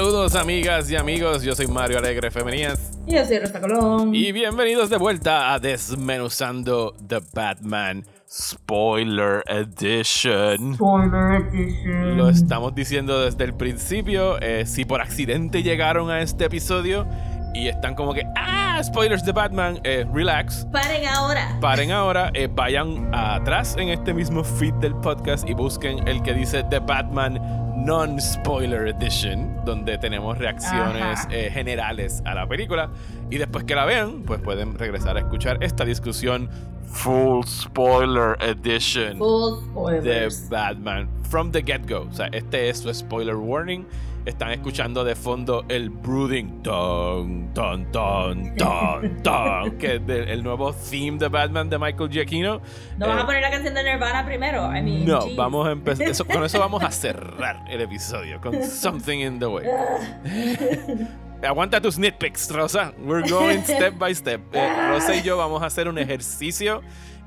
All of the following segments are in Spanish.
Saludos amigas y amigos, yo soy Mario Alegre Femenías Y yo soy Rosa Colón. y bienvenidos de vuelta a Desmenuzando The Batman Spoiler Edition. Spoiler edition. Lo estamos diciendo desde el principio, eh, si por accidente llegaron a este episodio y están como que, ah, spoilers de Batman, eh, relax. Paren ahora. Paren ahora, eh, vayan atrás en este mismo feed del podcast y busquen el que dice The Batman Non-Spoiler Edition, donde tenemos reacciones eh, generales a la película. Y después que la vean, pues pueden regresar a escuchar esta discusión Full Spoiler Edition Full de. Batman from the get-go. O sea, este es su spoiler warning. Están escuchando de fondo el brooding ton, ton, ton, ton, ton, que es de- el nuevo theme de Batman de Michael Giacchino. ¿No Eh, vas a poner la canción de Nirvana primero? I mean, no, geez. vamos a empezar. eso- con eso vamos a cerrar el episodio. Con Something in the Way. Aguanta tus nitpicks, Rosa. We're going step by step. Eh, Rosa y yo vamos a hacer un ejercicio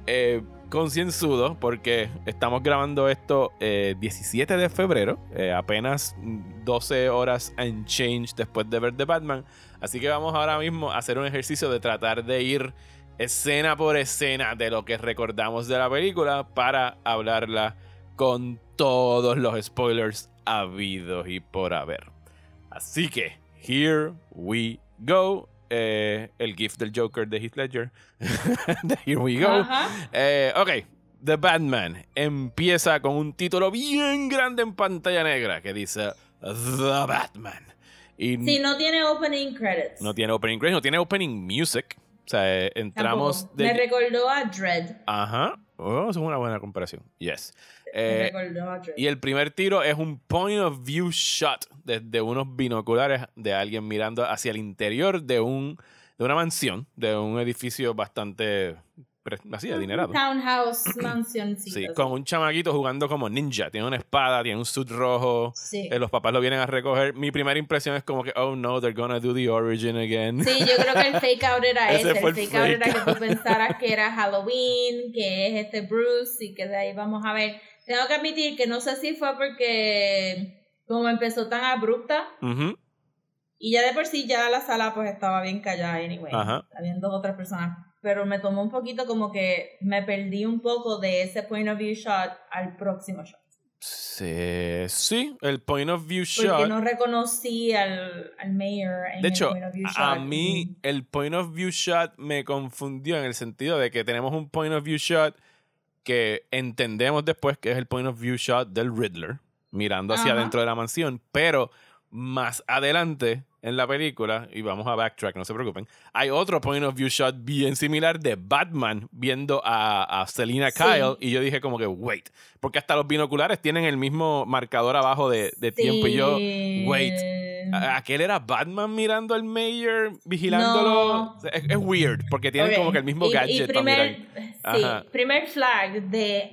eh, concienzudo porque estamos grabando esto eh, 17 de febrero, eh, apenas 12 horas and change después de ver The Batman. Así que vamos ahora mismo a hacer un ejercicio de tratar de ir escena por escena de lo que recordamos de la película para hablarla con todos los spoilers habidos y por haber. Así que, here we go. Eh, el GIF del Joker de Heath Ledger. De here we go. Eh, ok, The Batman empieza con un título bien grande en pantalla negra que dice The Batman. Y Sí, no tiene opening credits. no tiene opening credits, no tiene opening music. O sea, eh, entramos de... Me recordó a Dread. Ajá. Oh, eso es una buena comparación. Yes. Eh, y el primer tiro es un point of view shot desde unos binoculares de alguien mirando hacia el interior de un de una mansión, de un edificio bastante así adinerado. Townhouse Mansion. Sí, con un chamaquito jugando como ninja. Tiene una espada, tiene un suit rojo. Sí. eh, los papás lo vienen a recoger. Mi primera impresión es como que, oh no, they're gonna do the origin again. Sí, yo creo que el fake out era Ese ese. fue El el fake out era fake que tú out. pensaras que era Halloween, que es este Bruce y que de ahí vamos a ver. Tengo que admitir que no sé si fue porque como empezó tan abrupta Ujú. y ya de por sí ya la sala pues estaba bien callada anyway. Ajá. Habían dos o tres personas. Pero me tomó un poquito como que me perdí un poco de ese point of view shot al próximo shot. Sí, sí, el point of view Porque shot. no reconocí al, al mayor en De el hecho, point of view shot. a mí el point of view shot me confundió en el sentido de que tenemos un point of view shot que entendemos después que es el point of view shot del Riddler, mirando hacia Ajá. adentro de la mansión, pero más adelante en la película, y vamos a backtrack, no se preocupen, hay otro point of view shot bien similar de Batman viendo a, a Selina Sí. Kyle, y yo dije como que, wait, porque hasta los binoculares tienen el mismo marcador abajo de, de tiempo, y yo, wait, ¿A- ¿Aquel era Batman mirando al mayor, vigilándolo? No. Es, es weird, porque tienen Ok. como que el mismo Y- y gadget para primer, mirar. Sí, primer flag de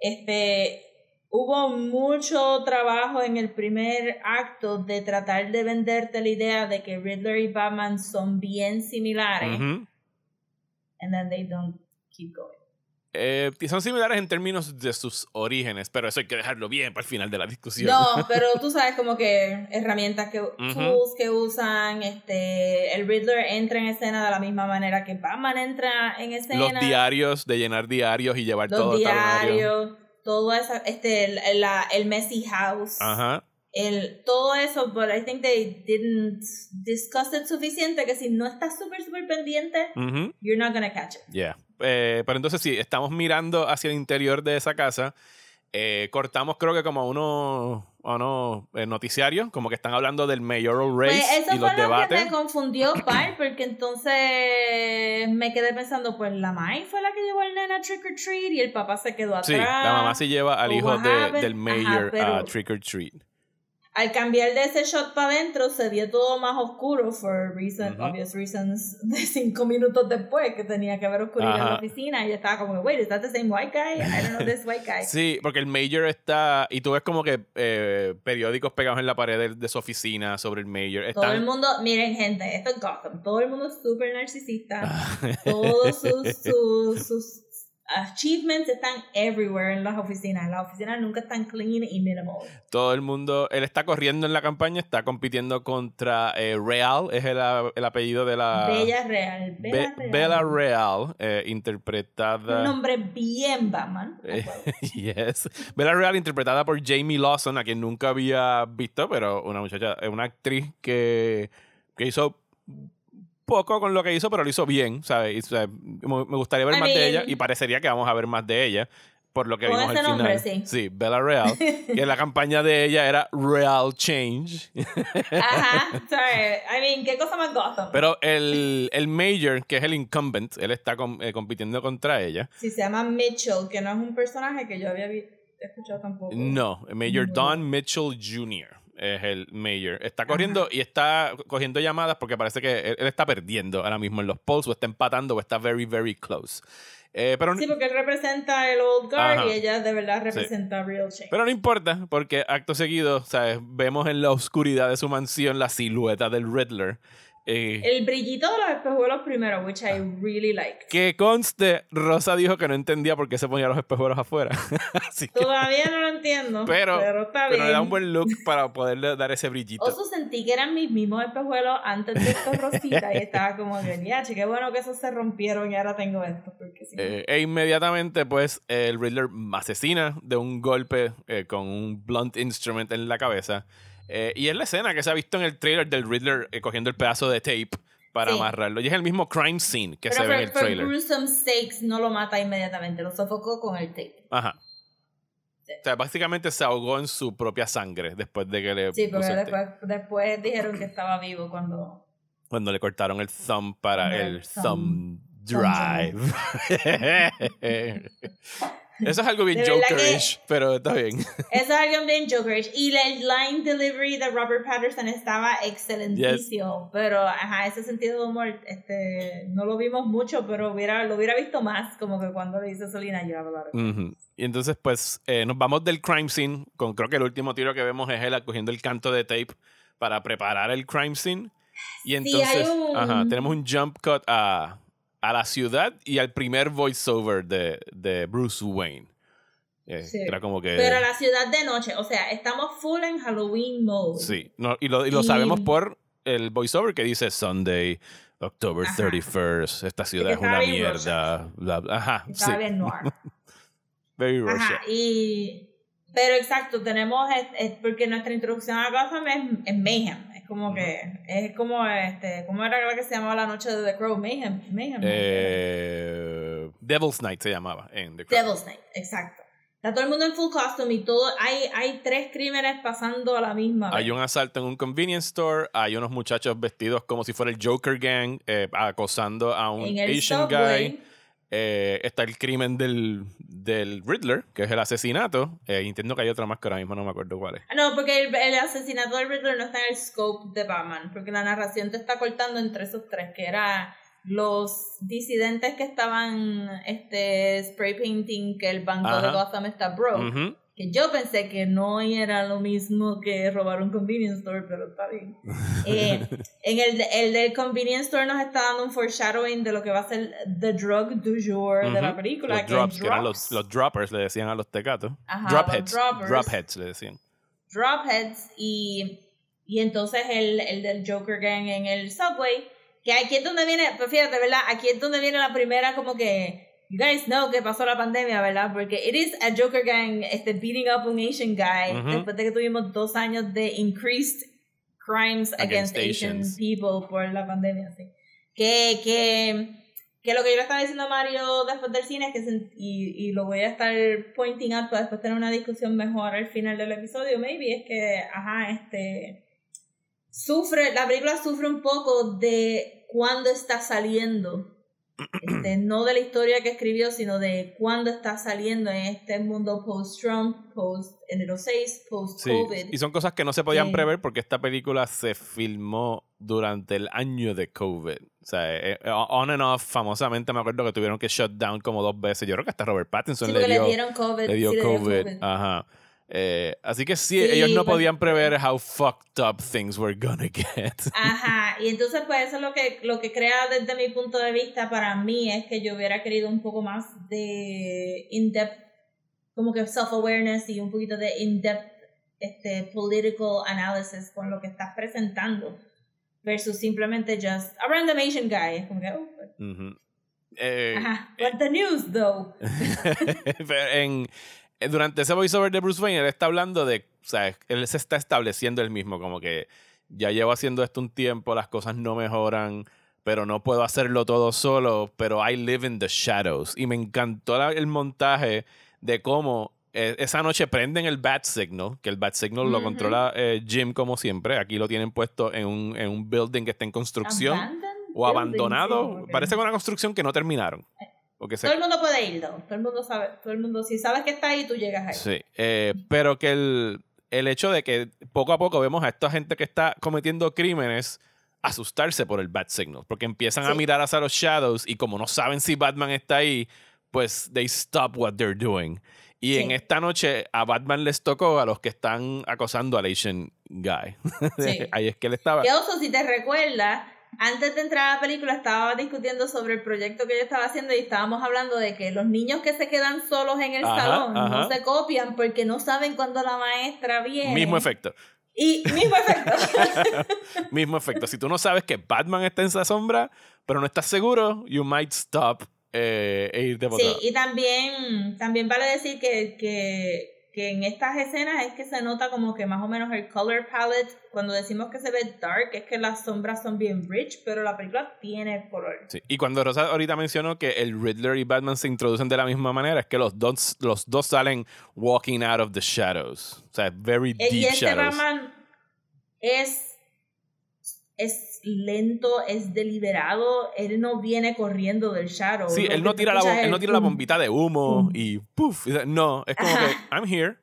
este hubo mucho trabajo en el primer acto de tratar de venderte la idea de que Riddler y Batman son bien similares Ujú. and then they don't keep going. Eh, son similares en términos de sus orígenes, pero eso hay que dejarlo bien para el final de la discusión. No, pero tú sabes como que herramientas que tools que usan, este el Riddler entra en escena de la misma manera que Batman entra en escena. Los diarios, de llenar diarios y llevar todo los el talonario. diarios, todo eso, este, el, la- el messy house, Ajá. el, todo eso, but I think they didn't discuss it suficiente que si no estás súper, súper pendiente, Ujú. you're not gonna catch it. Yeah. Eh, pero entonces sí, estamos mirando hacia el interior de esa casa. Eh, cortamos creo que como unos, unos eh, noticiarios, como que están hablando del mayoral race Pues eso y fue los lo debates. que me confundió, Pai, porque entonces me quedé pensando, pues la Mai fue la que llevó al nena trick or treat y el papá se quedó atrás. Sí, la mamá se lleva al hijo de- del Ajá, mayor pero a trick or treat. Al cambiar de ese shot para adentro se vio todo más oscuro for reason, Ujú. obvious reasons de cinco minutos después que tenía que haber oscuridad en la oficina y yo estaba como wait is that the same white guy I don't know this white guy Sí, porque el Major está. Y tú ves como que eh, periódicos pegados en la pared de, de su oficina sobre el Major. todo el Están, mundo miren gente esto es Gotham todo el mundo es súper narcisista Ah. todos sus, sus, sus achievements están everywhere en las oficinas las oficinas nunca están clean y minimal todo el mundo. Él está corriendo en la campaña, está compitiendo contra eh, Real, es el, apellido de la. Bella Real Be- Bella Real Bella Real, eh, un interpretada. nombre bien Batman Eh, yes. Bella Real interpretada por Jamie Lawson, a quien nunca había visto, pero una muchacha, eh, una actriz que, que hizo poco con lo que hizo, pero lo hizo bien, ¿sabes? Y, o sea, me gustaría ver I más de mean- ella y parecería que vamos a ver más de ella por lo que vimos al final. nombre, sí. Bella Real. y la campaña de ella era Real Change. Ajá, sorry. I mean, ¿qué cosa más Gotham? pero el, el Major, que es el incumbent, él está com- eh, compitiendo contra ella. Si se llama Mitchell, que no es un personaje que yo había escuchado tampoco. No, el Major. Don Mitchell Jr. es el Mayor. Está corriendo y está cogiendo llamadas porque parece que él, él está perdiendo ahora mismo en los polls, o está empatando, o está very, very close. Eh, pero, Sí, porque él representa el Old Guard Ajá. y ella de verdad representa Real Change. pero no importa, porque acto seguido, ¿sabes? Vemos en la oscuridad de su mansión la silueta del Riddler. Eh, El brillito de los espejuelos primero, which I really liked. que conste, Rosa dijo que no entendía por qué se ponía los espejuelos afuera. Así que, Todavía no lo entiendo, pero, pero, está pero bien. le da un buen look para poderle dar ese brillito. Oso sentí que eran mis mismos espejuelos antes de estos rositas y estaba como que, ya, che, qué bueno que esos se rompieron y ahora tengo estos. Porque si no- Eh, e inmediatamente, pues, el Riddler asesina de un golpe eh, con un blunt instrument en la cabeza. Eh, y es la escena que se ha visto en el trailer del Riddler eh, cogiendo el pedazo de tape para Sí. amarrarlo. Y es el mismo crime scene que pero se ve en el trailer. gruesome stakes no lo mata inmediatamente, lo sofocó con el tape. Ajá. Sí. O sea, básicamente se ahogó en su propia sangre después de que le Sí, porque después, después dijeron que estaba vivo cuando... Cuando le cortaron el thumb para el el thumb thumb drive. Eso es algo bien jokerish, pero está bien. Eso es algo bien jokerish. Y el line delivery de Robert Patterson estaba excelentísimo. Pero, ajá, ese sentido de humor, este, no lo vimos mucho, pero hubiera, lo hubiera visto más, como que cuando le dice Solina, yo hablar. Ujú. Y entonces, pues, eh, nos vamos del crime scene. Con, creo que el último tiro que vemos es él cogiendo el canto de tape para preparar el crime scene. Y entonces, hay un- ajá, tenemos un jump cut a, a la ciudad y al primer voiceover de, de Bruce Wayne. Eh, Sí. Era como que. Pero la ciudad de noche, o sea, estamos full en Halloween mode. Sí, no, y lo, y lo Y- sabemos por el voiceover que dice Sunday, October Ajá. 31st. Esta ciudad que es una mierda. bla, bla. Ajá, sí. Bien noir. Very Ajá, y... Pero exacto, tenemos, es- es porque nuestra introducción a Gotham es, es Mayhem. Es como que, es como este, ¿cómo era la que se llamaba la noche de The Crow? Mayhem. Mayhem. Eh, Devil's Night se llamaba en The Crown. Devil's Night, exacto. Está todo el mundo en full costume y todo, hay, hay tres crímenes pasando a la misma vez. Hay un asalto en un convenience store, hay unos muchachos vestidos como si fuera el Joker Gang eh, acosando a un Asian subway, guy. Eh, está el crimen del, del Riddler, que es el asesinato. Eh, entiendo que hay otra más que ahora mismo no me acuerdo cuál es. Ah, No, porque el, el asesinato del Riddler no está en el scope de Batman, porque la narración te está cortando entre esos tres, que era los disidentes que estaban este spray painting que el banco de Ajá. Gotham está broke. Ujú. Que yo pensé que no era lo mismo que robar un convenience store, pero está bien. Eh, en el, el del convenience store nos está dando un foreshadowing de lo que va a ser the drug du jour de la película. Los que drops, que eran los, los droppers, le decían a los tecatos. Dropheads. Dropheads le decían. Dropheads y, y entonces el, el del Joker Gang en el subway, que aquí es donde viene, pues fíjate, ¿verdad? Aquí es donde viene la primera como que, you guys know que pasó la pandemia, ¿verdad? Porque it is a Joker Gang este, beating up un Asian guy después de que tuvimos dos años de increased crimes against, Against Asian people por la pandemia, sí. Que, que, que lo que yo le estaba diciendo a Mario después del cine es que, y, y lo voy a estar pointing out para después tener una discusión mejor al final del episodio, maybe, es que, ajá, este, sufre, la película sufre un poco de cuándo está saliendo. Este, no de la historia que escribió, sino de cuándo está saliendo en este mundo post-Trump, post-enero 6, Sí, post-COVID. y son cosas que no se podían Sí. prever porque esta película se filmó durante el año de COVID. O sea, eh, eh, on and off, famosamente me acuerdo que tuvieron que shut down como dos veces. Yo creo que hasta Robert Pattinson Sí, le dio, le dieron COVID. le dio sí, le dio COVID. COVID. Ajá. Eh, así que sí, Sí, ellos no pues- podían prever how fucked up things were gonna get. Ajá, y entonces pues eso es lo que, lo que crea desde mi punto de vista para mí es que yo hubiera querido un poco más de in-depth, como que self-awareness y un poquito de in-depth este, political analysis con lo que estás presentando versus simplemente just a random Asian guy. Es como que, oh, pues. Eh, ajá, what the news though. En, eh, durante ese voiceover de Bruce Wayne, él está hablando de, o sea, él se está estableciendo él mismo, como que ya llevo haciendo esto un tiempo, las cosas no mejoran, pero no puedo hacerlo todo solo, pero I live in the shadows. Y me encantó la- el montaje de cómo eh, esa noche prenden el Bat Signal, que el Bat Signal lo Ujú. controla eh, Jim como siempre, aquí lo tienen puesto en un, en un building que está en construcción Abandoned o building, abandonado, sí, como que- parece que una construcción que no terminaron. Porque se Todo el mundo puede ir, though. Todo el mundo sabe, todo el mundo, si sabes que está ahí, tú llegas ahí. Sí, eh, pero que el, el hecho de que poco a poco vemos a esta gente que está cometiendo crímenes asustarse por el Bat Signal, porque empiezan a mirar hacia los Shadows y como no saben si Batman está ahí, pues they stop what they're doing. Y en esta noche a Batman les tocó a los que están acosando al Asian guy. Sí. Ahí es que él estaba. Oso, si te recuerdas, antes de entrar a la película estaba discutiendo sobre el proyecto que yo estaba haciendo y estábamos hablando de que los niños que se quedan solos en el Ajá, salón ajá. no se copian porque no saben cuándo la maestra viene. Mismo efecto. Y mismo efecto. Mismo efecto. Si tú no sabes que Batman está en esa sombra, pero no estás seguro, you might stop eh, e irte por sí, y también, también vale decir que, que, que en estas escenas es que se nota como que más o menos el color palette, cuando decimos que se ve dark, es que las sombras son bien rich, pero la película tiene color. Sí, Y cuando Rosa ahorita mencionó que el Riddler y Batman se introducen de la misma manera, es que los dos, los dos salen walking out of the shadows. O sea, very Eh, y deep este shadows. Batman es, es lento, es deliberado, él no viene corriendo del shadow. Sí, él no tira, la, él no tira la pum, bombita de humo pum. y puff. No, es como Ajá. que, I'm here.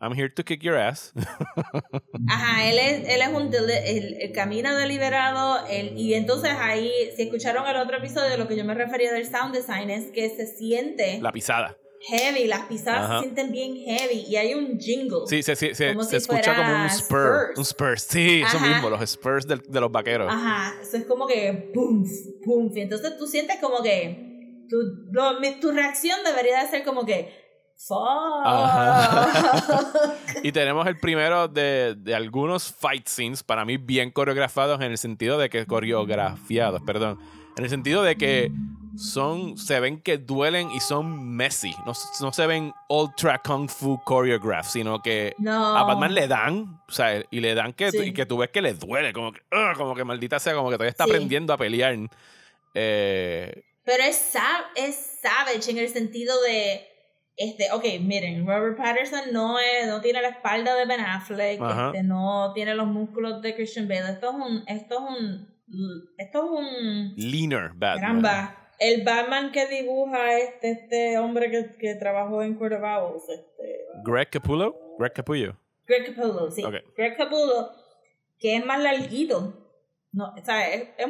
I'm here to kick your ass. Ajá, él es, él es un él, él camina deliberado, él, y entonces ahí, si escucharon el otro episodio, lo que yo me refería del sound design es que se siente la pisada. Heavy, las pisadas Ajá. se sienten bien heavy, y hay un jingle. Sí, se, se, se- Como se si escucha como un spur. Spurs. Un spur. Sí, eso Ajá. mismo, los spurs del- de los vaqueros. Ajá, eso es como que pum, pum, y entonces tú sientes como que tu, lo- mi- tu reacción debería de ser como que fuck. Ajá. Y tenemos el primero de, de algunos fight scenes, para mí bien coreografados en el sentido de que coreografiados, perdón, en el sentido de que son, se ven que duelen y son messy, no, no se ven ultra kung fu choreograph, sino que no. a Batman le dan, o sea, y le dan que, Sí. y que tú ves que le duele, como que, ugh, como que maldita sea, como que todavía está Sí. aprendiendo a pelear. Eh, Pero es, sa- es savage en el sentido de este, ok, miren, Robert Patterson no es, no tiene la espalda de Ben Affleck, este, no tiene los músculos de Christian Bale. Esto es un, esto es un, esto es un leaner Batman. Caramba, el Batman que dibuja este, este hombre que, que trabajó en Court of Owls, este, Greg Capullo. Greg Capullo. Greg Capullo, sí. Greg Capullo, que es más larguito. No, o sea, es, es-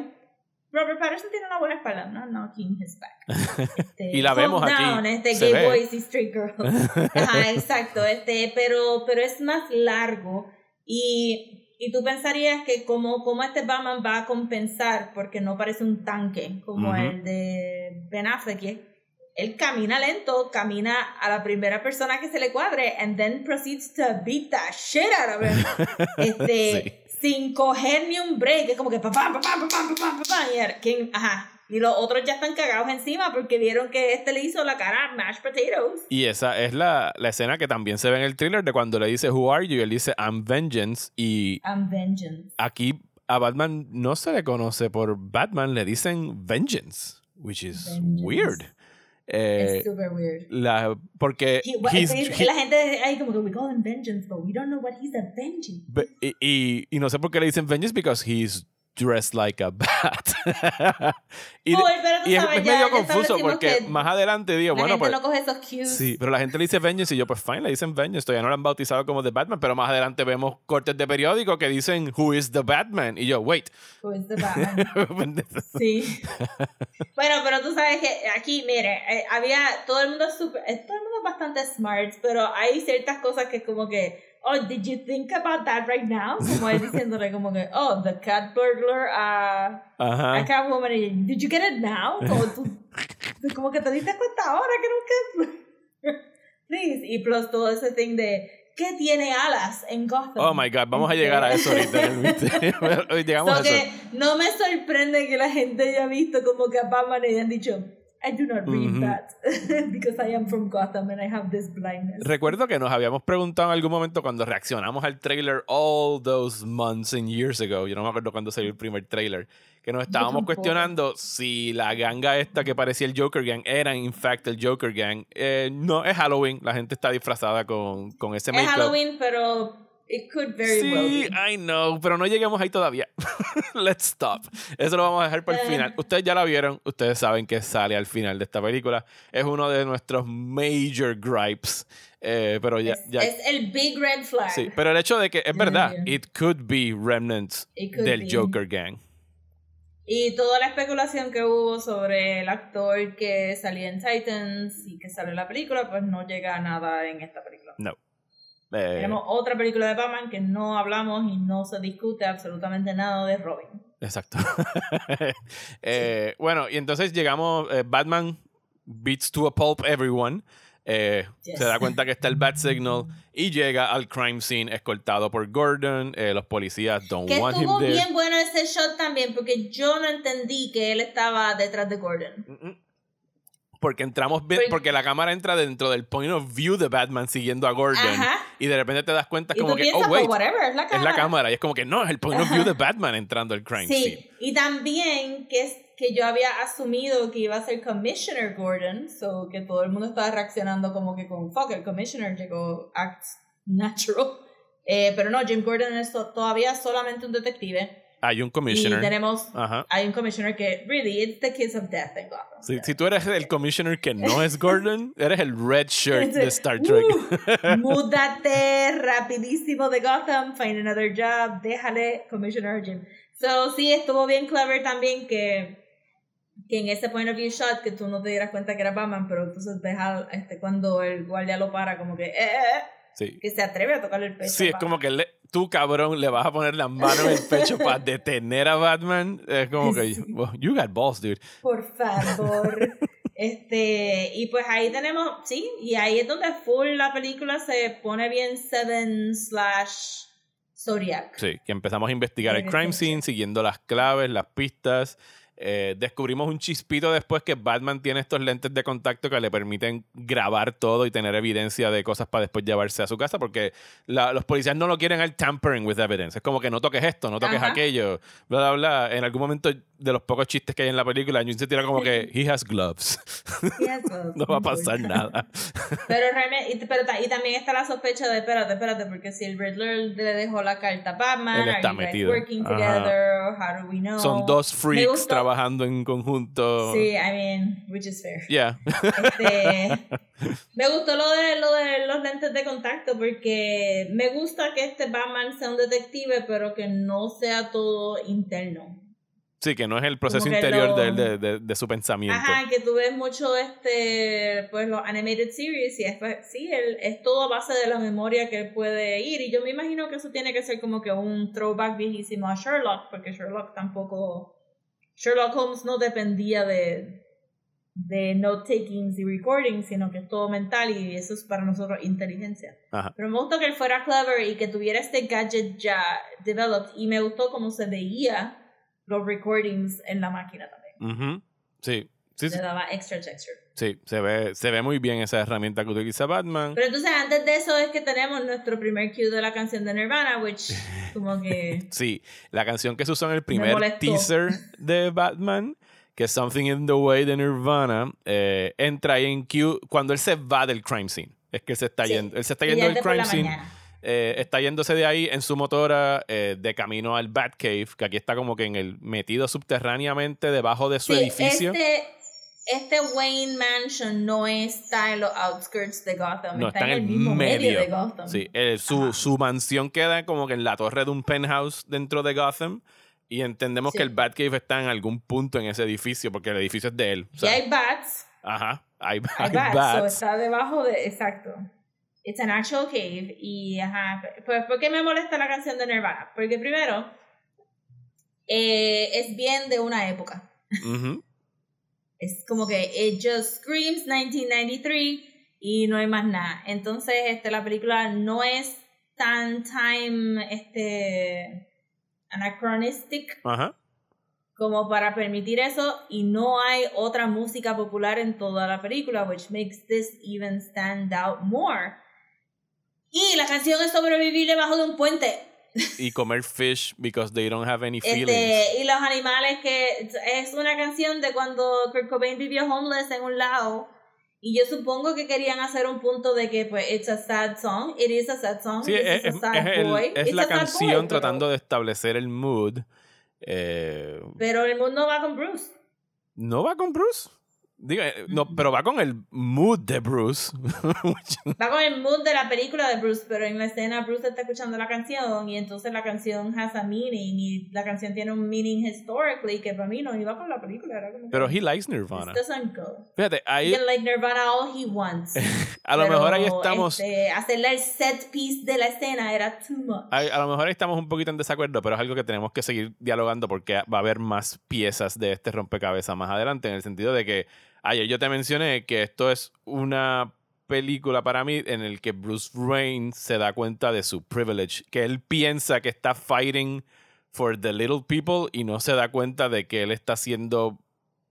Robert Patterson tiene una buena espalda, no knocking his back. Este, Y la vemos calm aquí, down, este, se gay ve. boys y street girls. Ajá, exacto. Este, pero, pero es más largo. Y, y tú pensarías que como, como este Batman va a compensar, porque no parece un tanque como el de Ben Affleck. Él camina lento, camina a la primera persona que se le cuadre, and then proceeds to beat the shit out of him. Este, sin coger ni un break. Es como que papá, papá, papá, papá, papá. Y, era- ¿quién? Ajá. Y los otros ya están cagados encima porque vieron que este le hizo la cara a mashed potatoes. Y esa es la, la escena que también se ve en el thriller de cuando le dice Who are you? Y él dice I'm vengeance. Y I'm vengeance. aquí a Batman no se le conoce por Batman, le dicen vengeance, which is Vengeance. weird. Eh, es super weird. la, porque He- he's- es- he- la gente ahí como que we call him vengeance, but we don't know what he's avenging. Be- y, y, y no sé por qué le dicen vengeance because he's dressed like a bat. y, Cool, pero tú y es, sabes, es ya- medio ya confuso porque que más adelante digo, La bueno, gente pues. no coge esos cues. Sí, pero la gente le dice Vengeance y yo, pues fine, le dicen Vengeance. Todavía no lo han bautizado como The Batman, pero más adelante vemos cortes de periódico que dicen Who is the Batman? Y yo, wait. Who is the Batman? Sí. bueno, pero tú sabes que aquí, mire, eh, había todo el mundo es súper, eh, todo el mundo es bastante smart, pero hay ciertas cosas que como que, oh, did you think about that right now? Como él diciéndole como que, oh, the cat burglar a, a Ajá. Catwoman, y, did you get it now? Como, tú, como que te diste cuenta ahora que nunca... Please, y plus todo ese thing de, ¿qué tiene alas en Gotham? Oh my god, vamos a llegar a eso ahorita en el misterio. Hoy Llegamos So a eso. que no me sorprende que la gente haya visto como que a Batman y hayan dicho, I do not read Ujú. that because I am from Gotham and I have this blindness. Recuerdo que nos habíamos preguntado en algún momento cuando reaccionamos al trailer all those months and years ago. Yo no me acuerdo cuando salió el primer trailer. Que nos estábamos cuestionando si la ganga esta que parecía el Joker Gang era in fact el Joker Gang. Eh, no, es Halloween. La gente está disfrazada con, con ese es make Halloween, pero it could very Sí, well be. I know, pero no lleguemos ahí todavía. Let's stop. Eso lo vamos a dejar para el Eh. final. Ustedes ya la vieron, ustedes saben que sale al final de esta película. Es uno de nuestros major gripes. eh, pero ya, Es, ya- es el big red flag. sí. Pero el hecho de que es verdad, ya. it could be remnants could del be. Joker Gang. Y toda la especulación que hubo sobre el actor que salía en Titans y que sale en la película, pues no llega a nada en esta película. No. Eh, Tenemos otra película de Batman que no hablamos y no se discute absolutamente nada de Robin. Exacto. Eh, Bueno, y entonces llegamos, eh, Batman beats to a pulp everyone. Eh, Yes. Se da cuenta que está el Bat Signal y llega al crime scene escoltado por Gordon. Eh, los policías don't Que want him estuvo there. bien bueno ese shot también, porque yo no entendí que él estaba detrás de Gordon. Mm-mm. Porque entramos bien, Porque- porque la cámara entra dentro del point of view de Batman siguiendo a Gordon. Ajá. Y de repente te das cuenta como que, piensas, oh, wait, pues whatever, es la es cámara. la cámara. Y es como que no, es el point of view de Batman entrando al crime scene. Sí, y también que, es, que yo había asumido que iba a ser Commissioner Gordon, so que todo el mundo estaba reaccionando como que con fuck, el Commissioner llegó acts natural. Eh, pero no, Jim Gordon es to- todavía solamente un detective. Hay un Y commissioner. tenemos, Ajá. hay un Commissioner que, really, it's the kiss of death en Gotham. Si, si tú eres el commissioner que no es Gordon, eres el red shirt de Star Trek. Uh, múdate rapidísimo de Gotham, find another job, déjale Commissioner Jim. So, sí, estuvo bien clever también que, que en ese point of view shot que tú no te dieras cuenta que era Batman, pero entonces deja este, cuando el guardia lo para, como que, eh, eh, eh, Sí. que se atreve a tocarle el pecho. Sí, es como que le- tú, cabrón, le vas a poner la mano en el pecho para detener a Batman. Es como que, well, you got balls, dude. Por favor. este, y pues ahí tenemos, sí, y ahí es donde full la película se pone bien Seven slash Zodiac. Sí, que empezamos a investigar el crime scene, siguiendo las claves, las pistas. Eh, descubrimos un chispito después que Batman tiene estos lentes de contacto que le permiten grabar todo y tener evidencia de cosas para después llevarse a su casa, porque la- los policías no lo quieren al tampering with evidence. Es como que no toques esto, no toques Ajá. aquello, bla, bla, bla. En algún momento de los pocos chistes que hay en la película, Jun se tira como que, he has gloves. No va a pasar nada. Pero realmente, y, pero, y también está la sospecha de, espérate, espérate, porque si el Riddler le dejó la carta a Batman, Él está metido. working Ajá. together, how do we know? Son dos freaks gustó. Trabajando en conjunto. Sí, I mean, which is fair. Yeah. Este, me gustó lo de, lo de los lentes de contacto porque me gusta que este Batman sea un detective, pero que no sea todo interno. Sí, que no es el proceso interior lo- de, de, de- de su pensamiento. Ajá, que tú ves mucho este, pues los animated series y es, pues, sí, él, es todo a base de la memoria que él puede ir y yo me imagino que eso tiene que ser como que un throwback viejísimo a Sherlock, porque Sherlock tampoco, Sherlock Holmes no dependía de, de note takings y recordings, sino que es todo mental y eso es para nosotros inteligencia. Ajá. Pero me gustó que él fuera clever y que tuviera este gadget ya developed y me gutó cómo se veía los recordings en la máquina también. Sí, sí, Le daba extra texture. sí, se ve, se ve muy bien esa herramienta que utiliza Batman. Pero entonces antes de eso es que tenemos nuestro primer cue de la canción de Nirvana, which como que Sí, la canción que se usó en el primer teaser de Batman, que es Something in the Way de Nirvana, eh, entra ahí en Q cuando él se va del crime scene. Es que él se está Sí. yendo. Él se está yendo del crime scene. eh, está yéndose de ahí en su motora eh, de camino al Batcave, que aquí está como que en el metido subterráneamente debajo de su Sí, edificio. Este, este Wayne Mansion no está en los outskirts de Gotham, No, está, en el mismo medio, de Gotham. Sí, eh, su, su mansión queda como que en la torre de un penthouse dentro de Gotham. Y entendemos Sí. que el Batcave está en algún punto en ese edificio, porque el edificio es de él. o Y hay bats, Ajá, hay, hay hay bats, so está debajo de, exacto. It's an actual cave y ajá, pues ¿por qué me molesta la canción de Nirvana? Porque primero eh, es bien de una época. Ujú. Es como que it just screams 1993 y no hay más nada. Entonces, este, la película no es tan time este anachronistic Ajá. como para permitir eso y no hay otra música popular en toda la película, which makes this even stand out more. Y la canción es sobrevivir debajo de un puente. Y comer fish because they don't have any feelings. Este, y los animales que es una canción de cuando Kurt Cobain vivió homeless en un lado y yo supongo que querían hacer un punto de que pues it's a sad song it is a sad song Sí, this es, a sad es el- boy es it's la sad boy, canción pero- tratando de establecer el mood. Eh, pero el mundo va con Bruce no va con Bruce. Diga, eh, no, pero va con el mood de Bruce. va con el mood de la película de Bruce pero en la escena Bruce está escuchando la canción y entonces la canción has a meaning y la canción tiene un meaning historically que para mí no iba con la película era como pero he likes this Nirvana. doesn't go Fíjate, he ahí can like Nirvana all he wants a lo Pero, mejor ahí estamos. este, hacerle el set piece de la escena era too much. ahí- a lo mejor ahí estamos un poquito en desacuerdo, pero es algo que tenemos que seguir dialogando porque va a haber más piezas de este rompecabezas más adelante, en el sentido de que ayer yo te mencioné que esto es una película para mí en el que Bruce Wayne se da cuenta de su privilege, que él piensa que está fighting for the little people y no se da cuenta de que él está haciendo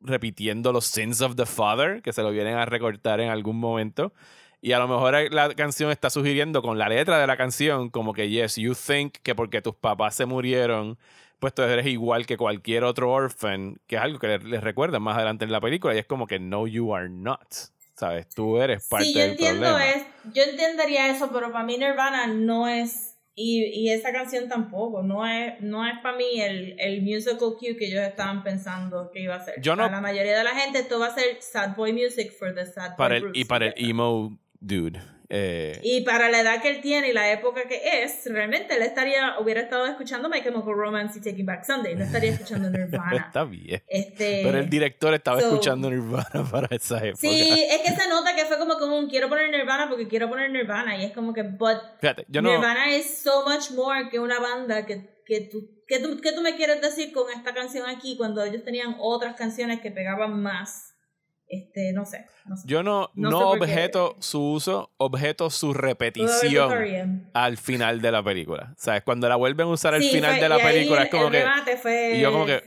repitiendo los sins of the father, que se lo vienen a recortar en algún momento. Y a lo mejor la canción está sugiriendo con la letra de la canción como que, yes, you think que porque tus papás se murieron, pues tú eres igual que cualquier otro orphan, que es algo que les, les recuerdan más adelante en la película, y es como que, no, you are not. ¿Sabes? Tú eres parte Sí, yo del entiendo problema. es, yo entendería eso, pero para mí Nirvana no es y, y esa canción tampoco, no es no es para mí el, el musical cue que ellos estaban pensando que iba a ser. Yo no- Para la mayoría de la gente esto va a ser sad boy music for the sad boy Para el, Bruce, y para el emo dude. Eh, Y para la edad que él tiene y la época que es, realmente él estaría, hubiera estado escuchando My Chemical Romance y Taking Back Sunday, no estaría escuchando Nirvana. está bien. este, Pero el director estaba so- escuchando Nirvana para esa época. Sí, es que se nota que fue como como un quiero poner Nirvana porque quiero poner Nirvana y es como que but Fíjate, yo no... Nirvana es so much more que una banda que, que, tú, que, tú, que tú me quieres decir con esta canción aquí cuando ellos tenían otras canciones que pegaban más. Este, no sé. No sé. Yo no, No no, sé por qué. objeto su uso, objeto su repetición al final de la película. ¿Sabes? Cuando la vuelven a usar al Sí, final fue- de la película es como el que... fue, Y yo como que,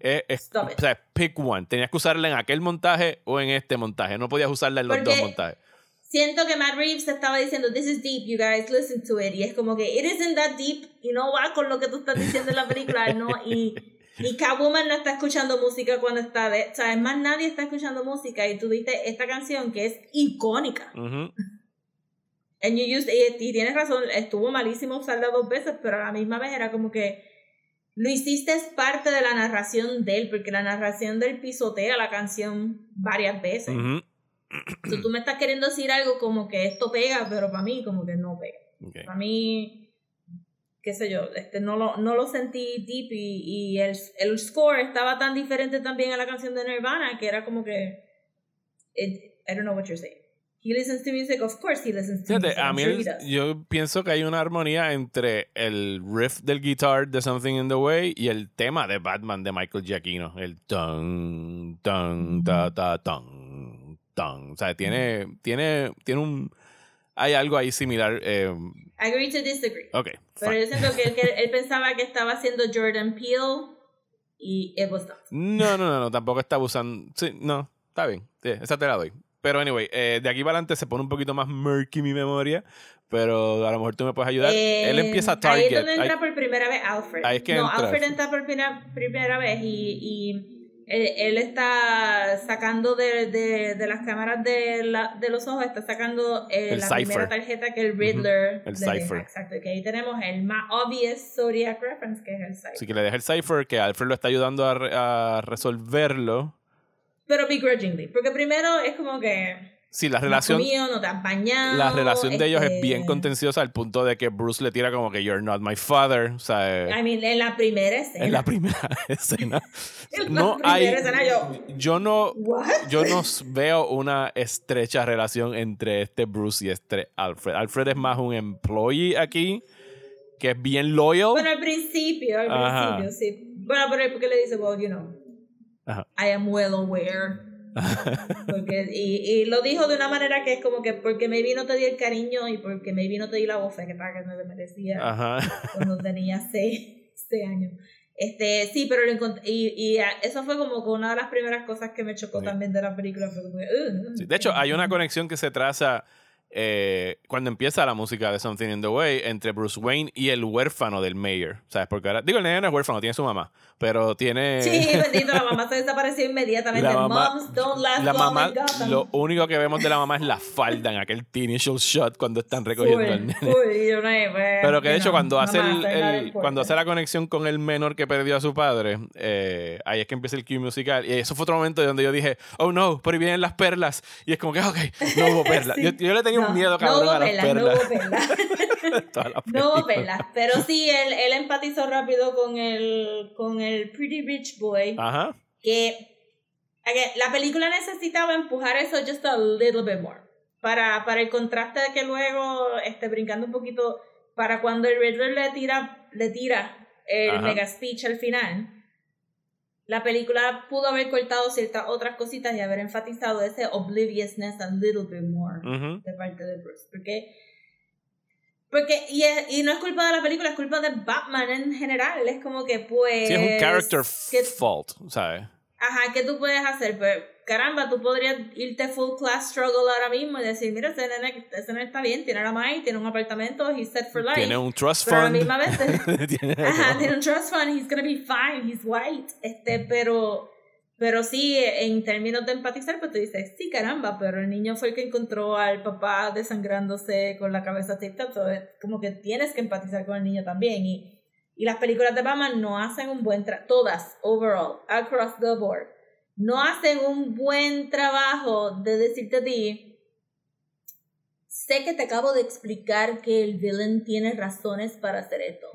es- Stop it. o sea, pick one. Tenías que usarla en aquel montaje o en este montaje. No podías usarla en los Porque- dos montajes. Siento que Matt Reeves estaba diciendo, this is deep, you guys, listen to it. Y es como que, it isn't that deep y no va con lo que tú estás diciendo en la película, ¿no? Y, y Catwoman no está escuchando música cuando está de... O sea, es más, nadie está escuchando música y tú diste esta canción que es icónica. And you used, y, y tienes razón, estuvo malísimo usarla dos veces, pero a la misma vez era como que lo hiciste es parte de la narración de él, porque la narración del pisotea la canción varias veces. So, tú me estás queriendo decir algo como que esto pega, pero para mí como que no pega. Para mí, qué sé yo, este, no, lo, no lo sentí deep y, y el, el score estaba tan diferente también a la canción de Nirvana que era como que... it- I don't know what you're saying. He listens to music, of course he listens to Fíjate, music. a mí sure el- yo pienso que hay una armonía entre el riff del guitar de Something in the Way y el tema de Batman de Michael Giacchino. El tan, tan, ta, ta, tan, tan. O sea, tiene, tiene, tiene un... Hay algo ahí similar. eh, Agree to disagree. ok, Pero fine. yo siento que, él- que él pensaba que estaba haciendo Jordan Peele y it was not. No, no, no, no, tampoco está abusando. Sí, no, está bien. Sí, esa te la doy. Pero anyway, eh, de aquí para adelante se pone un poquito más murky mi memoria, pero a lo mejor tú me puedes ayudar. Él Eh, empieza Target. Ahí es donde entra Ahí- por primera vez Alfred. ahí es que no, entra Alfred Alfred. entra por primera, primera vez y, y Él, él está sacando de, de, de las cámaras de, la, de los ojos, está sacando eh, la cipher. primera tarjeta que el Riddler el cipher. Exacto, que ahí tenemos el más obvious Zodiac reference, que es el cipher. Así que le deja el cipher, que Alfred lo está ayudando a, a resolverlo. Pero begrudgingly, porque primero es como que Sí, la relación, comido, no te has bañado. la relación de ellos es este, bien contenciosa al punto de que Bruce le tira como que you're not my father. O sea, I mean, en la primera escena. en la primera escena. En la no primera hay. escena yo, Yo no. ¿What? Yo no veo una estrecha relación entre este Bruce y este Alfred. Alfred es más un employee aquí, que es bien loyal. Bueno, al principio, al Ajá. principio, sí. Bueno, pero porque le dice, well, you know, Ajá. I am well aware. Porque, y, y lo dijo de una manera que es como que porque maybe no te di el cariño y porque maybe no te di la voz que no le merecía Ajá. cuando tenía seis, seis años. Este, sí, pero lo encont- y, y eso fue como que una de las primeras cosas que me chocó Sí. también de la película. Fue como "Ugh". Sí, de hecho, hay una conexión que se traza eh, cuando empieza la música de Something in the Way entre Bruce Wayne y el huérfano del mayor. ¿Sabes? Porque ahora, digo, el nene no es huérfano, tiene su mamá, pero tiene. Sí, bendito, la mamá se desapareció inmediatamente. La mamá- Moms don't last La mamá, lo único que vemos de la mamá es la falda en aquel initial shot cuando están recogiendo Full, al nene. yo no, pues, Pero que de hecho cuando hace, el, cuando hace la conexión con el menor que perdió a su padre, eh, ahí es que empieza el cue musical. Y eso fue otro momento donde yo dije, oh no, por ahí vienen las perlas. Y es como que, ok, no hubo perlas. Sí. yo, yo le tenía No, un miedo no hubo a las perlas, perlas. No hubo perlas. Toda la No hubo película. perlas. Pero sí, él, él empatizó rápido con el, con el Pretty Rich Boy. Ajá. Que la película necesitaba empujar eso just a little bit more. Para, para el contraste de que luego, este, brincando un poquito, para cuando el Riddler le tira, le tira el Ajá. mega speech al final, la película pudo haber cortado ciertas otras cositas y haber enfatizado ese obliviousness a little bit more Ujú. de parte de Bruce. Porque, porque y, es- y no es culpa de la película, es culpa de Batman en general. Es como que, pues. Sí, es un character que- fault, ¿sabes? Ajá, ¿qué tú puedes hacer? Pues, caramba, tú podrías irte full class struggle ahora mismo y decir, mira, ese nene, ese nene está bien, tiene la MAI, tiene un apartamento, he's set for life. Tiene un trust pero a la fund. misma vez, Tiene- Ajá, tiene un trust fund, he's gonna be fine, he's white. Este, pero, pero sí, en términos de empatizar, pues tú dices, sí, caramba, pero el niño fue el que encontró al papá desangrándose con la cabeza es como que tienes que empatizar con el niño también. Y, y las películas de Batman no hacen un buen trabajo, todas, overall, across the board, no hacen un buen trabajo de decirte a ti, sé que te acabo de explicar que el villain tiene razones para hacer esto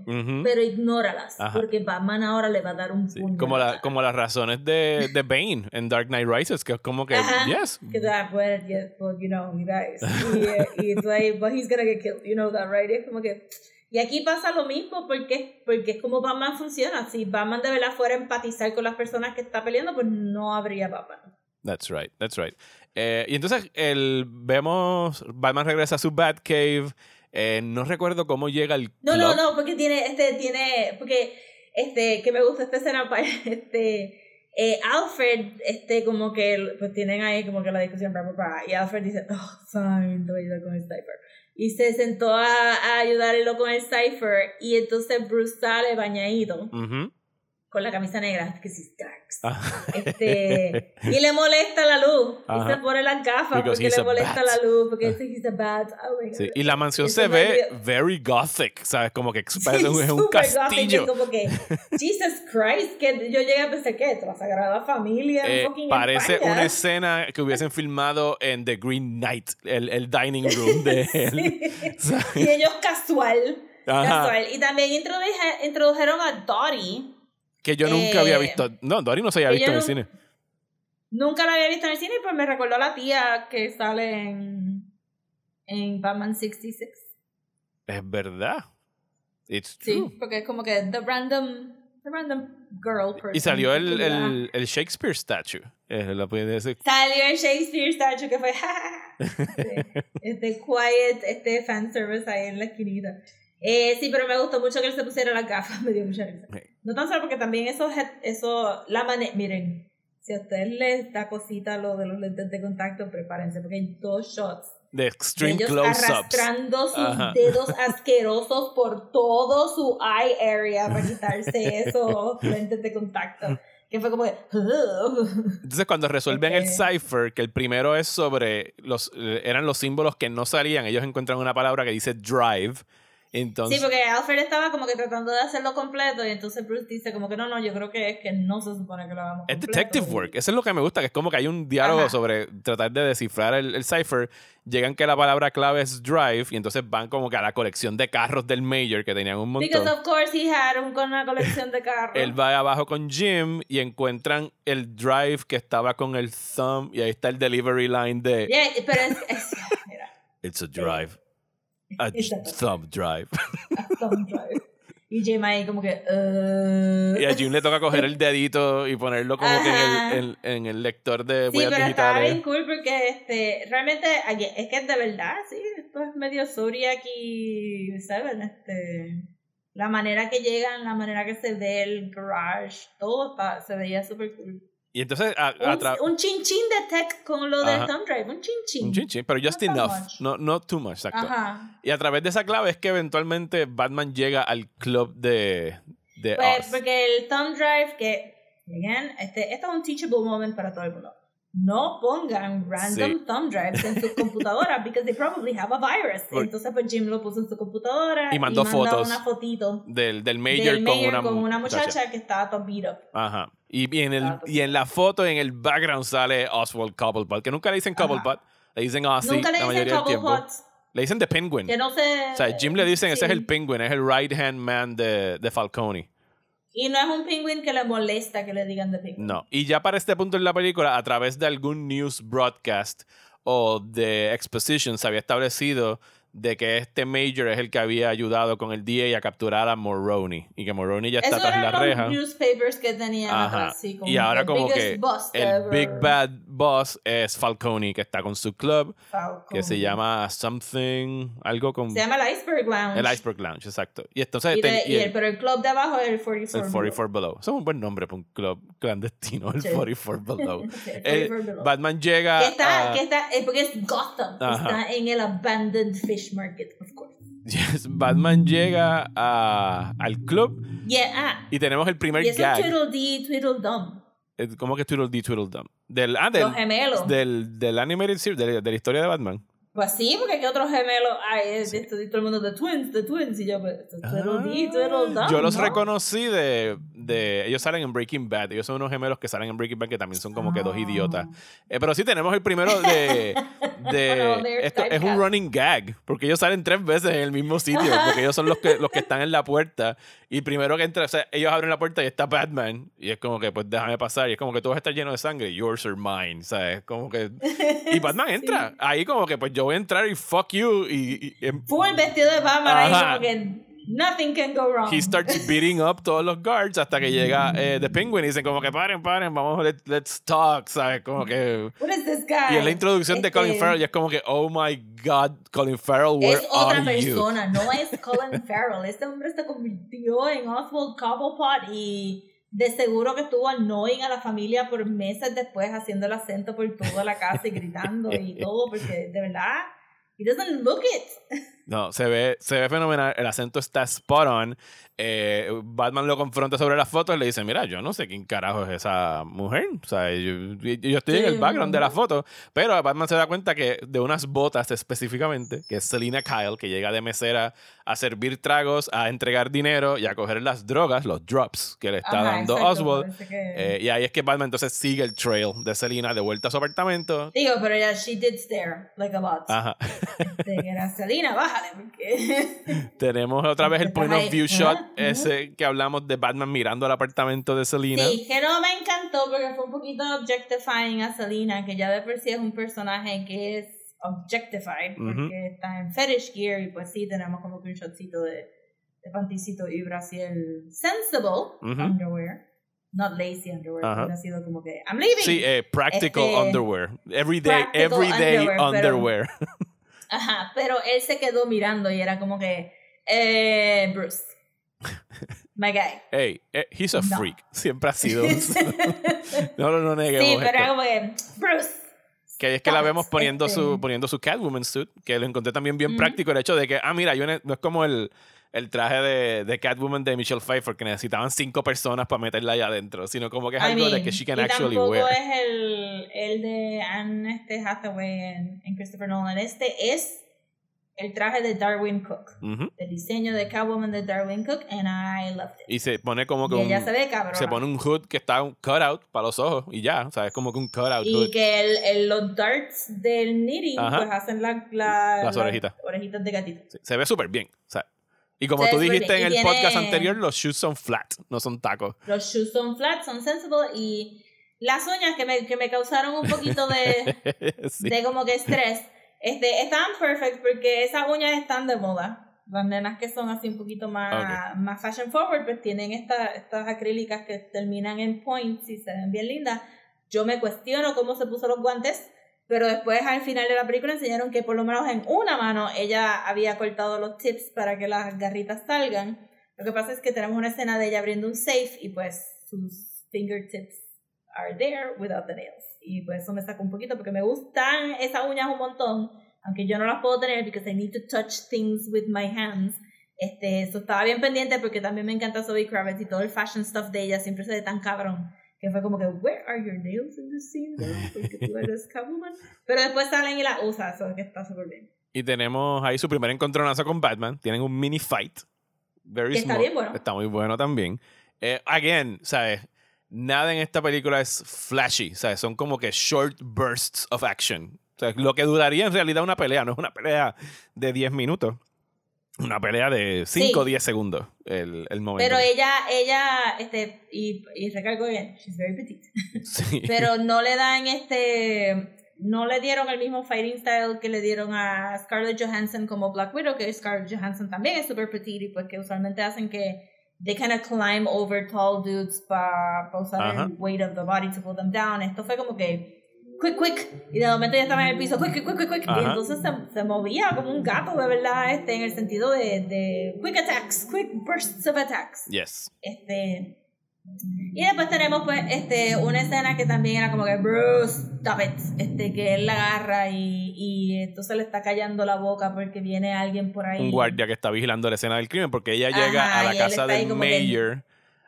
pero ignóralas, Ajá. porque Batman ahora le va a dar un Sí, puño. Como, la, las razones de, de Bane en Dark Knight Rises, que es como que, Ajá. yes, Que da, well, yes, well, you know, you guys. Y, eh, y it's like, but he's gonna get killed, you know that, right? Es como que... Y aquí pasa lo mismo, porque, porque es como Batman funciona. Si Batman de verdad fuera a empatizar con las personas que está peleando, pues no habría Batman. That's right, that's right. Eh, y entonces el, vemos, Batman regresa a su Batcave. Eh, no recuerdo cómo llega al No, no, club. no, porque tiene, este, tiene, porque, este, que me gusta esta escena, este, eh, Alfred, este, como que, pues tienen ahí como que la discusión, bla, bla, bla, y Alfred dice, oh, fine, te voy a ayudar con el cipher. Y se sentó a, a ayudarlo con el cipher, y entonces Bruce sale bañadito. Con la camisa negra, que sí, darks. Ah. Este, y le molesta la luz, y Ajá. se pone las gafas porque le molesta bat. la luz, porque dice he's a bat. Oh my God. Sí, Y la mansión se ve very gothic, ¿sabes? Como que Sí, un, es un super gothic, castillo. es como que, Jesus Christ, que yo llegué a pensar que la Sagrada Familia, Eh, fucking parece España. una escena que hubiesen filmado en The Green Knight, el, el dining room de él. ¿sabes? Y ellos casual, Ajá. casual. Y también introduje- introdujeron a Dottie. Que yo nunca había Eh, visto. No, Dory no se había visto en el cine. Nunca la había visto en el cine, pues me recordó a la tía que sale en, en Batman 66. Es verdad. It's Sí, true. porque es como que the random, the random girl person. Y salió el, el, el Shakespeare statue. Eh, pueden decir. Salió el Shakespeare statue que fue este, este quiet, este fanservice ahí en la esquinita. Eh, sí, pero me gustó mucho que él se pusiera las gafas, me dio mucha risa. No tan solo porque también eso, eso la mane miren, si a ustedes les da cosita lo de los lentes de contacto, prepárense, porque hay dos shots De de Extreme ellos Close-Ups. arrastrando sus Ajá. dedos asquerosos por todo su eye area para quitarse esos lentes de contacto. que fue como. "Ugh". Entonces, cuando resuelven el Este- cipher, que el primero es sobre los eran los símbolos que no salían, ellos encuentran una palabra que dice drive. Entonces, Sí, porque Alfred estaba como que tratando de hacerlo completo y entonces Bruce dice como que no, no, yo creo que es que no se supone que lo hagamos es completo. detective work. Eso es lo que me gusta, que es como que hay un diálogo Ajá. sobre tratar de descifrar el, el cipher. Llegan que la palabra clave es drive y entonces van como que a la colección de carros del Major que tenían un montón. Because of course he had una colección de carros. Él va abajo con Jim y encuentran el drive que estaba con el thumb y ahí está el delivery line de Yeah, pero es, es- mira, It's a drive. A thumb drive. thumb drive. Y Jim ahí como que... uh. Y a Jim le toca coger el dedito y ponerlo como que en Ajá. el, en, en el lector de Sí, huellas pero estaba digitales. bien cool porque este, realmente aquí- es que de verdad, sí, esto es medio y, ¿saben? Este, la manera que llegan, la manera que se ve el garage, todo está, se veía súper cool. Y entonces, a, a Un, un chin chin de tech con lo del Ajá. thumb drive, un chin chin. un chin chin, pero just enough. No, no too much, exacto. Ajá. Y a través de esa clave es que eventualmente Batman llega al club de, de Pues, Oz. porque el thumb drive, que, again, este, esto es un teachable moment para todo el mundo. No pongan random Sí. thumb drives en sus computadoras because they probably have a virus. Entonces, pues Jim lo puso en su computadora Y mandó manda fotos una fotito Del, del Major, del con, mayor una con una muchacha. muchacha que estaba todo beat up. Ajá. Y, y en el, y en la foto, en el background, sale Oswald Cobblepot, que nunca le dicen. Cobblepot, le dicen Ozzy la dicen mayoría del tiempo. Le dicen The Penguin. que no sé. O sea, Jim le dicen, ese es sí. el Penguin, es el right hand man de, de Falcone. Y no es un penguin que le molesta que le digan de penguin. No. Y ya para este punto en la película, a través de algún news broadcast o de exposition, se había establecido de que este Major es el que había ayudado con el DA a capturar a Moroni. Y que Moroni ya está Eso tras eran la los reja. newspapers que tenían atrás, sí, como Y ahora como que el. Big Bad Boss es Falcone, que está con su club, Falcon. que se llama Something, algo con... Se llama el Iceberg Lounge. El Iceberg Lounge, exacto. Y entonces... Y ten- de- y y el- el- pero el club de abajo es el 44. El 44 Below. Eso es un buen nombre para un club clandestino, el Sí. 44 Below. Sí, el 44 below. Batman llega que está, a- que está, eh, porque es Gotham. Ajá. Está en el abandoned fish market, of course. Yes, Batman llega a- al club Yeah, ah. y tenemos el primer Y es gag. Tweedledee, Tweedledum. Eh, ¿Cómo que Tweedledee Tweedledum? Del, ah, del, Los gemelos. del, del animated series, de, de la historia de Batman. Pues sí, porque ¿qué otros gemelos hay? Es esto, todo el mundo de Twins, de Twins. Y yo, pues. Ah, Yo los ¿no? reconocí de, de. Ellos salen en Breaking Bad. Ellos son unos gemelos que salen en Breaking Bad que también son como que dos Ah. idiotas. Eh, pero sí tenemos el primero de. de esto es un running gag. Porque ellos salen tres veces en el mismo sitio. Porque ellos son los que, los que están en la puerta. Y primero que entra, o sea, ellos abren la puerta y está Batman. Y es como que, pues déjame pasar. Y es como que todo está lleno de sangre. Yours or mine. ¿Sabes? Como que. Y Batman entra. Ahí como que, pues yo voy a entrar y fuck you. Y. y- em- Full vestido de Batman ahí nothing can go wrong. He starts beating up todos los guards hasta que llega eh, The Penguin y dicen como que paren, paren, vamos, let- let's talk, ¿sabes? Como que... What is this guy? Y en la introducción de Este, Colin Farrell ya es como que, oh my God, Colin Farrell, where Es otra are you? persona, no es Colin Farrell. Este hombre se convirtió en Oswald Cobblepot y de seguro que estuvo annoying a la familia por meses después haciendo el acento por toda la casa y gritando y todo, porque de verdad, he doesn't look it. No, se ve, se ve fenomenal, el acento está spot on. Eh, Batman lo confronta sobre las fotos y le dice, mira, yo no sé quién carajo es esa mujer. O sea, yo, yo estoy en el background de la foto. Pero Batman se da cuenta que de unas botas específicamente, que es Selina Kyle, que llega de mesera a servir tragos, a entregar dinero y a coger las drogas, los drops que le está Ajá, dando exacto, Oswald. que- Eh, y ahí es que Batman entonces sigue el trail de Selina de vuelta a su apartamento. Digo, pero ya, she did stare, like a lot. Ajá. De que era Selena, bájale, porque... Tenemos otra vez el point of view shot, ese que hablamos de Batman mirando al apartamento de Selina. Sí, que no me encantó porque fue un poquito objectifying a Selena, que ya de por sí es un personaje que es objectified, porque Ujú. está en fetish gear y pues sí, tenemos como que un shotcito de, de panticito y brasiel sensible Ujú. underwear, not lazy underwear, Ajá. hubiera sido como que, I'm leaving. Sí, eh, practical Este, underwear. Everyday, everyday underwear, pero- underwear. Ajá, pero él se quedó mirando y era como que, eh, Bruce, my guy. Hey, eh, he's a No. freak. Siempre ha sido. no, no, no neguemos Sí, pero era como que, Bruce. Que ahí es que la vemos poniendo este. su, poniendo su Catwoman suit, que lo encontré también bien práctico. El hecho de que, ah, mira, yo no es como el, el traje de, de Catwoman de Michelle Pfeiffer, que necesitaban cinco personas para meterla allá adentro, sino como que es I algo de que she can y actually tampoco wear. es el, el de Anne este Hathaway en, en Christopher Nolan. Este es el traje de Darwin Cook. El diseño de Catwoman de Darwin Cook, and I loved it. Y se pone como que Y un, ella se ve cabrón. se pone un hood que está un cutout para los ojos y ya, o sea, es como que un cutout Y hood. que el, el- los darts del knitting Ajá. pues hacen la, la- Las orejitas. orejitas de gatito. Sí, se ve súper bien. O sea, y como tú dijiste en el Y podcast tiene- anterior, los shoes son flat, no son tacos. Los shoes son flat, son sensible y las uñas que me, que me causaron un poquito de, Sí. de como que estrés, este, estaban perfect porque esas uñas están de moda. Las nenas que son así un poquito más, más fashion forward, pues tienen esta, estas acrílicas que terminan en points y se ven bien lindas. Yo me cuestiono cómo se puso los guantes, pero después al final de la película enseñaron que por lo menos en una mano ella había cortado los tips para que las garritas salgan. Lo que pasa es que tenemos una escena de ella abriendo un safe y pues sus fingertips are there without the nails. Y pues eso me sacó un poquito porque me gustan esas uñas un montón, aunque yo no las puedo tener because I need to touch things with my hands. Este, eso estaba bien pendiente porque también me encanta Zoe Kravitz y todo el fashion stuff de ella siempre se ve tan cabrón. Que fue como que, where are your nails in this scene? Porque tú eres Catwoman. Pero después salen y la usa, eso que está súper bien. Y tenemos ahí su primer encontronazo con Batman. Tienen un mini fight. Very Que está bien bueno. Está muy bueno también. Eh, again, ¿sabes? Nada en esta película es flashy. ¿Sabes? Son como que short bursts of action. O sea, lo que duraría en realidad una pelea. No es una pelea de 10 minutos. Una pelea de 5 o Sí. 10 segundos. El, el momento. Pero ella, ella, este, y, y recalco bien, she's very petite. Sí. pero no le dan este no le dieron el mismo fighting style que le dieron a Scarlett Johansson como Black Widow que Scarlett Johansson también es super petite y pues que usualmente hacen que they kind of climb over tall dudes para usar Ajá. el weight of the body to pull them down esto fue como que quick quick y de momento ya estaba en el piso quick quick quick quick y Ajá. entonces se, se movía como un gato de verdad este en el sentido de, de quick attacks quick bursts of attacks Yes. este. Y después tenemos pues este una escena que también era como que Bruce, stop it. Este, que él la agarra y, y entonces le está callando la boca porque viene alguien por ahí. Un guardia que está vigilando la escena del crimen porque ella Ajá, llega a la y casa del mayor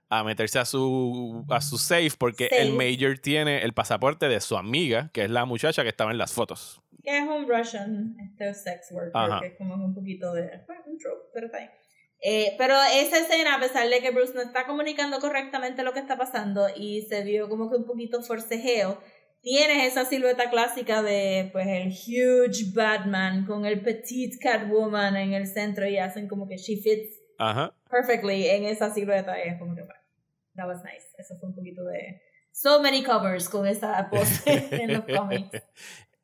a meterse a su, a su safe porque el Safe. mayor tiene el pasaporte de su amiga, que es la muchacha que estaba en las fotos. Que es un Russian este, sex worker, Ajá. que es como un poquito de. un trope, pero está bien. Eh, pero esa escena, a pesar de que Bruce no está comunicando correctamente lo que está pasando y se vio como que un poquito forcejeo, tienes esa silueta clásica de pues el huge Batman con el petite Catwoman en el centro y hacen como que she fits Ajá. perfectly en esa silueta es como que bueno, that was nice. Eso fue un poquito de so many covers con esa pose en los cómics.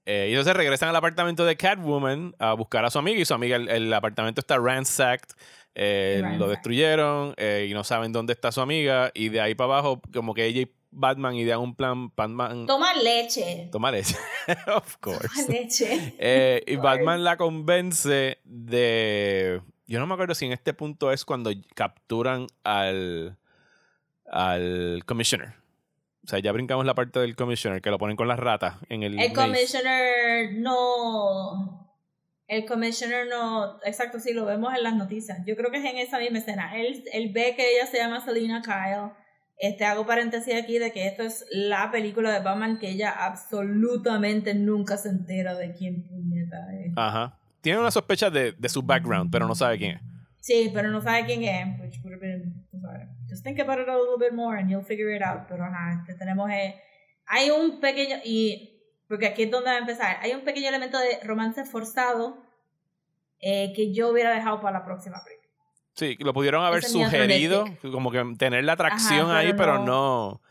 Eh, y entonces regresan al apartamento de Catwoman a buscar a su amiga y su amiga, el, el apartamento está ransacked, eh, lo destruyeron eh, y no saben dónde está su amiga y de ahí para abajo como que ella y Batman idean un plan, Batman Toma leche. toma leche, of Toma course. leche. Eh, y Batman la convence de. Yo no me acuerdo si en este punto es cuando capturan al. al Commissioner. O sea, ya brincamos la parte del Commissioner, que lo ponen con las ratas en el. El maze. commissioner no. El commissioner no. Exacto, sí, lo vemos en las noticias. Yo creo que es en esa misma escena. Él, él ve que ella se llama Selina Kyle. Este, hago paréntesis aquí de que esto es la película de Batman que ella absolutamente nunca se entera de quién puñeta es. Ajá. Tiene una sospecha de, de su background, pero no sabe quién es. Sí, pero no sabe quién es. Which would have been. Just think about it a little bit more and you'll figure it out. Pero ajá, tenemos. eh, hay un pequeño. Y. Porque aquí es donde va a empezar. Hay un pequeño elemento de romance forzado eh, que yo hubiera dejado para la próxima película. Sí, lo pudieron haber Ese sugerido, como que tener la atracción Ajá, ahí, pero pero no. no.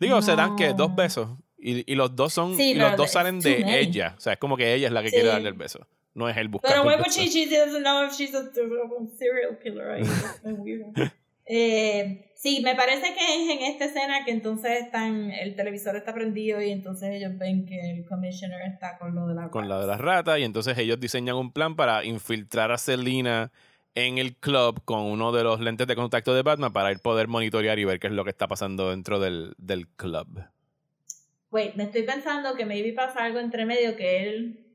Digo, se dan que No. dos besos. Y, y los dos son. Sí, y los pero dos salen de many. ella. O sea, es como que ella es la que Sí. quiere darle el beso. No es él buscando Pero el why would she? She doesn't know if she's a, a serial killer. Eh, sí, me parece que es en esta escena que entonces están, el televisor está prendido y entonces ellos ven que el commissioner está con lo de la con la de las ratas y entonces ellos diseñan un plan para infiltrar a Selina en el club con uno de los lentes de contacto de Batman para él poder monitorear y ver qué es lo que está pasando dentro del, del club. Wait, me estoy pensando que maybe pasa algo entre medio que él.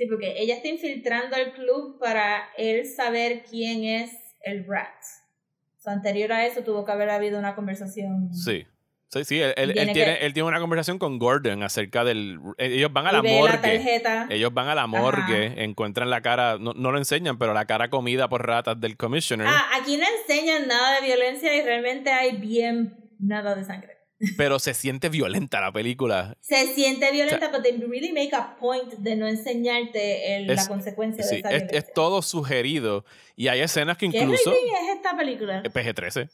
Sí, porque ella está infiltrando el club para él saber quién es el rat. O sea, anterior a eso tuvo que haber habido una conversación. Sí. Sí, sí, él, él- él Tiene tiene, que- él tiene una conversación con Gordon acerca del... Ellos van a la morgue. la. Ellos van a la morgue, encuentran la cara, no, no lo enseñan, pero la cara comida por ratas del commissioner. Ah, aquí no enseñan nada de violencia y realmente hay bien nada de sangre. Pero se siente violenta la película. Se siente violenta, pero they really make a point de no enseñarte el- la Es- consecuencia de esa es, violencia. es todo sugerido. Y hay escenas que ¿Qué incluso... rating es esta película? eh, PG-13.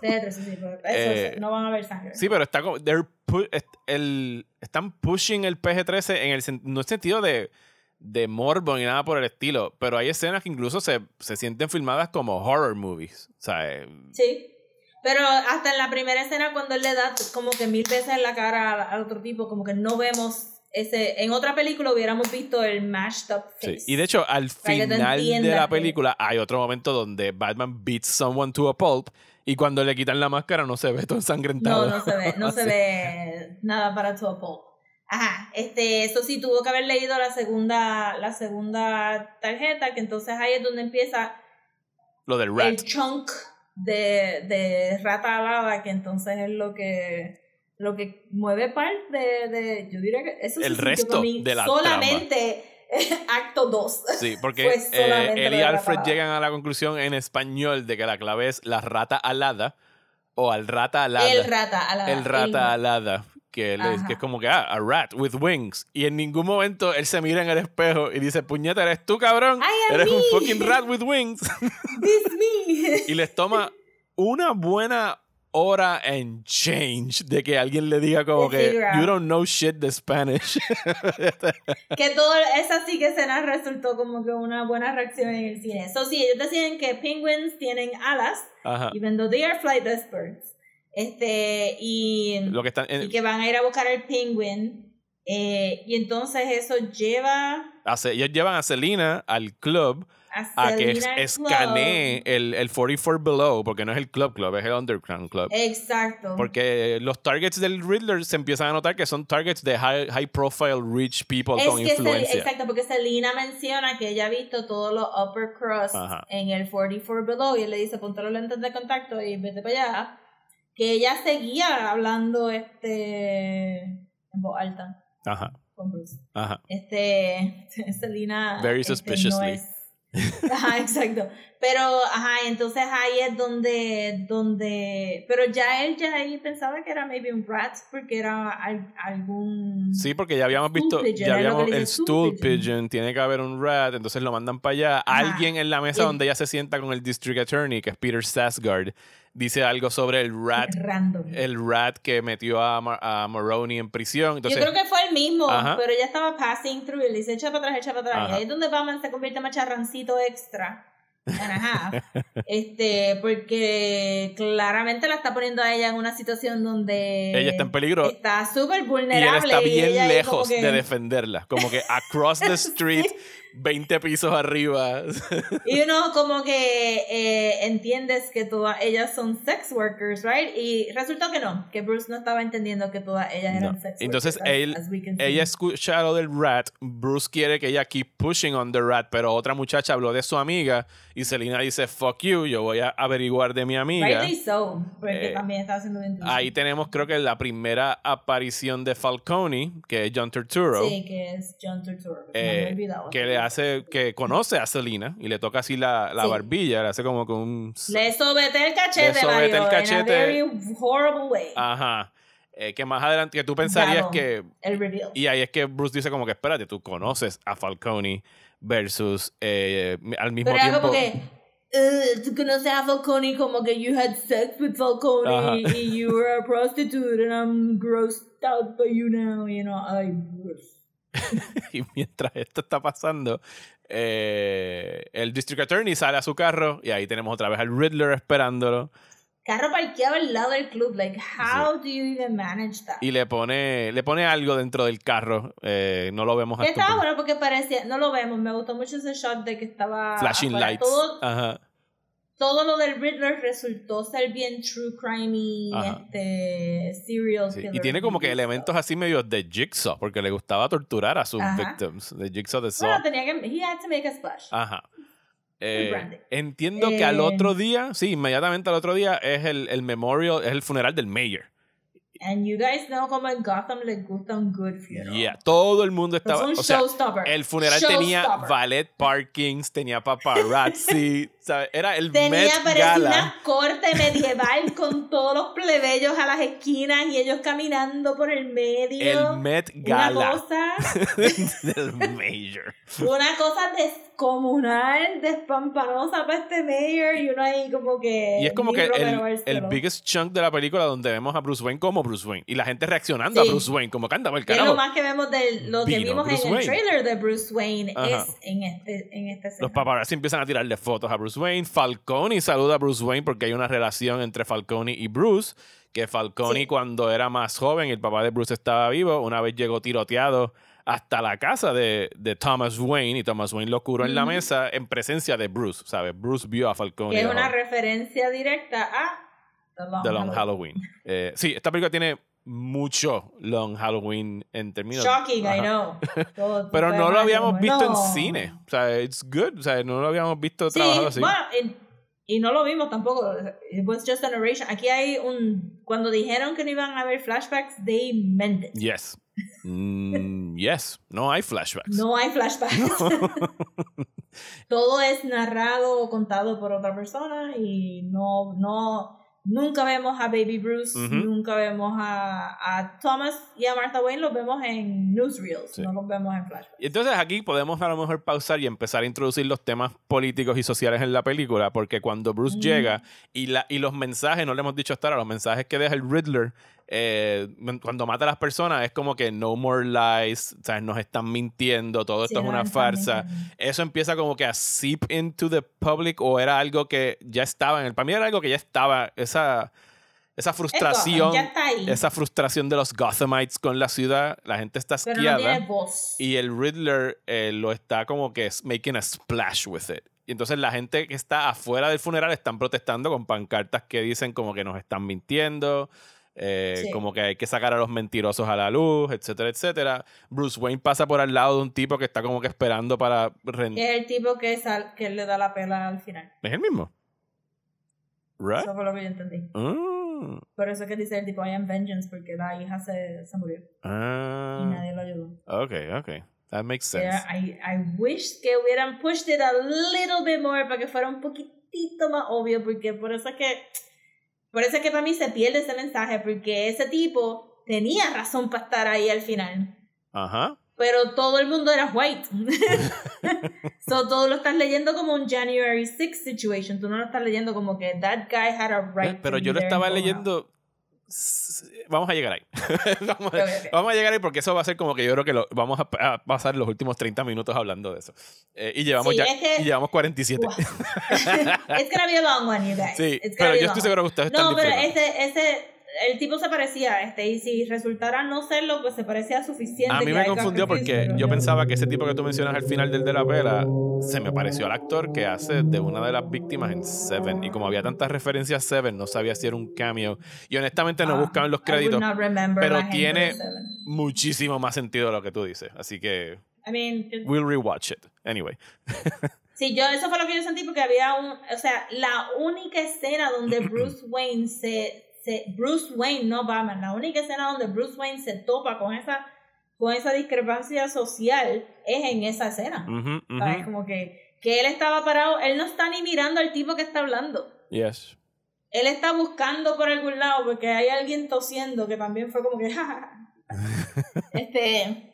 De sí, sí, pero eso Eh, no van a ver sangre. Sí, pero está como. they're pu- el, están pushing el PG-13 en el no en sentido de, de morbo ni nada por el estilo. Pero hay escenas que incluso se, se sienten filmadas como horror movies. O sea, Sí. Pero hasta en la primera escena cuando él le da como que mil veces en la cara al, otro tipo, como que no vemos ese... En otra película hubiéramos visto el mashed up sí. face. Y de hecho, al final de la que- película hay otro momento donde Batman beats someone to a pulp. Y cuando le quitan la máscara no se ve todo No, ensangrentado. no se ve, no se Sí. ve nada para tu Pulp. Ajá, este, eso sí tuvo que haber leído la segunda, la segunda tarjeta, que entonces ahí es donde empieza Lo del el rat. chunk de, de rata alada, que entonces es lo que lo que mueve parte de, de yo diría que eso El resto de la solamente acto 2. Sí, porque eh, él lo y Alfred llegan a la conclusión en español de que la clave es la rata alada o al rata alada. El rata alada. el rata el- alada. Que, él es, Ajá. que es como que, ah, a rat with wings. Y en ningún momento él se mira en el espejo y dice, puñeta, eres tú, cabrón. Eres un me." fucking rat with wings. This me. y les toma una buena hora en change de que alguien le diga como que, you don't know shit de Spanish. Que todo, esa sí que escena resultó como que una buena reacción en el cine. Eso sí, ellos decían que penguins tienen alas, Ajá. even though they are flightless birds. Este, y, Lo que están, y que van a ir a buscar el penguin. eh, y entonces eso lleva hace- ellos llevan a Selena al club a, a que al escanee el, el 44 Below, porque no es el Club Club, es el Underground Club. Exacto. Porque los targets del Riddler se empiezan a notar que son targets de high, high profile rich people es con influencia. exacto, porque Selena menciona que ella ha visto todos los upper crust Ajá. en el 44 Below y él le dice ponte los lentes de contacto y vete para allá. Que ella seguía hablando este en voz alta Ajá, con Bruce. ajá. Este, Selena. Very este, suspiciously. No es, Ajá, exacto. Pero, ajá, entonces ahí es donde, donde, pero ya él ya ahí pensaba que era maybe un rat porque era al- algún... Sí, porque ya habíamos visto, pigeon, ya habíamos el stool pigeon. pigeon, tiene que haber un rat, entonces lo mandan para allá. Ajá. Alguien en la mesa donde ella se sienta con el district attorney, que es Peter Sarsgaard, dice algo sobre el rat, Random. el rat que metió a, Mar- a Maroney en prisión. Entonces, Yo creo que fue el mismo, Ajá. pero ella estaba passing through y le dice echa para atrás, echa para atrás. Ajá. Y ahí es donde Batman se convierte en macharrancito extra. Este, porque claramente la está poniendo a ella en una situación donde ella está en peligro. está súper Y vulnerable. él está bien ella lejos que- de defenderla. Como que across the street, 20 pisos arriba. Y uno como que eh, entiendes que todas ellas son sex workers, right? Y resultó que no, que Bruce no estaba entendiendo que todas ellas eran No. sex workers. Entonces, can see. Ella escucha lo del rat. Bruce quiere que ella keep pushing on the rat. Pero otra muchacha habló de su amiga. Y Selena dice, fuck you, yo voy a averiguar de mi amiga. Rightly so, porque Eh, también estaba haciendo bien Ahí tenemos creo que la primera aparición de Falcone, que es John Turturro. Sí, que es John Turturro. que se me eh, había olvidado. que le hace, que conoce a Selena y le toca así la, la Sí. barbilla, le hace como con un... Le sobete el cachete, Le sobete el cachete. in a very horrible way. Ajá. Eh, que más adelante, que tú pensarías que... el reveal. Y ahí es que Bruce dice como que, espérate, tú conoces a Falcone versus eh, al mismo Pero tiempo... como que, "Ugh, tú conoces a Falcone como que you had sex with Falcone Ajá. y you were a prostitute and I'm grossed out by you now, you know, ay, Bruce. Y mientras esto está pasando, eh, el District Attorney sale a su carro y ahí tenemos otra vez al Riddler esperándolo Carro parqueado al lado del club, like, how do you even manage that? y le pone, le pone algo dentro del carro. eh, no lo vemos estaba bueno porque parecía, no lo vemos, me gustó mucho ese shot de que estaba flashing afuera. lights. Todo, Ajá. Todo lo del Riddler resultó ser bien true crime y Ajá. este serial Sí. Y tiene como que elementos así medio de Jigsaw, porque le gustaba torturar a sus Ajá. victims. De Jigsaw de Saw. Bueno, tenía que, he had to make a splash. Ajá. Eh, entiendo que al Eh, otro día, sí, inmediatamente al otro día es el, el memorial, es el funeral del mayor. And you guys know como en Gotham les gusta un good funeral. Yeah, todo el mundo Es estaba. un O sea, showstopper. el funeral tenía valet parkings, tenía paparazzi, ¿sabes? Era el Tenía, Met parecía Gala. una corte medieval con todos los plebeyos a las esquinas y ellos caminando por el medio. El Met Una Gala cosa, del mayor. una cosa descomunal, despampanosa para este mayor y uno ahí como que... Y es como que el, el biggest chunk de la película donde vemos a Bruce Wayne como Bruce Wayne. Y la gente reaccionando Sí. a Bruce Wayne, como canta el Que es carajo. lo más que vemos de lo que Vino vimos Bruce en el trailer de Bruce Wayne Ajá. es en este, en escena. Los paparazzi empiezan a tirarle fotos a Bruce Wayne. Falcone saluda a Bruce Wayne porque hay una relación entre Falcone y Bruce. Que Falcone Sí. cuando era más joven, el papá de Bruce estaba vivo, una vez llegó tiroteado hasta la casa de, de Thomas Wayne y Thomas Wayne lo curó en la mesa en presencia de Bruce, ¿sabes? Bruce vio a Falcone. es una referencia directa a The Long, The Long Halloween. Halloween. Eh, sí, esta película tiene mucho Long Halloween en términos... Shocking, I Ajá. know. Todo- Pero no lo habíamos visto en no. cine. O sea, it's good. O sea, no lo habíamos visto Sí, trabajado así. bueno, y, y no lo vimos tampoco. It was just a narration. Aquí hay un... Cuando dijeron que no iban a haber flashbacks, they meant it. Yes. Mm, yes. No hay flashbacks. No hay flashbacks. Todo es narrado o contado por otra persona y no, no, nunca vemos a Baby Bruce, nunca vemos a, a Thomas y a Martha Wayne, los vemos en newsreels, Sí. no los vemos en flashbacks. Y entonces aquí podemos a lo mejor pausar y empezar a introducir los temas políticos y sociales en la película, porque cuando Bruce Mm. llega y, la, y los mensajes, no le hemos dicho hasta ahora, los mensajes que deja el Riddler eh, cuando mata a las personas es como que no more lies, ¿sabes? nos están mintiendo, todo esto Sí, es una no, farsa. Eso empieza como que a seep into the public o era algo que ya estaba en el... Para mí era algo que ya estaba, esa, esa Es frustración, esa frustración de los Gothamites con la ciudad, la gente está no asqueada. voz. Y el Riddler eh, lo está como que making a splash with it. Y entonces la gente que está afuera del funeral están protestando con pancartas que dicen como que nos están mintiendo, eh, Sí. como que hay que sacar a los mentirosos a la luz, etcétera, etcétera. Bruce Wayne pasa por al lado de un tipo que está como que esperando para... ren- Que es el tipo que, sal, que le da la pela al final. ¿Es el mismo? ¿Right? Eso fue lo que yo entendí. Ah, Por eso es que dice el tipo I am vengeance, porque la hija se, se murió y ah, nadie lo ayudó. ok, ok. That makes sense. Yeah, I, I wish que hubieran pushed it a little bit more para que fuera un poquitito más obvio, porque por eso es que, por eso es que para mí se pierde ese mensaje, porque ese tipo tenía razón para estar ahí al final, Ajá. pero todo el mundo era white. so todo lo estás leyendo como un January 6 situation, tú no lo estás leyendo como que that guy had a right. Eh, Pero to yo lo estaba leyendo. Vamos a llegar ahí. vamos, a, vamos a llegar ahí porque eso va a ser como que yo creo que lo, vamos a, a pasar los últimos 30 minutos hablando de eso. Eh, y llevamos Sí, ya es que- y llevamos 47. Wow. It's gonna be a long one, you guys. Sí, It's pero be yo estoy seguro que ustedes están No, pero disfrutando. ese, ese, el tipo se parecía a este, y si resultara no serlo, pues se parecía suficiente. A mí me confundió porque yo pensaba que ese tipo que tú mencionas al final del de la vela se me pareció al actor que hace de una de las víctimas en Seven. Y como había tantas referencias a Seven, no sabía si era un cameo. Y honestamente no Ah, buscaba en los créditos pero tiene- muchísimo más sentido de lo que tú dices. Así que I mean, we'll rewatch it. Anyway. sí, yo, eso fue lo que yo sentí porque había un, o sea, la única escena donde Bruce Wayne se, se, Bruce Wayne, no Batman, la única escena donde Bruce Wayne se topa con esa, con esa discrepancia social es en esa escena. ¿Sabes? Como que, que él estaba parado, él no está ni mirando al tipo que está hablando. Yes. Él está buscando por algún lado porque hay alguien tosiendo que también fue como que este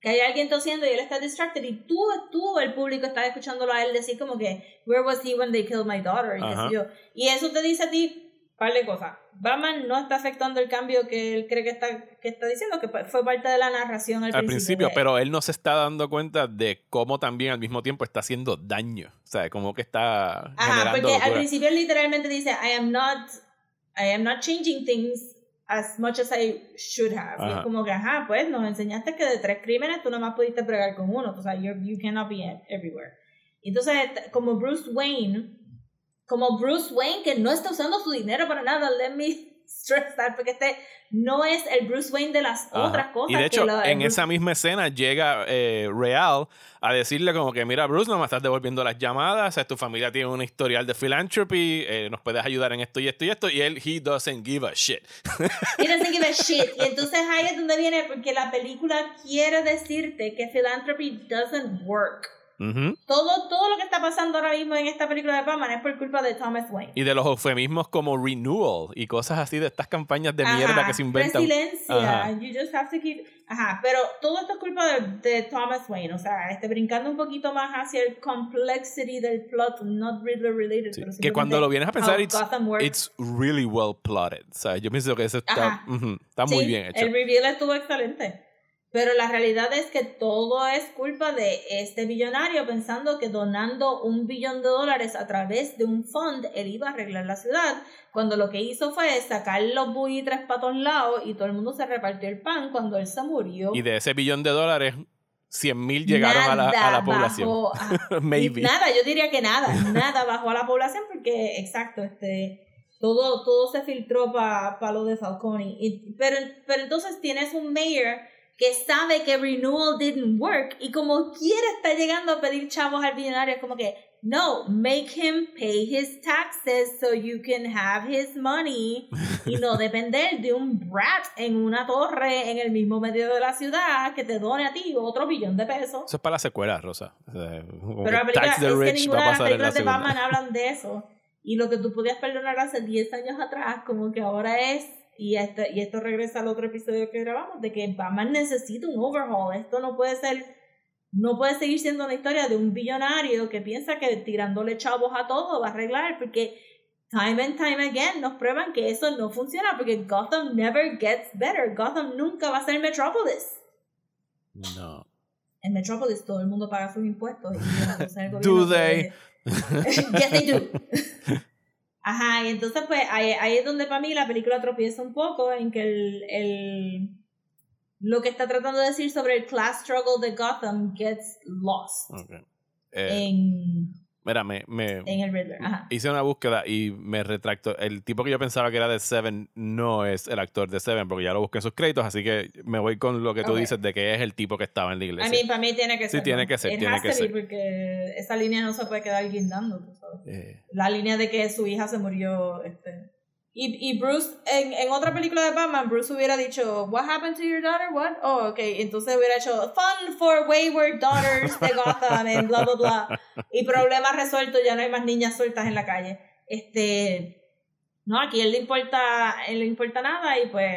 que hay alguien tosiendo y él está distracted y tú, tú el público está escuchándolo a él decir como que where was he when they killed my daughter yo. y eso te dice a ti par de cosas Batman no está afectando el cambio que él cree que está, que está diciendo que fue parte de la narración al, Al principio, de- pero él no se está dando cuenta de cómo también al mismo tiempo está haciendo daño. O sea, como que está Ajá, generando porque al locura. principio él literalmente dice, I am not, I am not changing things as much as I should have. Y Ajá. es como que, ajá, pues nos enseñaste que de tres crímenes tú nomás pudiste bregar con uno. O sea, you cannot be everywhere. Entonces, como Bruce Wayne, como Bruce Wayne que no está usando su dinero para nada. Let me stress that porque este no es el Bruce Wayne de las Ajá. otras cosas. Y de hecho, que la- el en Bruce- esa misma escena llega eh, Real a decirle como que, mira, Bruce, no me estás devolviendo las llamadas, o sea, tu familia tiene un historial de philanthropy, eh, nos puedes ayudar en esto y esto y esto, y él, he doesn't give a shit. He doesn't give a shit. Y entonces ahí es donde viene, porque la película quiere decirte que philanthropy doesn't work. Todo, todo lo que está pasando ahora mismo en esta película de Batman es por culpa de Thomas Wayne. Y de los eufemismos como renewal y cosas así de estas campañas de mierda que se inventan. Resiliencia. Ajá. You just have to keep. Ajá, pero todo esto es culpa de, de Thomas Wayne. O sea, este, brincando un poquito más hacia el complexity del plot, not really related. Sí, pero Que cuando lo vienes a pensar, it's, it's really well plotted. O sea, yo pienso que eso está, está muy bien hecho. El reveal estuvo excelente. Pero la realidad es que todo es culpa de este billonario pensando que donando un billón de dólares a través de un fund él iba a arreglar la ciudad, cuando lo que hizo fue sacar los buitres para todos lados y todo el mundo se repartió el pan cuando él se murió. Y de ese billón de dólares, 100 mil llegaron a la, a la población. bajó a- Maybe. Nada, yo diría que nada, nada bajó a la población porque, exacto, este, todo, todo se filtró para lo de Falcone. Y- pero, pero entonces tienes un mayor que sabe que renewal didn't work y como quiere está llegando a pedir chavos al billonario, es como que, no, make him pay his taxes so you can have his money y no depender de un brat en una torre en el mismo medio de la ciudad que te done a ti otro billón de pesos. Eso es para la secuela, Rosa. Como Pero película, Tax the es que Rich va ninguna a de las la películas de. Batman hablan de eso. Y lo que tú podías perdonar hace 10 años atrás, como que ahora es, y esto, y esto regresa al otro episodio que grabamos, de que Batman necesita un overhaul. Esto no puede ser, no puede seguir siendo una historia de un billonario que piensa que tirándole chavos a todo va a arreglar, porque time and time again nos prueban que eso no funciona, porque Gotham never gets better. Gotham nunca va a ser Metropolis. No. En Metropolis todo el mundo paga sus impuestos. Y Do they? yes, they do. Ajá, y entonces pues ahí, ahí es donde para mí la película tropieza un poco en que el, el lo que está tratando de decir sobre el class struggle de Gotham gets lost Ok. Eh, en, mira, me, me en el Riddler. Ajá. hice una búsqueda y me retracto. El tipo que yo pensaba que era de Seven no es el actor de Seven, porque ya lo busqué en sus créditos, así que me voy con lo que tú dices de que es el tipo que estaba en la A iglesia. mí, para mí tiene que Sí, ser. tiene ¿no? que ser, It tiene que ser. Porque esa línea no se puede quedar guindando, tú sabes. Eh, la línea de que su hija se murió. Este. Y, y Bruce, en, en otra película de Batman, Bruce hubiera dicho, What happened to your daughter? What? Oh, ok. Entonces hubiera hecho, Fun for wayward daughters de Gotham, and bla, bla, bla. Y problema resuelto, ya no hay más niñas sueltas en la calle. Este. No, aquí él le importa, él le importa nada y pues.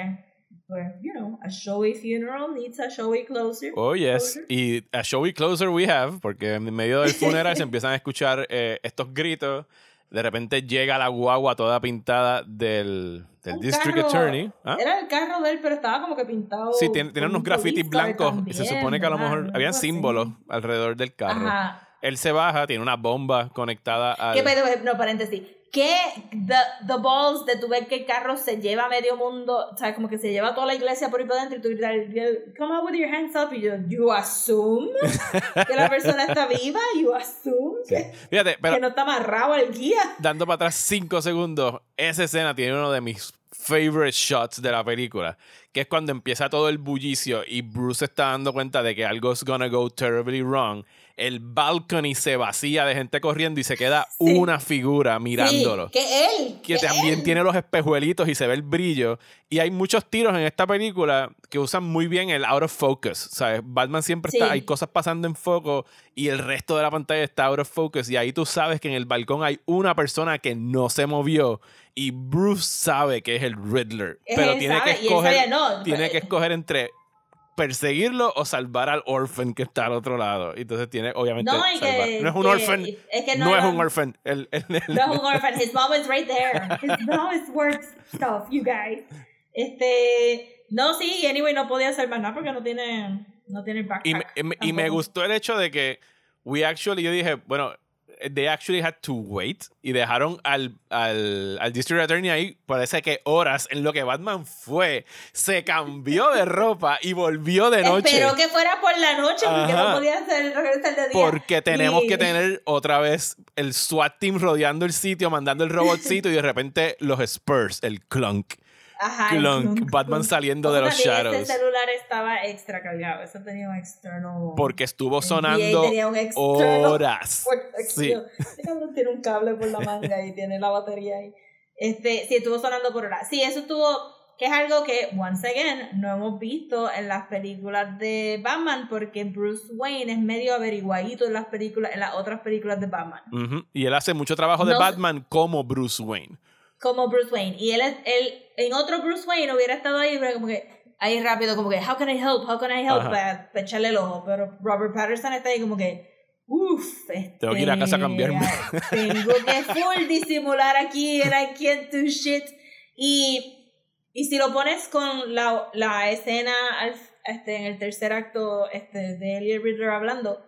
Pues, you know, a showy funeral needs a showy closer. Oh, yes. Closure. Y a showy closer we have, porque en medio del funeral se empiezan a escuchar eh, estos gritos. De repente llega la guagua toda pintada del, del District carro- Attorney. ¿Ah? Era el carro de él, pero estaba como que pintado. Sí, tiene, tiene unos un grafitis blancos. y se también, supone que a lo ¿verdad? mejor habían así. símbolos alrededor del carro. Ajá. Él se baja, tiene una bomba conectada al. Que, no, paréntesis. Que the, the balls de tu ver que el carro se lleva a medio mundo, o sea, como que se lleva toda la iglesia por ahí para adentro y tú gritas, come out with your hands up, y yo, you assume que la persona está viva, you assume que, Fíjate, pero que no está amarrado al guía. dando para atrás 5 segundos, esa escena tiene uno de mis favorite shots de la película, que es cuando empieza todo el bullicio y Bruce está dando cuenta de que algo es gonna go terribly wrong. El balcony se vacía de gente corriendo y se queda Sí. una figura mirándolo. Sí, que él. que también él. tiene los espejuelitos y se ve el brillo. Y hay muchos tiros en esta película que usan muy bien el out of focus. ¿Sabes? Batman siempre está, Sí. hay cosas pasando en foco y el resto de la pantalla está out of focus. Y ahí tú sabes que en el balcón hay una persona que no se movió. Y Bruce sabe que es el Riddler. Es pero tiene sabe, que escoger. no, tiene pero- que escoger entre perseguirlo o salvar al orphan que está al otro lado. Entonces tiene, obviamente, No, y que, No es un que- orphan. Es que No, no, es un orphan. El- el- el- No es un orphan. His mom is right there. His mom is work stuff, you guys. Este. No, sí, anyway, no podía hacer más nada porque no tiene. No tiene el Y me, backpack. y me- y me gustó el hecho de que we actually, yo dije, bueno, they actually had to wait y dejaron al, al, al District Attorney ahí, parece que horas en lo que Batman fue, se cambió de ropa y volvió de noche. Espero que fuera por la noche porque Ajá. no podía hacer regresar de día. Porque tenemos Y- que tener otra vez el SWAT team rodeando el sitio, mandando el robotcito y de repente los Spurs, el clunk. Ajá, clunk, clunk, Batman clunk. saliendo de los También shadows. Este celular estaba extra cargado, eso tenía un externo. Porque estuvo sonando horas. Sí. Ese cabrón tiene un cable por la manga y tiene la batería ahí. Este, sí, estuvo sonando por horas. Sí, eso estuvo, que es algo que, once again, no hemos visto en las películas de Batman, porque Bruce Wayne es medio averiguadito en las películas, en las otras películas de Batman. Ujú. Y él hace mucho trabajo de No- Batman como Bruce Wayne. Como Bruce Wayne. Y él, es- él, en otro Bruce Wayne hubiera estado ahí, pero como que, ahí rápido, como que, how can I help, how can I help, para, para echarle el ojo. Pero Robert Patterson está ahí como que, uff, Tengo que ir a casa a este, cambiarme. Tengo que full disimular aquí and I can't do shit. Y, y si lo pones con la, la escena al- este, en el tercer acto este, de Elliot Riddler hablando,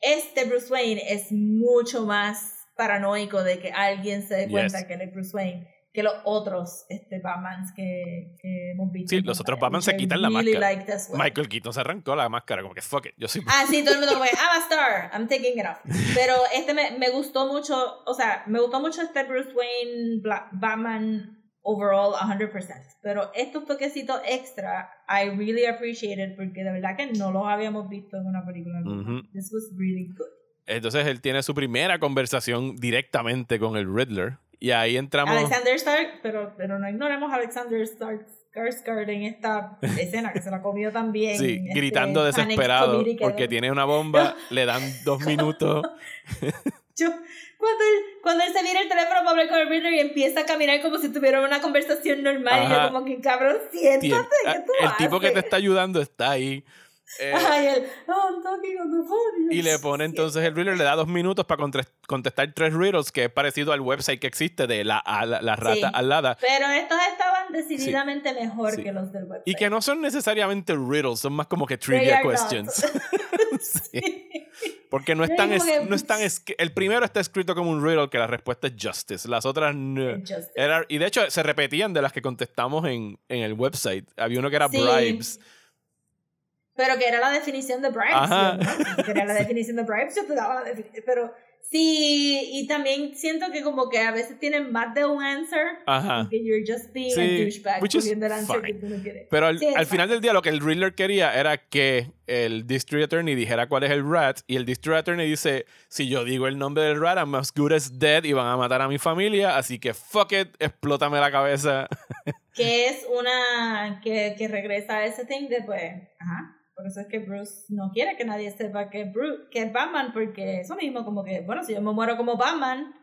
este Bruce Wayne es mucho más paranoico de que alguien se dé cuenta Yes. que él es Bruce Wayne que los otros este, Batmans que, que hemos visto. Sí, los otros Batman se quitan la really máscara. as well. Michael Keaton se arrancó la máscara, como que fuck it, yo soy. Ah, sí, todo el mundo como I'm a star, I'm taking it off. Pero este me, me gustó mucho, o sea, me gustó mucho este Bruce Wayne Bla- Batman overall 100%. Pero estos toquecitos extra, I really appreciated porque de verdad que no los habíamos visto en una película. This was really good. Entonces él tiene su primera conversación directamente con el Riddler. Y ahí entramos. Alexander Stark, pero, pero no ignoremos a Alexander Stark Skarsgård en esta escena que se la comió también. Sí, este, gritando desesperado porque tiene una bomba, le dan dos minutos. Yo, cuando él, cuando él se mira el teléfono para hablar con el Riddler y empieza a caminar como si tuviera una conversación normal, y Ajá. yo como que cabrón, siéntate, Tien- ¿qué tú el tipo que te haces? está ayudando está ahí. Eh, Ay, oh, talking on the phone. y le pone entonces el Riddler, le da dos minutos para contestar tres riddles, que es parecido al website que existe de la, la, la rata Sí. alada. Pero estos estaban decididamente mejor Sí. que los del website. Y que no son necesariamente riddles, son más como que trivia questions. Sí. Porque no están, es- que- no están es- el primero está escrito como un riddle que la respuesta es justice. Las otras no. Era- y de hecho se repetían de las que contestamos en, en el website. Había uno que era Sí. bribes. Pero que era la definición de bribes. ¿no? Que era la definición de bribes, yo te daba la definición. Pero sí, y también siento que como que a veces tienen más de un answer. Ajá. Que you're just being Sí, a douchebag which is el answer que tú no quieres. Pero al, Sí, al final del día lo que el Riddler quería era que el District Attorney dijera cuál es el rat y el District Attorney dice, si yo digo el nombre del rat, I'm as good as dead y van a matar a mi familia, así que fuck it, explótame la cabeza. que es una que, que regresa a ese thing de pues ajá por eso es que Bruce no quiere que nadie sepa que Bruce que es Batman porque eso mismo como que bueno si yo me muero como Batman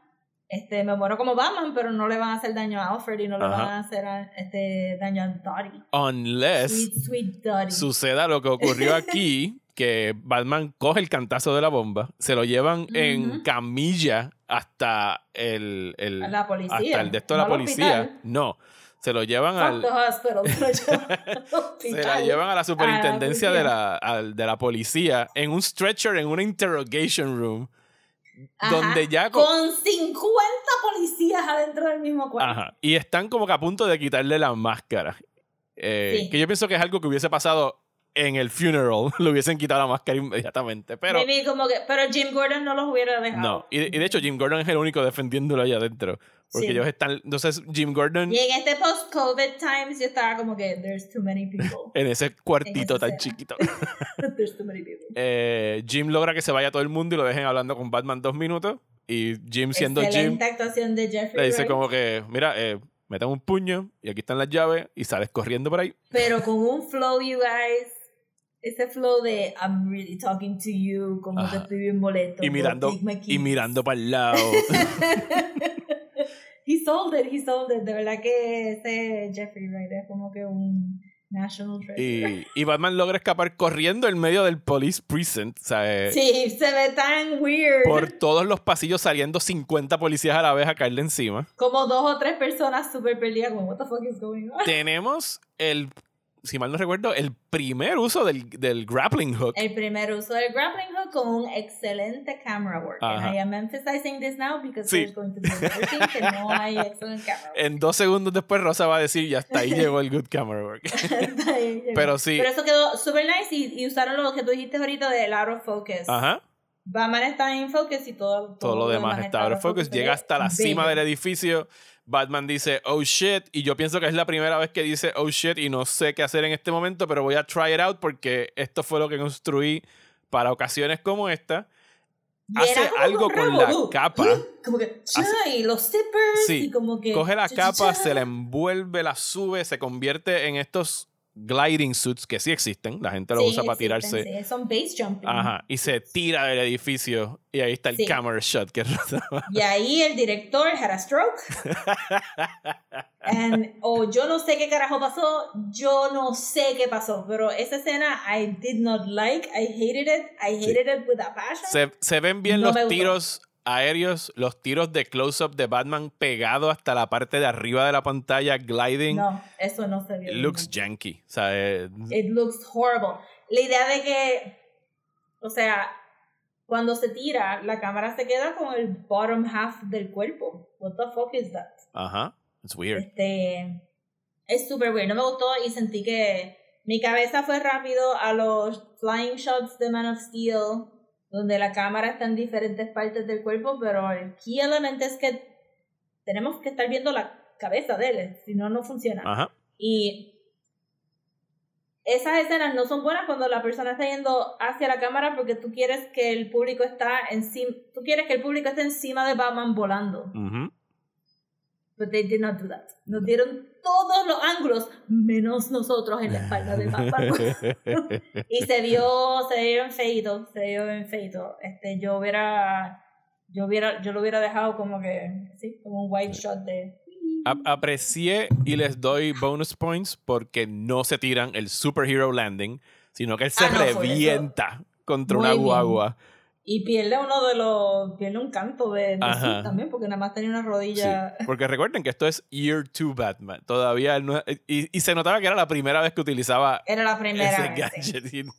este me muero como Batman pero no le van a hacer daño a Alfred y no le Ajá. van a hacer a- este daño a Dottie Unless sweet sweet Dottie suceda lo que ocurrió aquí, que Batman coge el cantazo de la bomba, se lo llevan en camilla hasta el, el- a la policía hasta el de esto de la no policía. No, se lo llevan al hospital, se lo llevan al se la hospital. llevan a la superintendencia de, la, al- de la policía en un stretcher en una interrogation room Ajá, donde ya co- con 50 policías adentro del mismo cuarto Ajá. Y están como que a punto de quitarle la máscara. Eh, Sí. Que yo pienso que es algo que hubiese pasado en el funeral. Le hubiesen quitado la máscara inmediatamente. Pero Maybe como que, pero Jim Gordon no los hubiera dejado. no. Y de, y de hecho, Jim Gordon es el único defendiéndolo allá adentro. Porque Sí. ellos están. Entonces, Jim Gordon Y en este post-COVID times yo estaba como que, there's too many people. en ese cuartito esa tan chiquito. there's too many people. eh, Jim logra que se vaya todo el mundo y lo dejen hablando con Batman dos minutos. Y Jim, siendo Jim, Excelente actuación de Jeffrey le dice Wright, como que: Mira, eh, metan un puño y aquí están las llaves. Y sales corriendo por ahí. Pero con un flow, you guys. Ese flow de I'm really talking to you, como Ajá. que estoy bien molesto. Y mirando, y mirando para el lado. he sold it, he sold it. De verdad que ese Jeffrey Wright es como que un national treasure. Y, y Batman logra escapar corriendo en medio del police precinct. O sea, eh, Sí, se ve tan weird. por todos los pasillos saliendo 50 policías a la vez a caerle encima. Como dos o tres personas súper perdidas, como, what the fuck is going on? Tenemos el si mal no recuerdo, el primer uso del, del grappling hook. El primer uso del grappling hook con un excelente camera work. Ajá. And I am emphasizing this now because Sí. there's going to be que no hay excellent camera work. En dos segundos después Rosa va a decir, ya hasta ahí llegó el good camera work. Pero sí. Pero eso quedó super nice y, y usaron lo que tú dijiste ahorita del out of focus. Ajá. Batman está en focus y todo, Todo lo demás está out of focus. Llega hasta la cima del edificio. Batman dice, oh shit. Y yo pienso que es la primera vez que dice, oh shit. Y no sé qué hacer en este momento, pero voy a try it out porque esto fue lo que construí para ocasiones como esta. hace algo con la capa. Como que, Hace- y los zippers Sí. y como que... Coge la capa, se la envuelve, la sube, se convierte en estos gliding suits que sí existen. La gente lo Sí, usa para existen, tirarse. sí, son base jumping. Ajá. Y se tira del edificio. Y ahí está el Sí. camera shot que Y ahí el director had a stroke. And, o yo no sé qué carajo pasó, yo no sé qué pasó, pero esa escena I did not like, I hated it, I hated it with a passion. Se, se ven bien No los tiros aéreos, los tiros de close-up de Batman pegado hasta la parte de arriba de la pantalla, gliding. No, eso no se vio. Looks janky. O sea, eh, It looks horrible. La idea de que, o sea, cuando se tira, la cámara se queda con el bottom half del cuerpo. What the fuck is that? ajá. It's weird. Este, es súper weird. No me gustó y sentí que mi cabeza fue rápido a los flying shots de Man of Steel, donde la cámara está en diferentes partes del cuerpo, pero el key element es que tenemos que estar viendo la cabeza de él, si no, no funciona. Ajá. Y esas escenas no son buenas cuando la persona está yendo hacia la cámara porque tú quieres que el público está encima, tú quieres que el público esté encima de Batman volando. Ujú. But they did not do that. Nos dieron todos los ángulos, menos nosotros en la espalda de Batman. y se vio, se vio en feito, se vio en feito. Este, yo hubiera, yo hubiera, yo lo hubiera dejado como que, sí, como un white shot de. Aprecié y les doy bonus points porque no se tiran el superhero landing, sino que él se Ah, no, revienta contra Muy una bien. Y pierde uno de los, pierde un canto de, de sí también, porque nada más tenía una Sí, rodilla. porque recuerden que esto es Year 2 Batman. Todavía él no- y, y se notaba que era la primera vez que utilizaba Era la primera ese vez. sí. gadget.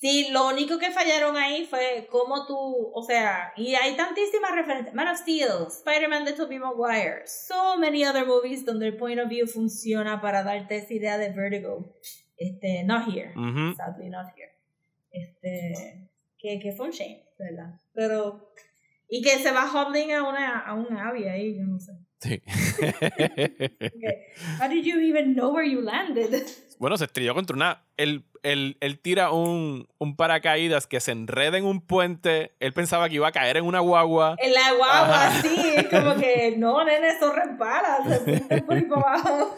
Sí, lo único que fallaron ahí fue cómo tú, o sea, y hay tantísimas referencias. Man of Steel, Spider-Man de Tobey Maguire, so many other movies donde el point of view funciona para darte esa idea de Vertigo. Este, not here, Ujú. sadly not here. Este, que, que fue un shame, ¿verdad? Pero, y que se va holding a una, a un ave ahí, yo no sé. Sí. Okay. How did you even know where you landed? bueno, se estrelló contra una. Él, él- él tira un, un paracaídas que se enreda en un puente. Él pensaba que iba a caer en una guagua. En la guagua, Ajá. sí, es como que no, nene, eso resbala, se por abajo.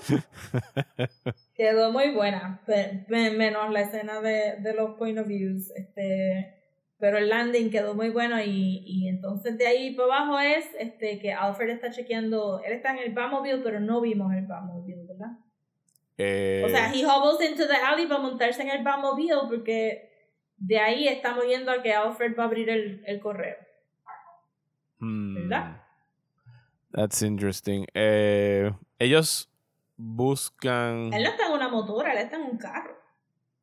Quedó muy buena, menos la escena de, de los point of views, este, pero el landing quedó muy bueno y, y entonces de ahí para abajo es este que Alfred está chequeando, él está en el Batmobile, pero no vimos el Batmobile, ¿verdad? Eh, O sea, he hobbles into the alley para montarse en el Batmobile porque de ahí estamos viendo a que Alfred va a abrir el, el correo. hmm, ¿verdad? That's interesting. Eh, ellos buscan. Él no está en una motora, él está en un carro.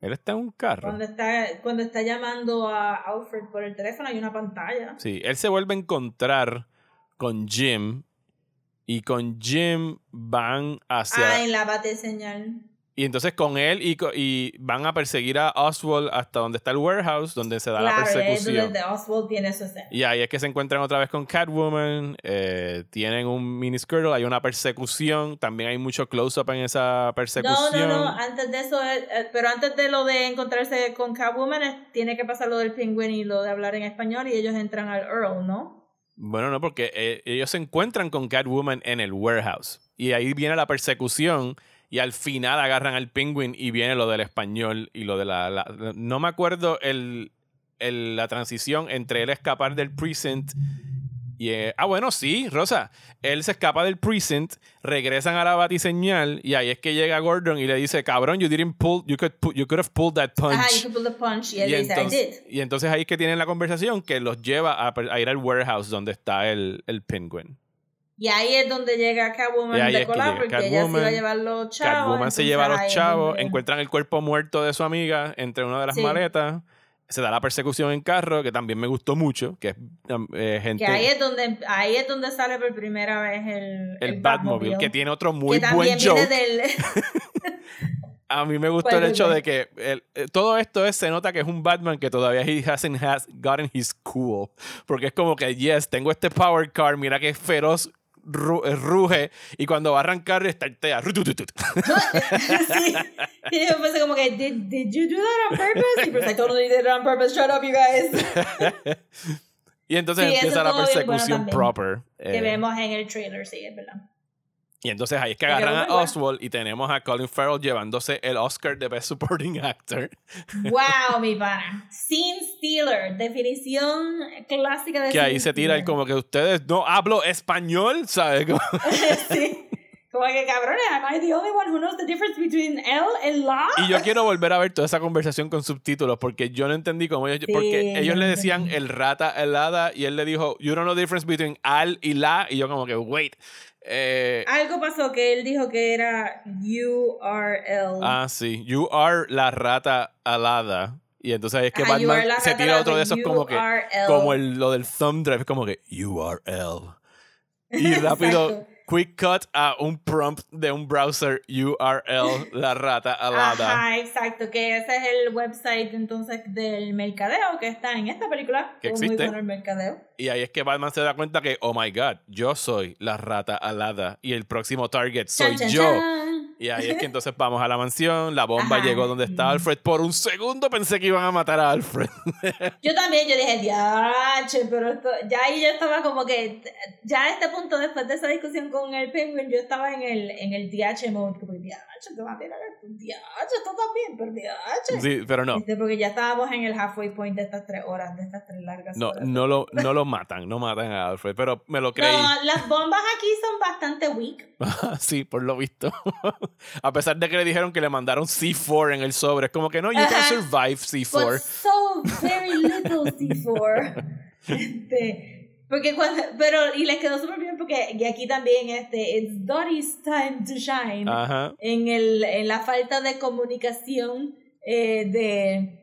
Él está en un carro. Cuando está, cuando está llamando a Alfred por el teléfono hay una pantalla. Sí, él se vuelve a encontrar con Jim. Y con Jim van hacia. Ah, en la bate señal. Y entonces con él y, van a perseguir a Oswald hasta donde está el warehouse, donde se da la Claro, persecución. donde Oswald tiene su escena. Y ahí es que se encuentran otra vez con Catwoman. eh, tienen un mini skirtle, hay una persecución. También hay mucho close-up en esa No, persecución. no, no, antes de eso, eh, eh, pero antes de lo de encontrarse con Catwoman, tiene que pasar lo del pingüino y lo de hablar en español y ellos entran al Earl, ¿no? Bueno, no, porque eh, ellos se encuentran con Catwoman en el warehouse. Y ahí viene la persecución. Y al final agarran al Penguin y viene lo del español y lo de la. la- no me acuerdo el, el- la transición entre él escapar del precinct y. eh, ah, bueno, sí, Rosa. Él se escapa del precinct, regresan a la batiseñal y ahí es que llega Gordon y le dice: Cabrón, you didn't pull, you could, you could have pulled that punch. Ajá, you can pull the punch. Y él Y dice, I entonces, did. y entonces ahí es que tienen la conversación que los lleva a, a ir al warehouse donde está el, el penguin. Y ahí es donde llega Catwoman de colar porque ella se iba a llevar los chavos. Catwoman se lleva a los chavos, donde- encuentran el cuerpo muerto de su amiga entre una de las Sí. maletas. Se da la persecución en carro, que también me gustó mucho, que es um, eh, gente... Que ahí es donde ahí es donde sale por primera vez el, el Batmobile, que tiene otro muy que buen también joke. del A mí me gustó ¿Cuál el hecho de que el- eh, todo esto es, se nota que es un Batman que todavía he hasn't has gotten his cool. Porque es como que, yes, tengo este power car, mira que feroz ru- eh, ruge, y cuando va a arrancar, estartea. sí. Y yo pensé como que did, did you do that on purpose? Y pues I totally did it on purpose. Shut up you guys. Y entonces Sí, empieza la bueno persecución también. proper. que eh, vemos en el trailer, sí, es verdad. Y entonces ahí es que agarran a. Oswald y tenemos a Colin Farrell llevándose el Oscar de Best Supporting Actor. Wow, mi pana. Scene Stealer, definición clásica de Que ahí se tira el como que ustedes no hablo español, ¿sabes? Sí. Como que cabrones, am I the only one who knows the difference between L and la? Y yo quiero volver a ver toda esa conversación con subtítulos porque yo no entendí cómo ellos. Sí, porque ellos le decían el rata, el hada, y él le dijo, You don't know the difference between al y la. Y yo, como que, wait. Eh, Algo pasó que él dijo que era URL. ah, sí. You are la rata alada. Y entonces es que Ajá, are Batman se tira otro de esos como que. Como el, lo del thumb drive, como que URL. Y rápido. Quick cut a un prompt de un browser URL, la rata alada. Ajá, exacto, que ese es el website entonces del mercadeo que está en esta película. Que muy existe. bueno el mercadeo. Y ahí es que Batman se da cuenta que, oh my god, yo soy la rata alada y el próximo target soy Chan, chan, yo. chan. Y ahí es que entonces vamos a la mansión, la bomba Ajá. llegó donde está Alfred. Por un segundo pensé que iban a matar a Alfred. Yo también, yo dije, diache, pero esto, ya ahí yo estaba como que, ya a este punto, después de esa discusión con el Penguin, yo estaba en el, en el diache mode, como diache, te va a tirar esto, diache, esto también, pero diache. Sí, pero no. Este, porque ya estábamos en el halfway point de estas tres horas, de estas tres largas No, horas. no lo, no lo matan, no matan a Alfred, pero me lo creí. No, las bombas aquí son bastante weak. sí, por lo visto. a pesar de que le dijeron que le mandaron C4 en el sobre, es como que no, you can Ajá. survive But C4. so very little C4. Este, porque cuando, pero, y les quedó súper bien porque, y aquí también, este, it's Dottie's time to shine. Ajá. En, el, en la falta de comunicación eh, de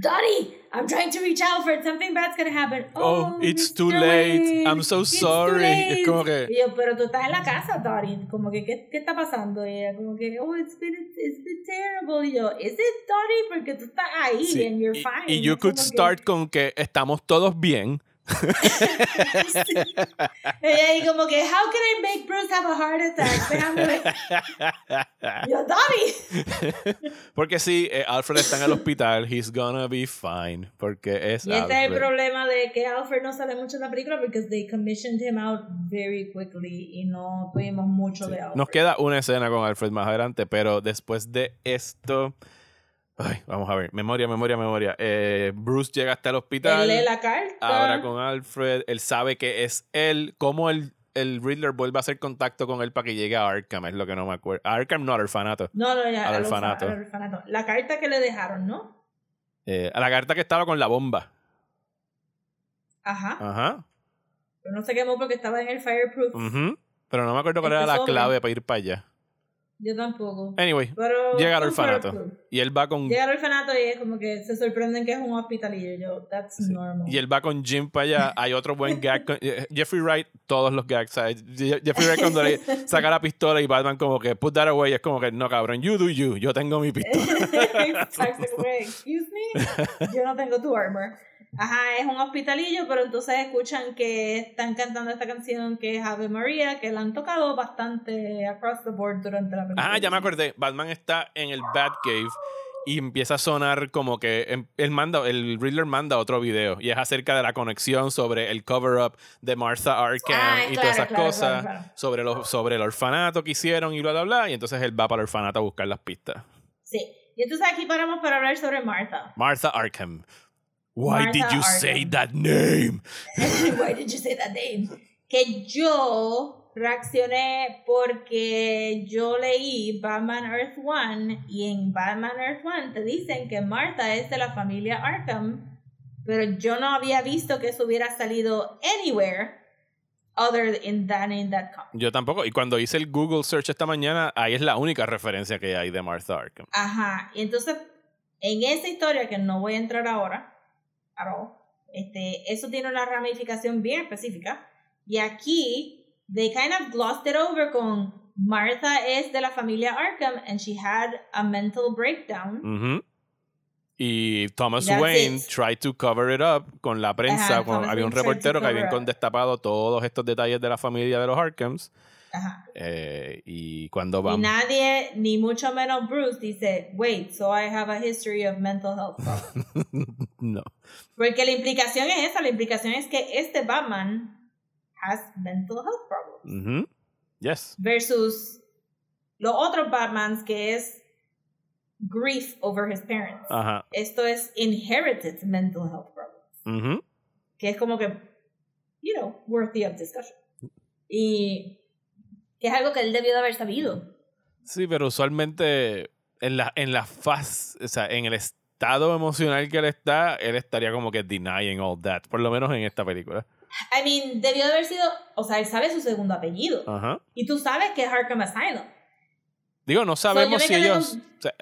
Dottie, I'm trying to reach Alfred, something bad's gonna happen. Oh, it's Mr. too late. Wayne, I'm so it's sorry. Es como que- Y yo, pero tú estás en la casa, Dottie. Como que, ¿qué, qué está pasando? Y ella, como que, oh, it's been, it's been terrible. Y yo, ¿is it Dottie? Porque tú estás ahí Sí, and you're y- fine. Y, you Es could como que- start con que estamos todos bien. Sí. Ella ahí como que, how can I make Bruce have a heart attack? Déjame. Yo, Dottie. Porque sí, eh, Alfred está en el hospital. He's gonna be fine. Porque es Y este es el problema de que Alfred no sale mucho en la película porque they commissioned him out very quickly y no tuvimos mucho de Alfred. Nos queda una escena con Alfred más adelante, pero después de esto. Ay, vamos a ver. Memoria, memoria, memoria. Eh, Bruce llega hasta el hospital. Él lee la carta. Ahora con Alfred. Él sabe que es él. ¿Cómo el, el Riddler vuelve a hacer contacto con él para que llegue a Arkham? Es lo que no me acuerdo. A Arkham no, al orfanato. No, no, ya. al al orfanato. orfa- al orfanato. La carta que le dejaron, ¿no? Eh, a la carta que estaba con la bomba. Ajá. Ajá. Pero no se quemó porque estaba en el fireproof. Ujú. Pero no me acuerdo cuál era la clave para ir para allá. Yo tampoco. Anyway, Pero llega al orfanato. y él va con Llega al orfanato y es como que se sorprenden que es un hospital y yo, that's normal. y él va con Jim para allá. Hay otro buen gag. con- eh, Jeffrey Wright, todos los gags. ¿sabes? Je- Jeffrey Wright cuando le saca la pistola y Batman como que put that away. Es como que no, cabrón, you do you. Yo tengo mi pistola. Exacto, excuse me, yo no tengo tu armor. Ajá, es un hospitalillo, pero entonces escuchan que están cantando esta canción que es Ave María, que la han tocado bastante across the board durante la película. Ah, ya me acordé. Batman está en el Batcave y empieza a sonar como que em- él manda, el Riddler manda otro video y es acerca de la conexión sobre el cover-up de Martha Arkham Ah, y claro, todas esas claro, cosas claro. sobre los sobre el orfanato que hicieron y bla bla bla y entonces él va para el orfanato a buscar las pistas. Sí. Y entonces aquí paramos para hablar sobre Martha. Martha Arkham. Why Martha did you Arkham. say that name? Why did you say that name? Que yo reaccioné porque yo leí Batman Earth One y en Batman Earth One te dicen que Martha es de la familia Arkham, pero yo no había visto que eso hubiera salido anywhere. other than in that comic. Yo tampoco. Y cuando hice el Google search esta mañana, ahí es la única referencia que hay de Martha Arkham. Ajá. Y entonces, en esa historia que no voy a entrar ahora, at all, este, eso tiene una ramificación bien específica. Y aquí, they kind of glossed it over con Martha es de la familia Arkham and she had a mental breakdown. Ujú. Y Thomas That's Wayne it. tried to cover it up con la prensa. Ajá, con- había un reportero que había cover up. destapado todos estos detalles de la familia de los Arkhams. Ajá. eh, y cuando Y vamos. nadie, ni mucho menos Bruce, dice, wait, so I have a history of mental health problems. no. Porque la implicación es esa, la implicación es que este Batman has mental health problems. Yes. Versus los otros Batmans que es grief over his parents. Ajá. Esto es inherited mental health problems. Que es como que, you know, worthy of discussion. Y es algo que él debió de haber sabido. Sí, pero usualmente en la, en la faz, o sea, en el estado emocional que él está, él estaría como que denying all that, por lo menos en esta película. I mean, debió de haber sido, o sea, él sabe su segundo apellido. Ajá. Y tú sabes que es Arkham Asylum. Digo, no sabemos me si ellos... con- o sea,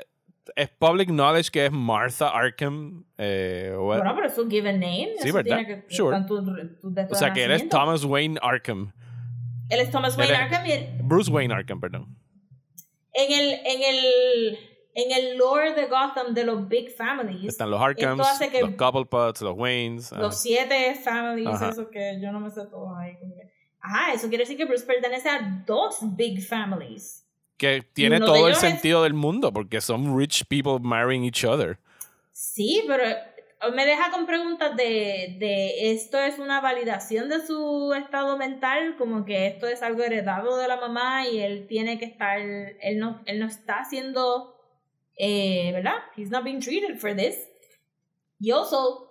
es public knowledge que es Martha Arkham. eh, Bueno, pero es un given name. Sí, eso ¿verdad? que- Sure. o sea, que él es. Thomas Wayne Arkham. Él es Thomas Wayne Arkham y Bruce Wayne Arkham, perdón. en el, en el, en el lore de Gotham de los big families, Están los Arkhams, los Cobblepots, los Waynes. ajá. los siete families, Ajá. eso que yo no me sé todo ahí. Ajá, eso quiere decir que Bruce pertenece a dos big families. que tiene uno todo el es- sentido del mundo porque son rich people marrying each other. Sí, pero me deja con preguntas de, de esto es una validación de su estado mental, como que esto es algo heredado de la mamá y él tiene que estar, él no, él no está haciendo, eh, ¿verdad? He's not being treated for this. Y also,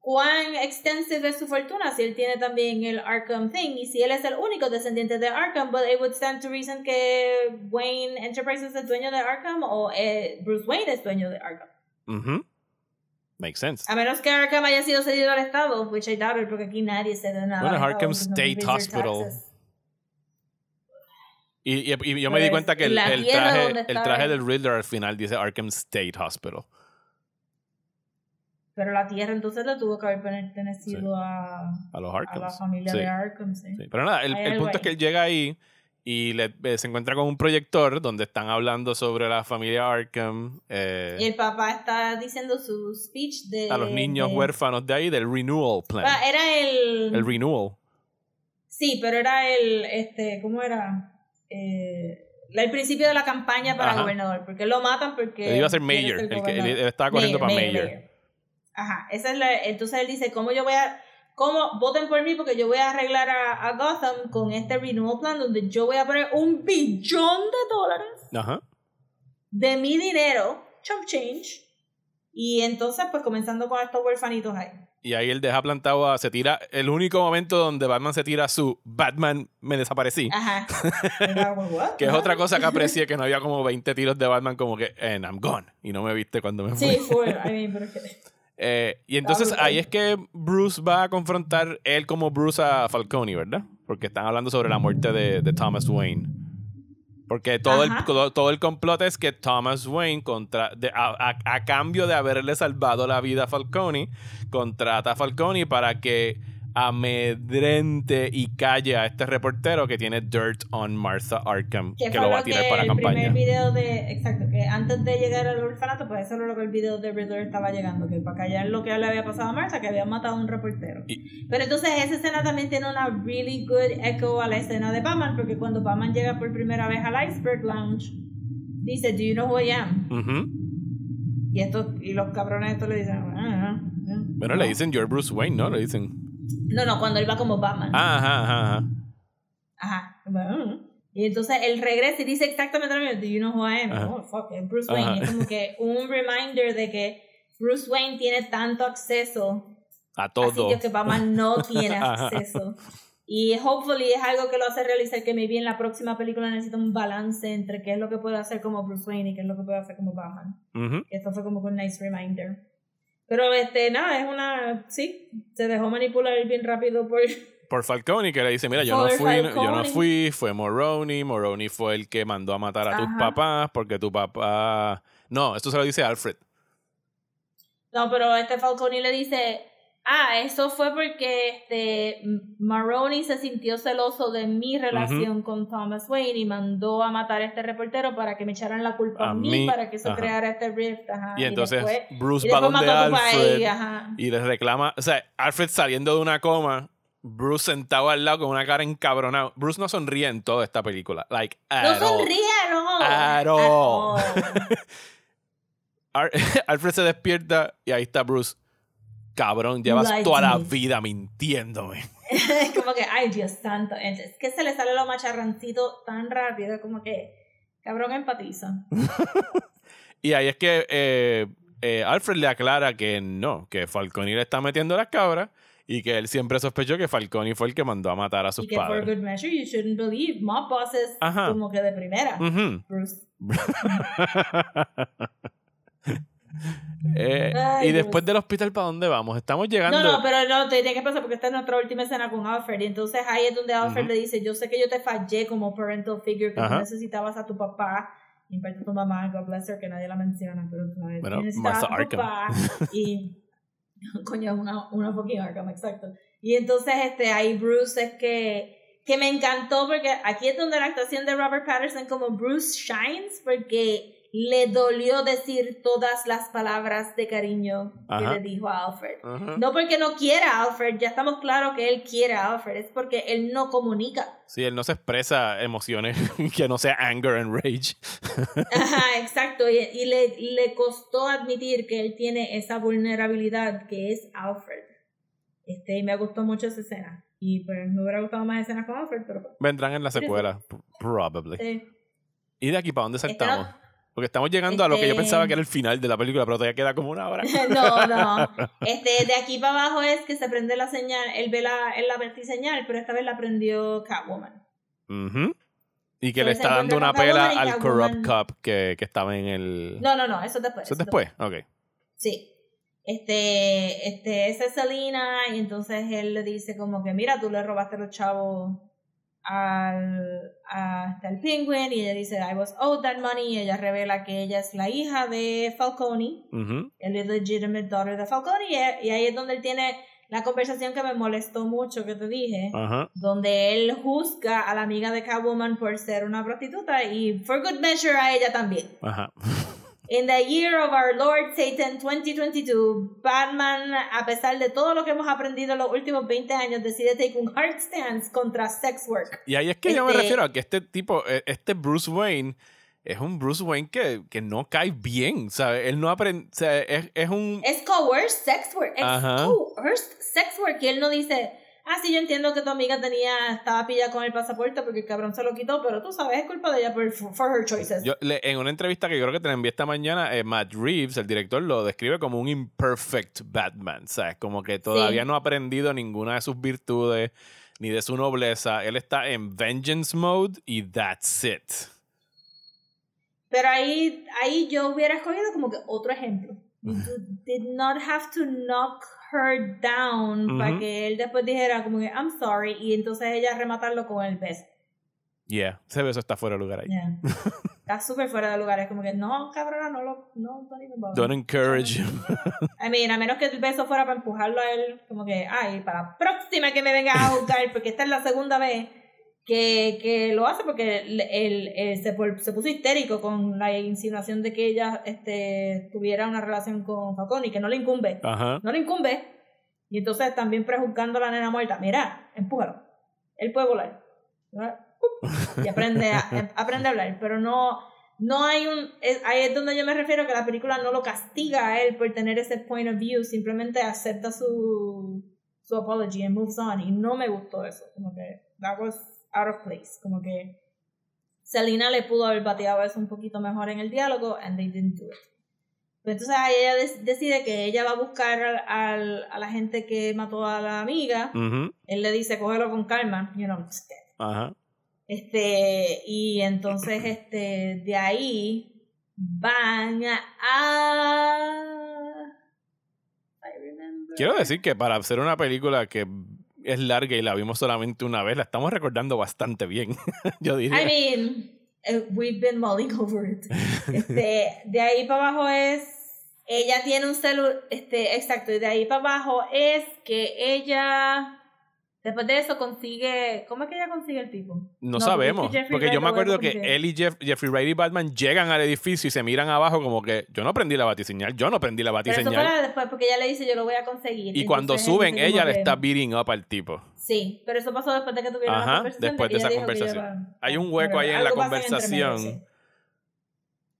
cuán extensive es su fortuna si él tiene también el Arkham thing y si él es el único descendiente de Arkham, but it would stand to reason que Wayne Enterprises es dueño de Arkham o eh, Bruce Wayne es dueño de Arkham. Makes sense. A menos que Arkham haya sido cedido al Estado, which I doubt it, porque aquí nadie cede nada. Bueno, Arkham no State Hospital. Y, y- y yo me di Pues, cuenta que el, la traje, el traje él. del Riddler al final dice Arkham State Hospital. Pero la tierra entonces le tuvo que haber pertenecido a, A los a la familia Sí. de Arkham, sí. Sí, Pero nada, el, punto es que él llega ahí y le- eh, se encuentra con un proyector donde están hablando sobre la familia Arkham, eh, Y el papá está diciendo su speech de... a los niños de- huérfanos de ahí del renewal plan. Ah, era el... El renewal. Sí, pero era el, este, ¿cómo era? Eh, el principio de la campaña para Ajá. gobernador, porque lo matan porque... Él iba a ser mayor. el que- él estaba corriendo para mayor. Ajá, esa es la, entonces él dice, ¿cómo yo voy a, cómo, voten por mí porque yo voy a arreglar a, a Gotham con este renewal plan donde yo voy a poner un billón de dólares Ajá. de mi dinero, chump change, y entonces pues comenzando con estos huerfanitos ahí. Y ahí él deja plantado a. Se tira. El único momento donde Batman se tira su Batman me desaparecí. Ajá. Como? Que es otra cosa que aprecié, que no había como 20 tiros de Batman como que, and I'm gone. Y no me viste cuando me fui. Sí, fue, I mean, pero que... Eh, y entonces brutal. ahí es que Bruce va a confrontar él como Bruce a Falcone, ¿verdad? Porque están hablando sobre la muerte de, de Thomas Wayne. Porque todo el, Ajá. todo, todo el complot es que Thomas Wayne, contra, de- a, a- a cambio de haberle salvado la vida a Falcone, contrata a Falcone para que amedrente y calle a este reportero que tiene dirt on Martha Arkham, que, lo va a tirar que para el campaña. primer video de exacto que antes de llegar al orfanato pues eso era lo que el video de Riddler estaba llegando que para callar lo que le había pasado a Martha que había matado a un reportero Y- pero entonces esa escena también tiene una really good echo a la escena de Batman porque cuando Batman llega por primera vez al Iceberg Lounge dice do you know who I am y estos y los cabrones estos le dicen "Ah, ah, ah". Bueno, no. le dicen You're Bruce Wayne, ¿no? Le dicen. No no cuando él va como Batman Ah, ajá, ajá, ajá. Ajá. Y entonces él regresa y dice exactamente lo mismo. Do you know who I am? Ajá. Oh, fuck, Bruce Wayne. Ajá. Es como que un reminder de que Bruce Wayne tiene tanto acceso A todo. que Batman no tiene acceso. Y hopefully es algo que lo hace realizar que maybe en la próxima película necesita un balance entre qué es lo que puede hacer como Bruce Wayne y qué es lo que puede hacer como Batman. Ujú. Esto fue como que un nice reminder. Pero este, nada, es una. Sí, se dejó manipular bien rápido por, por Falcone que le dice, mira, yo no fui, yo no fui, fue Moroni, Moroni fue el que mandó a matar a tus papás porque tu papá... No, esto se lo dice Alfred. No, pero este Falcone le dice, ah, eso fue porque este Maroney se sintió celoso de mi relación con Thomas Wayne y mandó a matar a este reportero para que me echaran la culpa a, A mí, mí, para que eso ajá. creara este rift. Ajá, y entonces después, Bruce va donde Alfred y le reclama, o sea, Alfred saliendo de una coma, Bruce sentado al lado con una cara encabronada. Bruce no sonríe en toda esta película, like No at sonríe, no. At At all. Ar- Alfred se despierta y ahí está Bruce. Cabrón, llevas Lied toda to la me. vida mintiéndome. Como que, ay, Dios santo. Es que se le sale lo macharrancito tan rápido, como que, cabrón, empatiza. Y ahí es que eh, eh, Alfred le aclara que no, que Falcone le está metiendo las cabras y que él siempre sospechó que Falcone fue el que mandó a matar a sus Y que for padres. good measure, you shouldn't believe mob bosses Ajá. como que de primera. Ujú. Bruce. Eh, Ay, y Dios. después del hospital, ¿para dónde vamos? Estamos llegando. No, no, pero no, tenía que pasar porque esta es nuestra última escena con Alfred. Y entonces ahí es donde Alfred Ujú. le dice: Yo sé que yo te fallé como parental figure, que tú Ajá. necesitabas a tu papá. Y en parte a tu mamá, God bless her, que nadie la menciona, pero tú sabes, Bueno, necesitabas a Martha tu papá. Y. Coño, una, una fucking Arkham, exacto. Y entonces este, ahí Bruce es que. Que me encantó porque aquí es donde la actuación de Robert Patterson como Bruce shines, porque le dolió decir todas las palabras de cariño que Ajá. le dijo a Alfred. Ajá. No porque no quiera a Alfred, ya estamos claros que él quiere a Alfred, es porque él no comunica. Sí, él no se expresa emociones que no sea anger and rage. Ajá, exacto, y, y le, le costó admitir que él tiene esa vulnerabilidad que es Alfred. Este, y me gustó mucho esa escena. Y pues me hubiera gustado más escenas con Alfred, pero pues, Vendrán en la secuela, probably. eh, ¿Y de aquí para dónde Este saltamos? Porque estamos llegando a lo que yo Este- pensaba que era el final de la película, pero todavía queda como una hora. no, no. Este, de aquí para abajo es que se prende la señal, él ve la, él la señal, pero esta vez la prendió Catwoman. Ujú. Y que le está dando una pela Catwoman al Corrupt Cop que, que estaba en el... No, no, no, eso es después. ¿Eso es eso después? Ok. Sí. Este, este, esa es Selena, y entonces él le dice como que, mira, tú le robaste los chavos al, hasta el Penguin, y ella dice, I was owed that money, y ella revela que ella es la hija de Falcone, Ujú. el illegitimate daughter de Falcone, y, y ahí es donde él tiene la conversación que me molestó mucho, que te dije, donde él juzga a la amiga de Catwoman por ser una prostituta, y for good measure a ella también. Ajá. In the year of our Lord Satan 2022, Batman, a pesar de todo lo que hemos aprendido en los últimos 20 años, decide take un hard stance contra sex work. Y ahí es que yo me Este- refiero a que este tipo, eh, este Bruce Wayne, es un Bruce Wayne que, que no cae bien, ¿sabes? Él no aprende, o sea, es, es un... Es coerced sex work. Es Ajá. coerced sex work. Y él no dice, ah, sí, yo entiendo que tu amiga tenía, estaba pillada con el pasaporte porque el cabrón se lo quitó, pero tú sabes, es culpa de ella por for her choices. Yo, le- en una entrevista que yo creo que te la envié esta mañana, eh, Matt Reeves, el director, lo describe como un imperfect Batman, ¿sabes? Como que todavía Sí. no ha aprendido ninguna de sus virtudes ni de su nobleza. Él está en vengeance mode y that's it. Pero ahí, ahí yo hubiera escogido como que otro ejemplo. You did not have to knock her down para Ujú. que él después dijera como que I'm sorry y entonces ella rematarlo con el beso. Yeah, ese beso está fuera de lugar ahí. Yeah. Está súper fuera de lugar. Es como que no, cabrona, no lo. No. Don't encourage him. I mean, a menos que el beso fuera para empujarlo a él, como que, ay, para la próxima que me venga a juzgar, porque esta es la segunda vez que, que lo hace, porque él, él- él se, se puso histérico con la insinuación de que ella este, tuviera una relación con Falcone y que no le incumbe. Ajá. No le incumbe. Y entonces también prejuzgando a la nena muerta. Mira, empújalo. Él puede volar. Y aprende a, aprende a hablar. Pero no, no hay un. es- ahí es donde yo me refiero que la película no lo castiga a él por tener ese point of view. Simplemente acepta su, su apology and moves on. Y no me gustó eso. Como que that was out of place. Como que Selena le pudo haber bateado eso un poquito mejor en el diálogo and they didn't do it. Pero entonces ahí ella decide que ella va a buscar al, al- a la gente que mató a la amiga. Ujú. Él le dice, cógelo con calma. You know. Ajá. Este, y entonces, este, de ahí van a. I remember. Quiero decir que para hacer una película que es larga y la vimos solamente una vez, la estamos recordando bastante bien, yo diría. I mean, eh, we've been mulling over it. Este, de ahí para abajo es, ella tiene un celular, este, exacto, de ahí para abajo es que ella, después de eso consigue, ¿cómo es que ella consigue el tipo? no, No, sabemos, porque yo me acuerdo que él y Jeff- Jeffrey Wright y Batman llegan al edificio y se miran abajo como que yo no prendí la batiseñal, yo no prendí la Pero eso batiseñal. fue después porque ella le dice yo lo voy a conseguir. Y cuando suben, ella le está beating up al tipo. Sí, pero eso pasó después de que tuvieron Ajá, la conversación. después de esa conversación. Hay un hueco ahí en la conversación.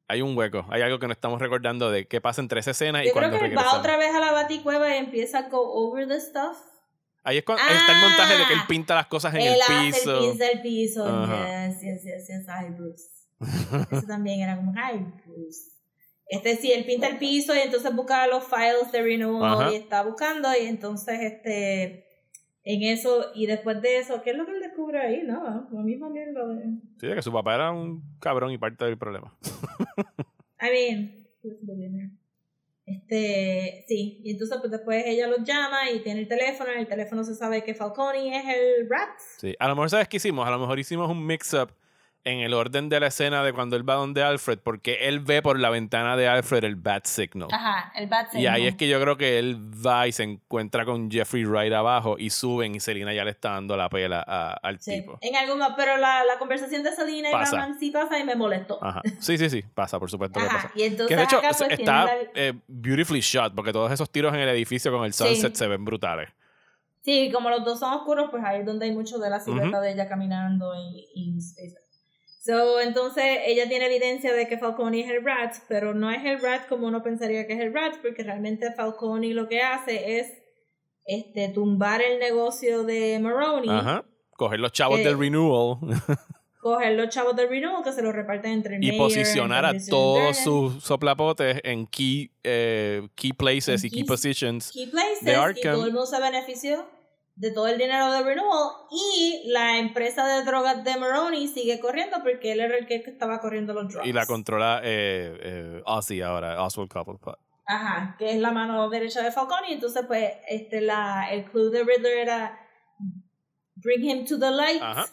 Hay un hueco, hay algo que no estamos recordando de qué pasa entre esa escena y Yo creo cuando que él va otra vez a la baticueva y empieza a go over the stuff. Ahí es cuando está el montaje de que él Ah, pinta las cosas en el hace piso. el pinza el piso. Ajá. Yes, yes, yes, yes. Ay, Bruce. Eso también era como, ay, Bruce. Este sí, él pinta el piso y entonces busca los files de renewal y está buscando y entonces este en eso y después de eso, ¿qué es lo que él descubre ahí? Nada, lo mismo mierda de... Sí, de que su papá era un cabrón y parte del problema. I mean? Este, sí, y entonces pues después ella los llama y tiene el teléfono, en el teléfono se sabe que Falcone es el rat. Sí, a lo mejor sabes qué hicimos, a lo mejor hicimos un mix-up en el orden de la escena de cuando él va donde Alfred, porque él ve por la ventana de Alfred el bat signal. Ajá, el bat Y ahí es que yo creo que él va y se encuentra con Jeffrey Wright abajo y suben y Selina ya le está dando la pela a- al Sí, tipo. en algún pero la, la conversación de Selena y. Batman sí pasa y me molestó. Ajá. Sí, sí, sí, pasa, por supuesto que Ajá, pasa. y entonces Que de hecho acá pues está la- eh, beautifully shot, porque todos esos tiros en el edificio con el Sí. sunset se ven brutales. Sí, como los dos son oscuros, pues ahí es donde hay mucho de la silueta de ella caminando y. So, entonces ella tiene evidencia de que Falcone es el rat, pero no es el rat como uno pensaría que es el rat, porque realmente Falcone lo que hace es este tumbar el negocio de Maroney, Ajá. Coger los chavos Eh, del renewal coger los chavos del renewal que se los reparten entre el y mayor, posicionar a todos sus soplapotes en key, eh, key places En y key positions. key places de y Arkham. todo el mundo se benefició de todo el dinero de Renewal y la empresa de drogas de Maroney sigue corriendo porque él era el que estaba corriendo los drugs. Y la controla eh, eh, Ozzy ahora, Oswald Cobblepot. Ajá, que es la mano derecha de Falcone entonces pues este la el club de Riddler era bring him to the light. Ajá.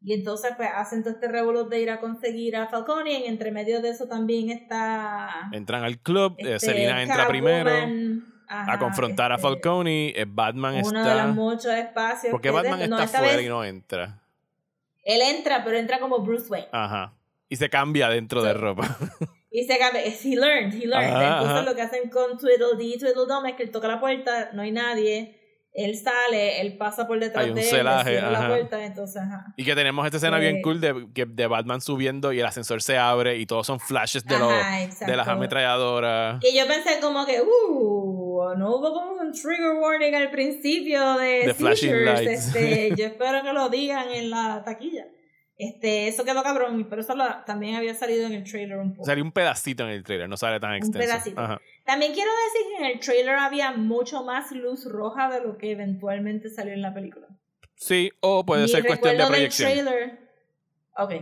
Y entonces pues hacen todo este revolú de ir a conseguir a Falcone y en entre medio de eso también está Entran al club, eh, este, Selina entra Catwoman, primero ajá, a confrontar a este, Falcone. eh, Batman Uno de los está. muchos espacios. ¿Por qué que Batman no, está vez y no entra? Él entra, pero entra como Bruce Wayne. Ajá. Y se cambia dentro de ropa. Y se cambia. He learned, he learned. Ajá, Entonces ajá. lo que hacen con Tweedledee y Tweedledum es que él toca la puerta, no hay nadie. Él sale, él pasa por detrás Hay un de él, celaje, cierra la ajá. puerta, entonces, ajá. Y que tenemos esta escena bien cool de, que- de Batman subiendo y el ascensor se abre y todos son flashes de, los, Ajá, de las ametralladoras. Que yo pensé como que, uh, no hubo como un trigger warning al principio de, De flashing lights. Este, yo espero que lo digan en la taquilla. Este, eso quedó cabrón, pero eso lo- también había salido en el trailer un poco. Salió un pedacito en el trailer, no sale tan extenso. pedacito. Ajá. También quiero decir que en el trailer había mucho más luz roja de lo que eventualmente salió en la película. Sí, o puede Mi ser cuestión de del proyección. trailer. Ok.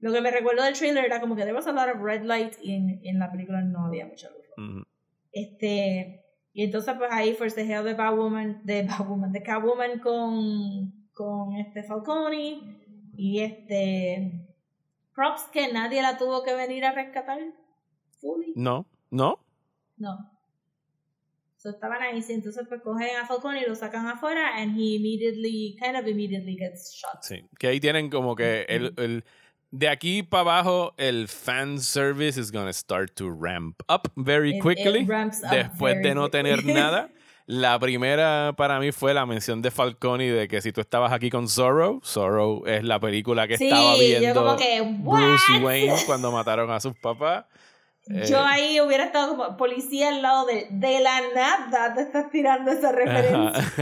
Lo que me recuerdo del trailer era como que there was a lot of red light y en, en la película no había mucha luz roja. Este, y entonces pues ahí forcejeo de Batwoman, de Batwoman, de Catwoman con, con este Falcone y este props que nadie la tuvo que venir a rescatar. Fully. No, no. No. So estaban ahí, sí, entonces pues cogen a Falcone y lo sacan afuera and he immediately, kind of immediately gets shot. Sí, que ahí tienen como que el, el- de aquí para abajo el fan service is gonna start to ramp up very It- it quickly. ramps up Después very de no tener quickly. nada. La primera para mí fue la mención de Falcone de que si tú estabas aquí con Zorro, Zorro es la película que Sí, estaba yo viendo como que, Bruce? Wayne cuando mataron a sus papás. Eh, Yo ahí hubiera estado como policía al lado de de la nada te estás tirando esa referencia.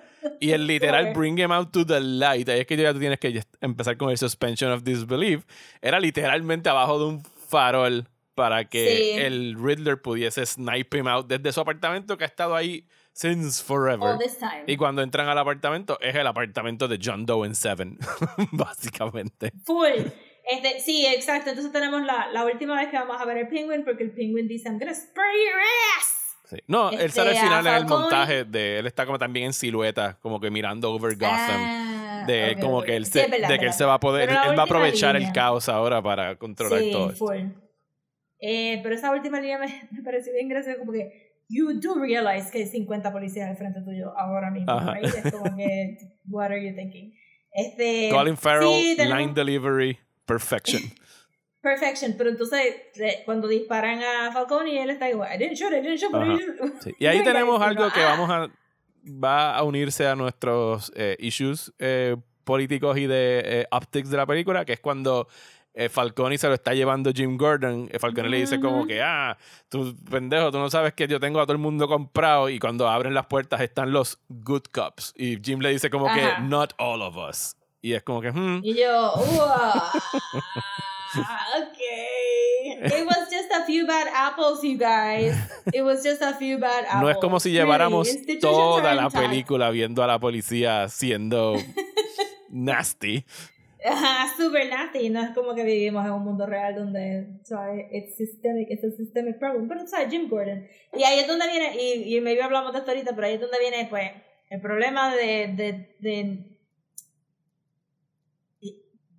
Y el literal bring him out to the light, ahí es que ya tú tienes que empezar con el suspension of disbelief, era literalmente abajo de un farol para que Sí. el Riddler pudiese snipe him out desde su apartamento que ha estado ahí since forever. All this time. Y cuando entran al apartamento, es el apartamento de John Doe en Seven, básicamente. Full. Este, sí, exacto. Entonces tenemos la, la última vez que vamos a ver el penguin porque el penguin dice, I'm gonna spray your ass. Sí. No, él Este, sale al a final en el montaje de él está como también en silueta, como que mirando over Gotham. Ah, de ok, como ok. que él Sí, se, es verdad, de que él se va a poder, Pero él va a aprovechar el línea. caos ahora para controlar sí, todo esto. Eh, pero esa última línea me, me pareció bien graciosa como que you do realize que hay 50 policías al frente tuyo ahora mismo, Ajá. right? Es como que what are you thinking? Este, Colin Farrell, sí, tenemos- line delivery, perfection. Perfection, pero entonces de- cuando disparan a Falcone él está igual, I didn't shoot, I didn't shoot. I didn't shoot". Sí. Y ahí tenemos algo que vamos a va a unirse a nuestros eh, issues eh, políticos y de eh, optics de la película, que es cuando eh, Falcone se lo está llevando Jim Gordon. eh, Falcone le dice como que, ah, tú pendejo, tú no sabes que yo tengo a todo el mundo comprado y cuando abren las puertas están los good cops. Y Jim le dice como Ajá. que, not all of us. Y es como que, hmm, Y yo, "Uah, okay. It was just a few bad apples, you guys. It was just a few bad apples. no es como si Really, lleváramos institutions toda la película viendo a la policía siendo nasty. Ajá, super nasty. No es como que vivimos en un mundo real donde, ¿sabes? It's systemic, it's a systemic problem. Pero, ¿sabes? Jim Gordon. Y ahí es donde viene, y, y maybe hablamos de esto ahorita, pero ahí es donde viene, pues, el problema de, de, de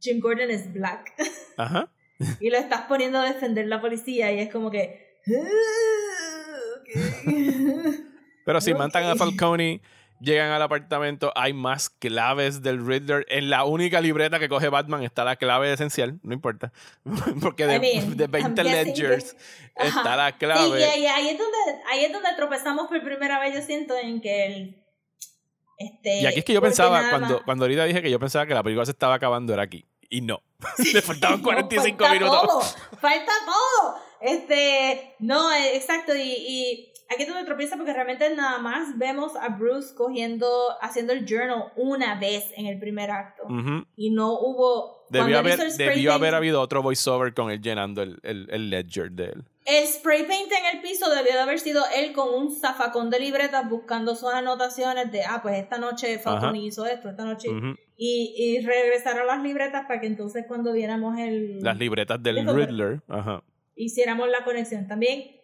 Jim Gordon es black. Ajá. y lo estás poniendo a defender la policía y es como que... Pero si matan a. Falcone, llegan al apartamento, hay más claves del Riddler. En la única libreta que coge Batman está la clave esencial, no importa. Porque de, I mean, de 20 I'm guessing ledgers Ajá. está la Sí, clave. y ahí, es donde, ahí es donde tropezamos por primera vez, yo siento, en que el... Este, Y aquí es que yo pensaba, nada cuando, cuando ahorita dije que yo pensaba que la película se estaba acabando, era aquí. Y no. Le faltaban No, 45 falta minutos. Todo, falta todo. Este, no, exacto. Y, y aquí es donde tropieza porque realmente nada más vemos a Bruce cogiendo, haciendo el journal una vez en el primer acto. Ujú. Y no hubo. Debió, haber, debió paint- haber habido otro voiceover con él llenando el, el, el ledger de él. El spray paint en el piso debió de haber sido él con un zafacón de libretas buscando sus anotaciones de, ah, pues esta noche Falcone hizo esto, esta noche. Y, y regresar a las libretas para que entonces cuando viéramos el... Las libretas del Riddler. Ajá. hiciéramos la conexión. También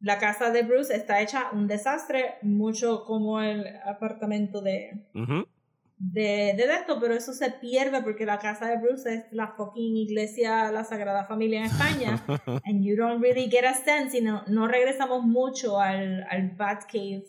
la casa de Bruce está hecha un desastre, mucho como el apartamento de, Ujú. de, de esto, pero eso se pierde porque la casa de Bruce es la fucking iglesia, la Sagrada Familia en España, and you don't really get a sense, y no, no regresamos mucho al, al Batcave,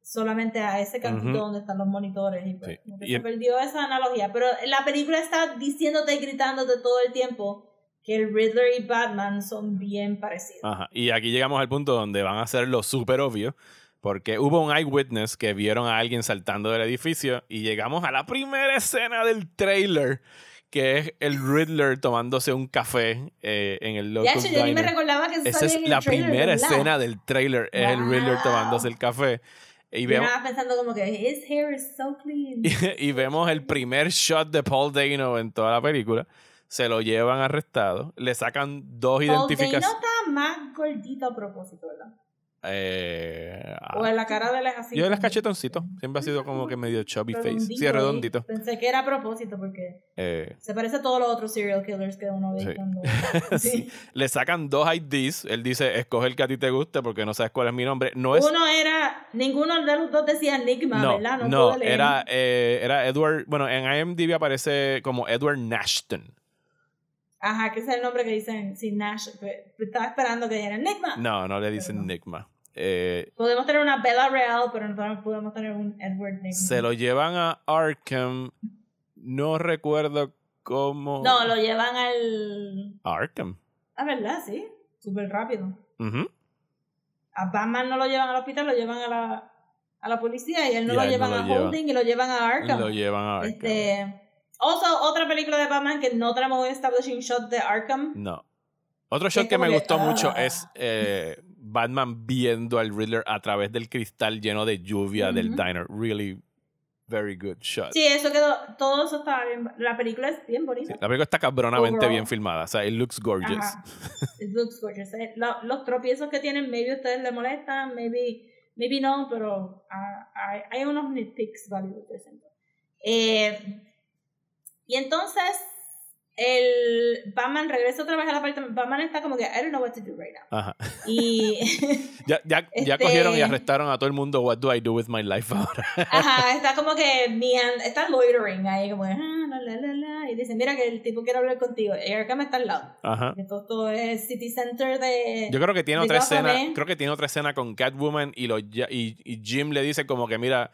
solamente a ese cantito donde están los monitores, y pues, Sí. Y se perdió esa analogía, pero la película está diciéndote y gritándote todo el tiempo que el Riddler y Batman son bien parecidos. Ajá. Y aquí llegamos al punto donde van a hacer lo súper obvio. Porque hubo un eyewitness que vieron a alguien saltando del edificio. Y llegamos a la primera escena del trailer. Que es el Riddler tomándose un café eh, en el local hecho, yo ni me recordaba que Esa es en el la trailer, primera ¿verdad? escena del trailer. Es el Riddler tomándose el café. Y Yo vemos, estaba pensando como que his hair is so clean. y vemos el primer shot de Paul Dano en toda la película. Se lo llevan arrestado. Le sacan dos identificaciones. está más gordito a propósito, ¿verdad? Eh, O en la cara de él es así. Yo él es como- cachetoncito. Siempre ha sido como que medio chubby face. Sí, redondito. Pensé que era a propósito porque Eh, se parece a todos los otros serial killers que uno ve Sí. cuando... sí. Sí. Le sacan dos IDs. Él dice, escoge el que a ti te guste porque no sabes cuál es mi nombre. No es... Uno era... Ninguno de los dos decía Enigma, no, ¿verdad? no, leer. era, eh, era Edward... Bueno, en IMDb aparece como Edward Nashton. Ajá, que ese es el nombre que dicen sin Nash. Estaba esperando que dijera Enigma. No, no le dicen Pero no. Nigma. Eh, Podemos tener una Bella Real, pero no podemos tener un Edward Enigma. se lo llevan a Arkham. No recuerdo cómo... No, lo llevan al... Arkham. Ah, ¿verdad? Sí. Súper rápido. Ujú. A Batman no lo llevan al hospital, lo llevan a la, a la policía y él no Y lo él llevan no lo a. Holding y lo llevan a Arkham. Lo llevan a Arkham. Este, also, otra película de Batman que no tenemos un establishing shot de Arkham. No. Otro shot es que me que, gustó mucho ah. es eh, Batman viendo al Riddler a través del cristal lleno de lluvia del Ujú. diner. Really, very good shot. Sí, eso quedó, todo eso estaba bien. La película es bien bonita. Sí, la película está cabronamente Overall. bien filmada. O sea, it looks gorgeous. Ajá. It looks gorgeous. Eh, lo- los tropiezos que tienen, maybe a ustedes les molestan, maybe, maybe no, pero ah, hay, hay unos nitpicks válidos. Eh, y entonces, el Batman regresa otra vez al apartamento. Batman está como que, I don't know what to do right now. Ajá. Y, Ya, ya, ya Este- cogieron y arrestaron a todo el mundo. What do I do with my life ahora? ajá, está como que, mean- está loitering ahí, como ah, la, la, la, la. Y dice, mira que el tipo quiere hablar contigo. Y acá me está al lado. Ajá. Que todo, todo es City Center de... Yo creo que tiene otra escena. Creo que tiene otra escena con Catwoman y, los, y, y Jim le dice como que, mira,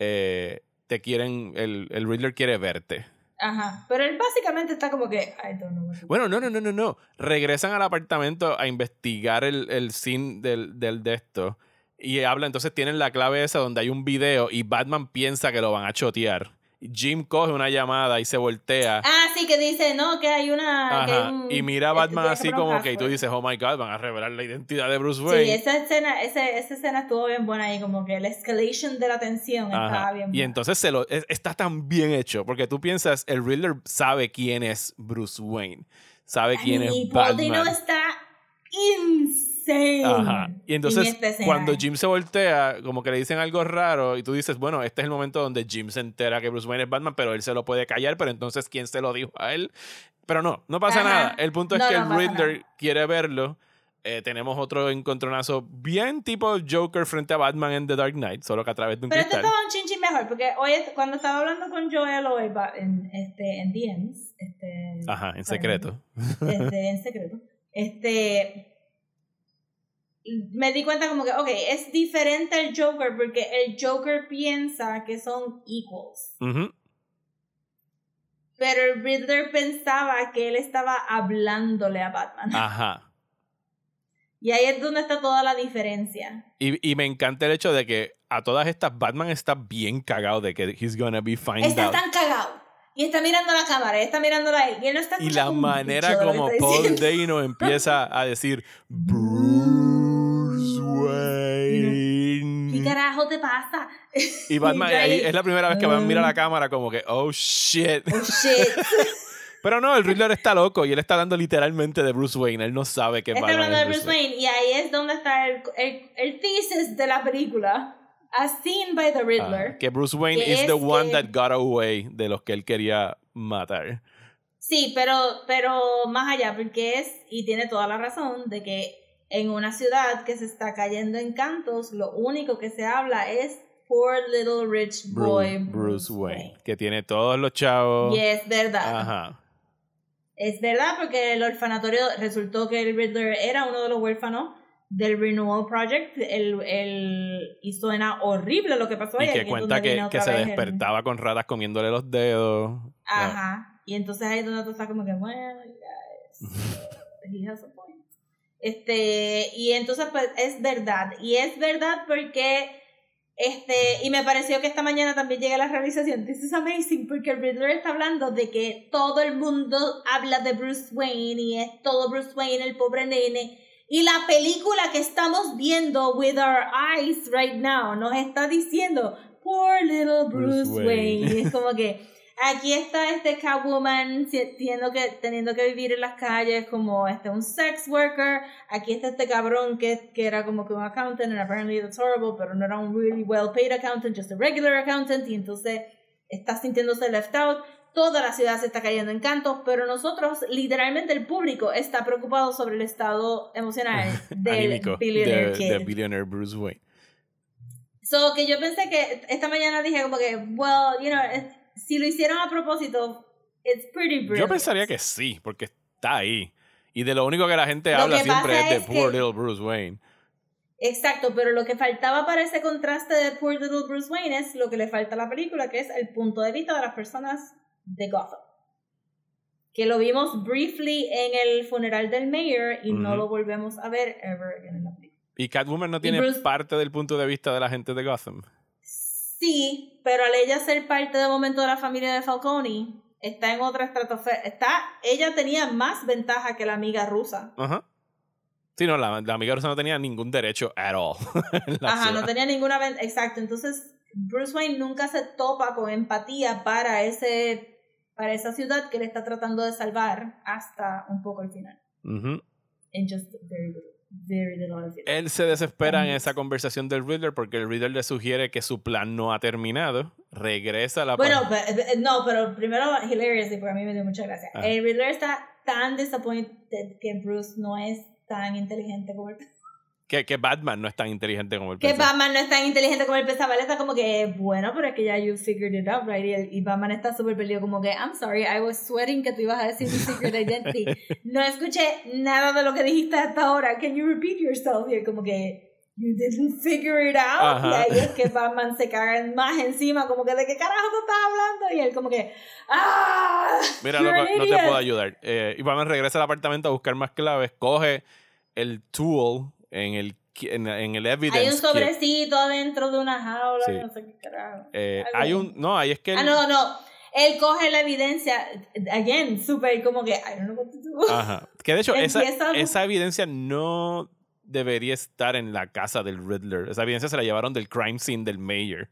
eh, te quieren, el, el Riddler quiere verte. Ajá. Pero él básicamente está como que, I don't know. Bueno, no, no, no, no, no. Regresan al apartamento a investigar el, el scene del, del de esto. Y habla, entonces tienen la clave esa donde hay un video y Batman piensa que lo van a chotear. Jim coge una llamada y se voltea. Ah, sí, que dice, no, que hay una... que hay Ajá. un- Y mira a Batman así como que y tú dices, oh my god, van a revelar la identidad de Bruce Sí, Wayne. esa escena, ese, esa escena estuvo bien buena ahí, como que la escalation de la tensión Ajá. estaba bien Y buena. entonces se lo, es- está tan bien hecho, porque tú piensas, el Riddler sabe quién es Bruce Wayne, sabe quién y es Paul Dano Batman. está insane. Ajá. Y entonces, en cuando Jim se voltea, como que le dicen algo raro, y tú dices, bueno, este es el momento donde Jim se entera que Bruce Wayne es Batman, pero él se lo puede callar, pero entonces, ¿quién se lo dijo a él? Pero no, no pasa Ajá. nada. El punto es No, que no el Riddler nada. quiere verlo. Eh, tenemos otro encontronazo bien tipo Joker frente a Batman en The Dark Knight, solo que a través de un Pero este cristal. estaba un chinchín mejor, porque hoy cuando estaba hablando con Joel hoy en, este, en DMs, este, Ajá, en secreto. este, en secreto, este, me di cuenta como que, ok, es diferente el Joker porque el Joker piensa que son equals. Pero el Riddler pensaba que él estaba hablándole a Batman. Ajá. Y ahí es donde está toda la diferencia. Y, y me encanta el hecho de que a todas estas Batman está bien cagado de que he's gonna be find Está out. tan cagado. Y está mirando la cámara, está mirándola a él. Y él no está Y la manera como Paul. Dano empieza a decir Bruce ¿Qué Wayne. carajo te pasa? Y Batman, ahí, es la primera vez que Batman mira "Mm". la cámara como que, oh shit. Oh shit. Pero no, el Riddler está loco y él está hablando literalmente de Bruce Wayne. Él no sabe que está Batman hablando de Bruce Wayne. Y ahí es donde está el, el, el thesis de la película. As seen by the Ah, Riddler. que Bruce Wayne que is es the one que- that got away de los que él quería matar. Sí, pero, pero más allá, porque es, y tiene toda la razón, de que en una ciudad que se está cayendo en cantos, lo único que se habla es Poor Little Rich Boy Bruce, Wayne, que tiene todos los chavos. Y es verdad. Ajá. Es verdad porque el orfanatorio resultó que el Riddler era uno de los huérfanos del Renewal Project. El, el, y suena horrible lo que pasó Y ahí, que es cuenta que, que se el- despertaba con ratas comiéndole los dedos. Ajá. Y entonces ahí es donde tú estás como que, bueno, point. Este, y entonces pues es verdad. Y es verdad porque, este, y me pareció que esta mañana también llegué a la realización, this is amazing, porque el Riddler está hablando de que todo el mundo habla de Bruce Wayne y es todo Bruce Wayne, el pobre nene. Y la película que estamos viendo with our eyes right now nos está diciendo, poor little Bruce Bruce, Wayne. Wayne. Y es como que, Aquí está este Catwoman teniendo que, teniendo que vivir en las calles como este, un sex worker. Aquí está este cabrón que, que era como que un accountant and apparently that's horrible, pero no era un really well paid accountant, just a regular accountant. Y entonces está sintiéndose left out. Toda la ciudad se está cayendo en cantos, pero nosotros, literalmente el público, está preocupado sobre el estado emocional del billionaire de, kid. de Billionaire Bruce Wayne. So, que yo pensé que esta mañana dije como que, well, you know, si lo hicieron a propósito, it's pretty brilliant. Yo pensaría que sí, porque está ahí. Y de lo único que la gente Lo habla siempre es de es Poor que- Little Bruce Wayne. Exacto, pero lo que faltaba para ese contraste de Poor Little Bruce Wayne es lo que le falta a la película, que es el punto de vista de las personas de Gotham. Que lo vimos briefly en el funeral del mayor y no lo volvemos a ver ever en la película. Y Catwoman no tiene Bruce- parte del punto de vista de la gente de Gotham. Sí, pero al ella ser parte de momento de la familia de Falcone, está en otra estratosfera. Está, ella tenía más ventaja que la amiga rusa. Ajá. Sí, no, la, la amiga rusa no tenía ningún derecho at all. Ajá, no tenía ninguna ventaja. Exacto, entonces Bruce Wayne nunca se topa con empatía para ese para esa ciudad que le está tratando de salvar hasta un poco al final. Ujú. En just very little, very little. Él se desespera en Ujú. esa conversación del Riddler porque el Riddler le sugiere que su plan no ha terminado. regresa a la Bueno, pero- eh, no, pero primero Hilarious, porque a mí me dio mucha gracia. Ah. El Riddler está tan disappointed que Bruce no es tan inteligente como él que, que Batman no es tan inteligente como el Que Batman no es tan inteligente como él pensaba. Él está como que, bueno, pero es que ya you figured it out, right? Y, el- y Batman está súper perdido, como que, I'm sorry, I was sweating que tú ibas a decir mi secret identity. No escuché nada de lo que dijiste hasta ahora. Can you repeat yourself? Y él como que, you didn't figure it out. Ajá. Y ahí es que Batman se caga más encima, como que, ¿de qué carajo tú estás hablando? Y él como que, ¡ah! Mira, loco, no te idiot". puedo ayudar. Eh, y Batman regresa al apartamento a buscar más claves, coge el tool en el, en, en el evidence Hay un sobrecito adentro de una jaula, Sí. no sé qué carajo. Eh, hay un... No, ahí es que... Ah, no, no. Él coge la evidencia, again, súper como que, I don't know what to do. Ajá. Que de hecho, esa, esa evidencia no debería estar en la casa del Riddler. Esa evidencia se la llevaron del crime scene del mayor.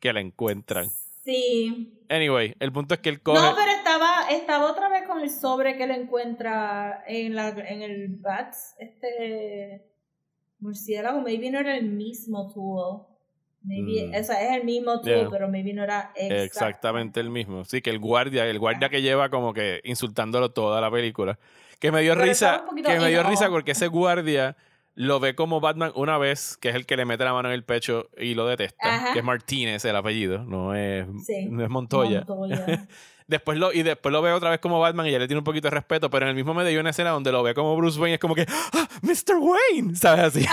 Que la encuentran. Sí. Anyway, el punto es que él coge... No, pero estaba, estaba otra vez con el sobre que él encuentra en, la, en el Bats, este murciélago, maybe no era el mismo tool. Maybe, Mm. O sea, es el mismo tool, Yeah. pero maybe no era exacto. Exactamente el mismo. Sí, que el guardia, el guardia que lleva como que insultándolo toda la película. Que me dio Pero risa, que me dio in risa porque ese guardia lo ve como Batman una vez, que es el que le mete la mano en el pecho y lo detesta, Ajá. que es Martínez el apellido, no es, Sí. no es Montoya. Montoya. Después lo, y después lo ve otra vez como Batman y ya le tiene un poquito de respeto, pero en el mismo medio hay una escena donde lo ve como Bruce Wayne es como que, ¡Ah, Mr. Wayne, ¿sabes? Así,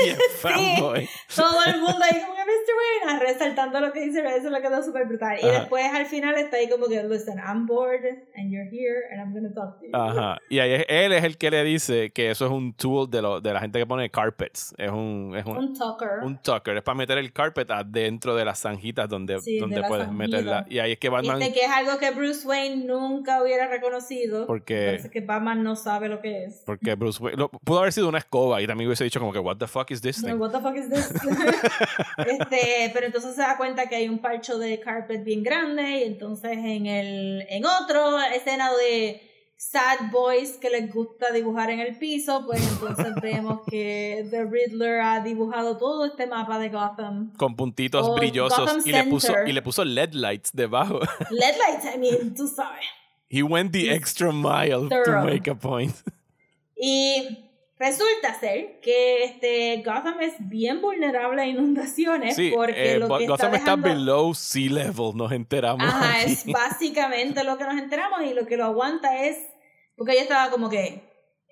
bien fanboy. Todo el mundo ahí como que Mr. Wayne resaltando lo que dice, eso lo quedó súper brutal. Y Ajá. después al final está ahí como que, listen, I'm bored and you're here and I'm gonna talk to you. Ajá. Y ahí es- él es el que le dice que eso es un tool de, lo, de la gente que pone carpets. Es un, es un, Un talker. un tucker. Es para meter el carpet adentro de las zanjitas donde, Sí, de donde puedes zanjita. meterla. Y ahí es que Batman. Este que es algo que Bruce Wayne nunca hubiera reconocido. Porque- Parece que Batman no sabe lo que es. Porque Bruce Wayne. lo- pudo haber sido una escoba y también hubiese dicho como que, ¿What the fuck is this No, thing? what the fuck is this? este, pero entonces se da cuenta que hay un parcho de carpet bien grande y entonces en el en otro escena de sad boys que les gusta dibujar en el piso, pues entonces vemos que The Riddler ha dibujado todo este mapa de Gotham. Con puntitos brillosos Gotham y le, puso, y le puso LED lights debajo. LED lights, I mean, tú sabes. He went the extra mile to make a point. Y resulta ser que este Gotham es bien vulnerable a inundaciones Sí, porque eh, lo que Gotham está está dejando... below sea level, nos enteramos. Ajá, aquí. es básicamente lo que nos enteramos y lo que lo aguanta es porque ella estaba como que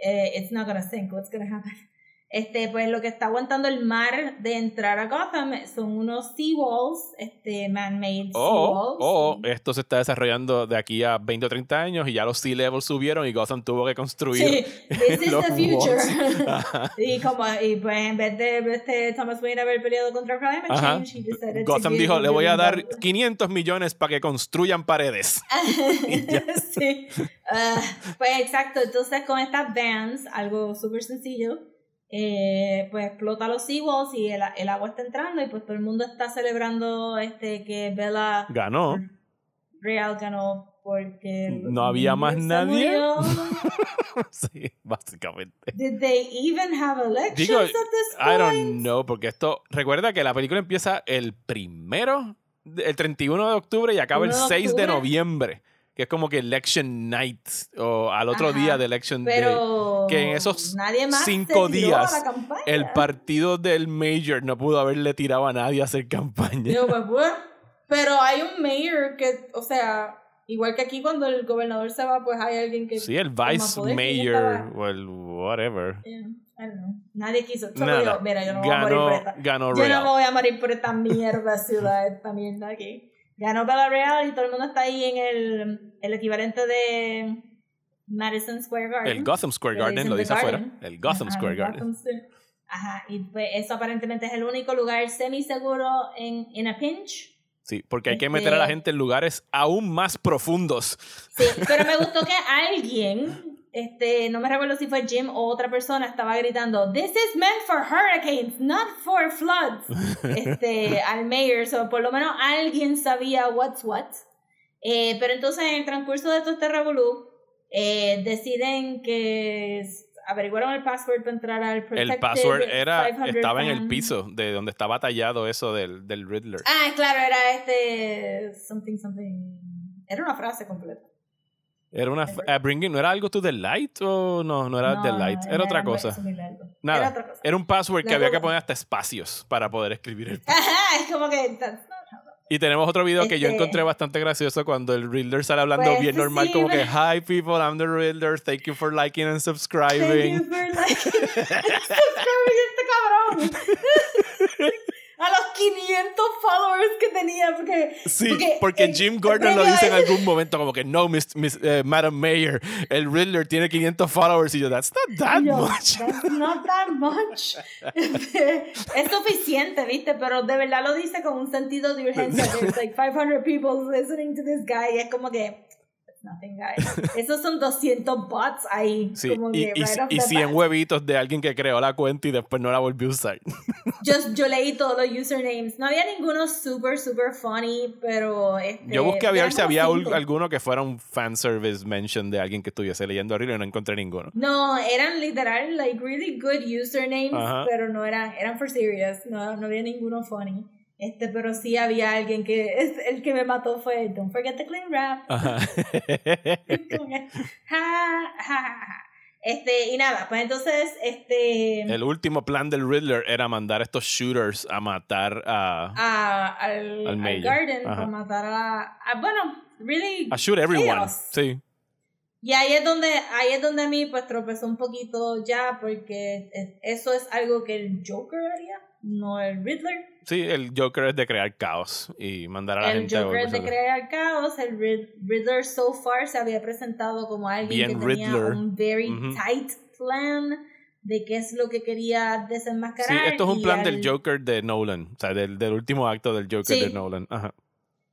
eh, it's not gonna sink, what's gonna happen? Este, pues lo que está aguantando el mar de entrar a Gotham son unos seawalls, este man-made O, seawalls. o esto se está desarrollando de aquí a 20 o 30 años y ya los sea levels subieron y Gotham tuvo que construir. Sí, this is the future. y como y pues en vez de este Thomas Wayne haber peleado contra climate Ajá. change, he decided Gotham dijo, le voy a dar building 500 millones para que construyan paredes. sí. Ah, pues exacto, entonces con estas vans, algo súper sencillo, eh, pues explota los seawalls y el, el agua está entrando y pues todo el mundo está celebrando este que Bella Ganó. Real ganó porque No había más nadie. sí, básicamente. Did they even have elections Digo, at this I don't know, porque esto, recuerda que la película empieza el primero, el 31 de octubre y acaba el 1 de 6 de noviembre, que es como que election night o al otro Ajá, día de election day. Pero que en esos nadie más cinco días. El partido del Major no pudo haberle tirado a nadie a hacer campaña. Yo, pues, bueno, pero hay un mayor que, o sea, igual que aquí cuando el gobernador se va, pues hay alguien que... Sí, el vice mayor o el whatever. Yeah, I don't know. Nadie quiso. Yo, mira, yo no me voy a morir por esta. ganó Yo no me voy a morir por esta mierda ciudad, esta mierda aquí. Ganó Bella Real y todo el mundo está ahí en el, el equivalente de Madison Square Garden. El Gotham Square Garden lo dice afuera. El Gotham Ajá, Square Garden. Gotham Ajá, y pues eso aparentemente es el único lugar semi-seguro en in a pinch. Sí, porque hay que Este- meter a la gente en lugares aún más profundos. Sí, pero me gustó que alguien, este, no me recuerdo si fue Jim o otra persona, estaba gritando, This is meant for hurricanes, not for floods. Este, al mayor, so, por lo menos alguien sabía what's what. Eh, pero entonces en el transcurso de todo este revolú, eh, deciden que averiguaron el password para entrar al El password era, 500 estaba en el piso de donde estaba tallado eso del, del Riddler. Ah, claro, era este. Something, something. Era una frase completa. Era una. eh, bringing, ¿No era algo to the light o no? No era No, the light. Era otra muy- cosa. Nada. Era otra cosa. Era un password que La había que poner hasta espacios para poder escribir el Ajá, es como que. Y tenemos otro video que yo Este- encontré bastante gracioso cuando el Riddler sale hablando Pues, bien normal, sí, como que, Hi people, I'm the Riddler, thank you for liking and Thank you subscribing. for like- Subscribing este cabrón. A los 500 followers que tenía, porque. Sí, porque, eh, Jim Gordon lo dice en algún momento, como que, no, Miss, Miss, eh, Madam Mayor, el Riddler tiene 500 followers. Y yo, that's not that Yo, much. That's not that much. es suficiente, ¿viste? Pero de verdad lo dice con un sentido de urgencia. There's like 500 people listening to this guy. Y es como que. Nothing, guys. Esos son 200 bots ahí. Sí, como y, que y, right y the 100 bat. huevitos de alguien que creó la cuenta y después no la volvió a usar. Yo, yo leí todos los usernames. No había ninguno super, super funny, pero. Este, Yo busqué a ver si había cinco. alguno que fuera un fanservice mention de alguien que estuviese leyendo a Riddler y no encontré ninguno. No, eran literal, like, really good usernames, Ajá. pero no eran, eran for serious, no, no había ninguno funny. Este, pero sí había alguien que, es- el que me mató fue, don't forget the clean wrap. Ajá. Como que, ja, ja, ja, ja. Este, y nada, pues entonces, este, El último plan del Riddler era mandar a estos shooters a matar a. a- al, Al Garden ajá. para matar a, a- bueno, really, A shoot everyone. chaos. Sí. Y ahí es donde, ahí es donde a mí pues tropezó un poquito ya, porque es- eso es algo que el Joker haría, no el Riddler. Sí, el Joker es de crear caos y mandar a la El gente a Joker es de crear caos, el Rid- Riddler so far se había presentado como alguien Bien que tenía Riddler. un very Ujú. tight plan de qué es lo que quería Sí, desenmascarar. esto es un plan al- del Joker de Nolan, o sea, del, del último acto del Joker Sí. de Nolan. Ajá.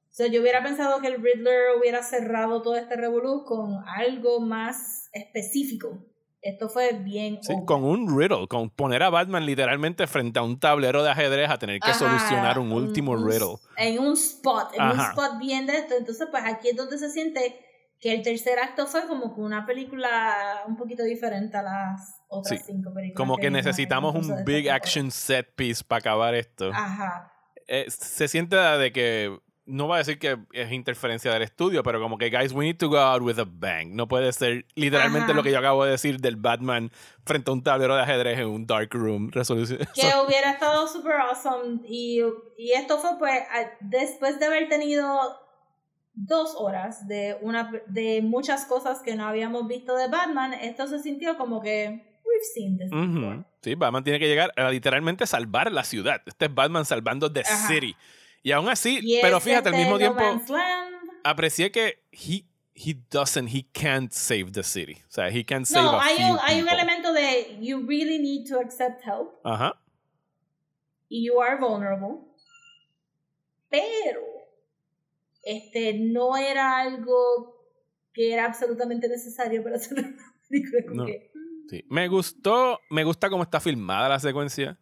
So, yo hubiera pensado que el Riddler hubiera cerrado todo este revolú con algo más específico. Esto fue bien Sí, con un riddle, con poner a Batman literalmente frente a un tablero de ajedrez a tener que Ajá, solucionar un último un- riddle. En un spot, en un spot bien de esto. Entonces, pues aquí es donde se siente que el tercer acto fue como que una película un poquito diferente a las otras Sí, cinco películas. Como que necesitamos un este big action set piece para acabar esto. Ajá. Eh, se siente de que no va a decir que es interferencia del estudio, pero como que, guys, we need to go out with a bang. No puede ser literalmente Ajá. lo que yo acabo de decir del Batman frente a un tablero de ajedrez en un dark room. Resolución. Que hubiera estado super awesome. Y, y esto fue pues después de haber tenido dos horas de, una, de muchas cosas que no habíamos visto de Batman, esto se sintió como que we've seen this. Ujú. Sí, Batman tiene que llegar a literalmente salvar la ciudad. Este es Batman salvando The Ajá. City. Y aún así, Y pero fíjate, al mismo tiempo, aprecié que he, he doesn't, he can't save the city. O sea, he can't save No, a hay few un, hay un elemento de you really need to accept help Ajá. y you are vulnerable. Pero este no era algo que era absolutamente necesario para hacer una película. No. que, Sí. Me gustó, me gusta cómo está filmada la secuencia.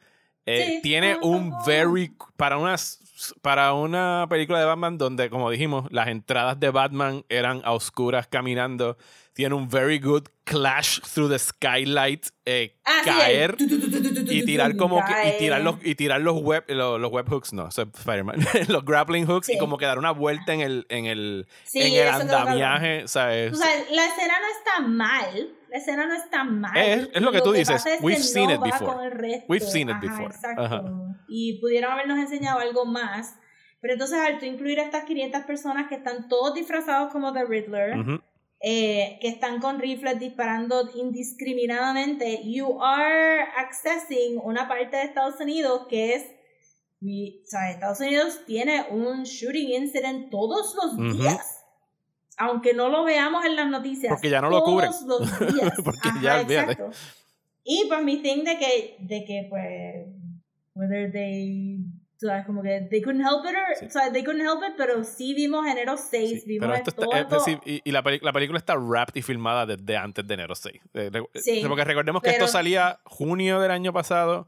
Eh, Sí, tiene un very para unas para una película de Batman donde como dijimos las entradas de Batman eran a oscuras caminando tiene un very good clash through the skylight eh, Ah, caer y tirar como que, y tirar los y tirar los web los, los webhooks no eso es Spider-Man los grappling hooks y como que dar una vuelta en el en el en el andamiaje O sea, la escena no está mal. La escena no está mal. Es- es lo que tú dices. pasa es que We've seen no it before. We've seen it Ajá, before. Exacto. Ajá. Y pudieron habernos enseñado algo más. Pero entonces, al tú incluir a estas 500 personas que están todos disfrazados como The Riddler, Ujú. eh, que están con rifles disparando indiscriminadamente, you are accessing una parte de Estados Unidos que es. o sea, Estados Unidos tiene un shooting incident todos los días. Aunque no lo veamos en las noticias. Porque ya no lo cubren. Todos los días. Porque Ajá, ya, exacto. Y pues mi thing de que, de que pues, whether they, o sea, como que they couldn't help it, or, Sí. o sea, they couldn't help it, pero sí vimos enero 6, Sí, vimos pero esto todo, está, es decir, y, y la, la película está wrapped y filmada desde antes de enero 6. Eh, re- Sí, porque recordemos que pero- esto salía junio del año pasado,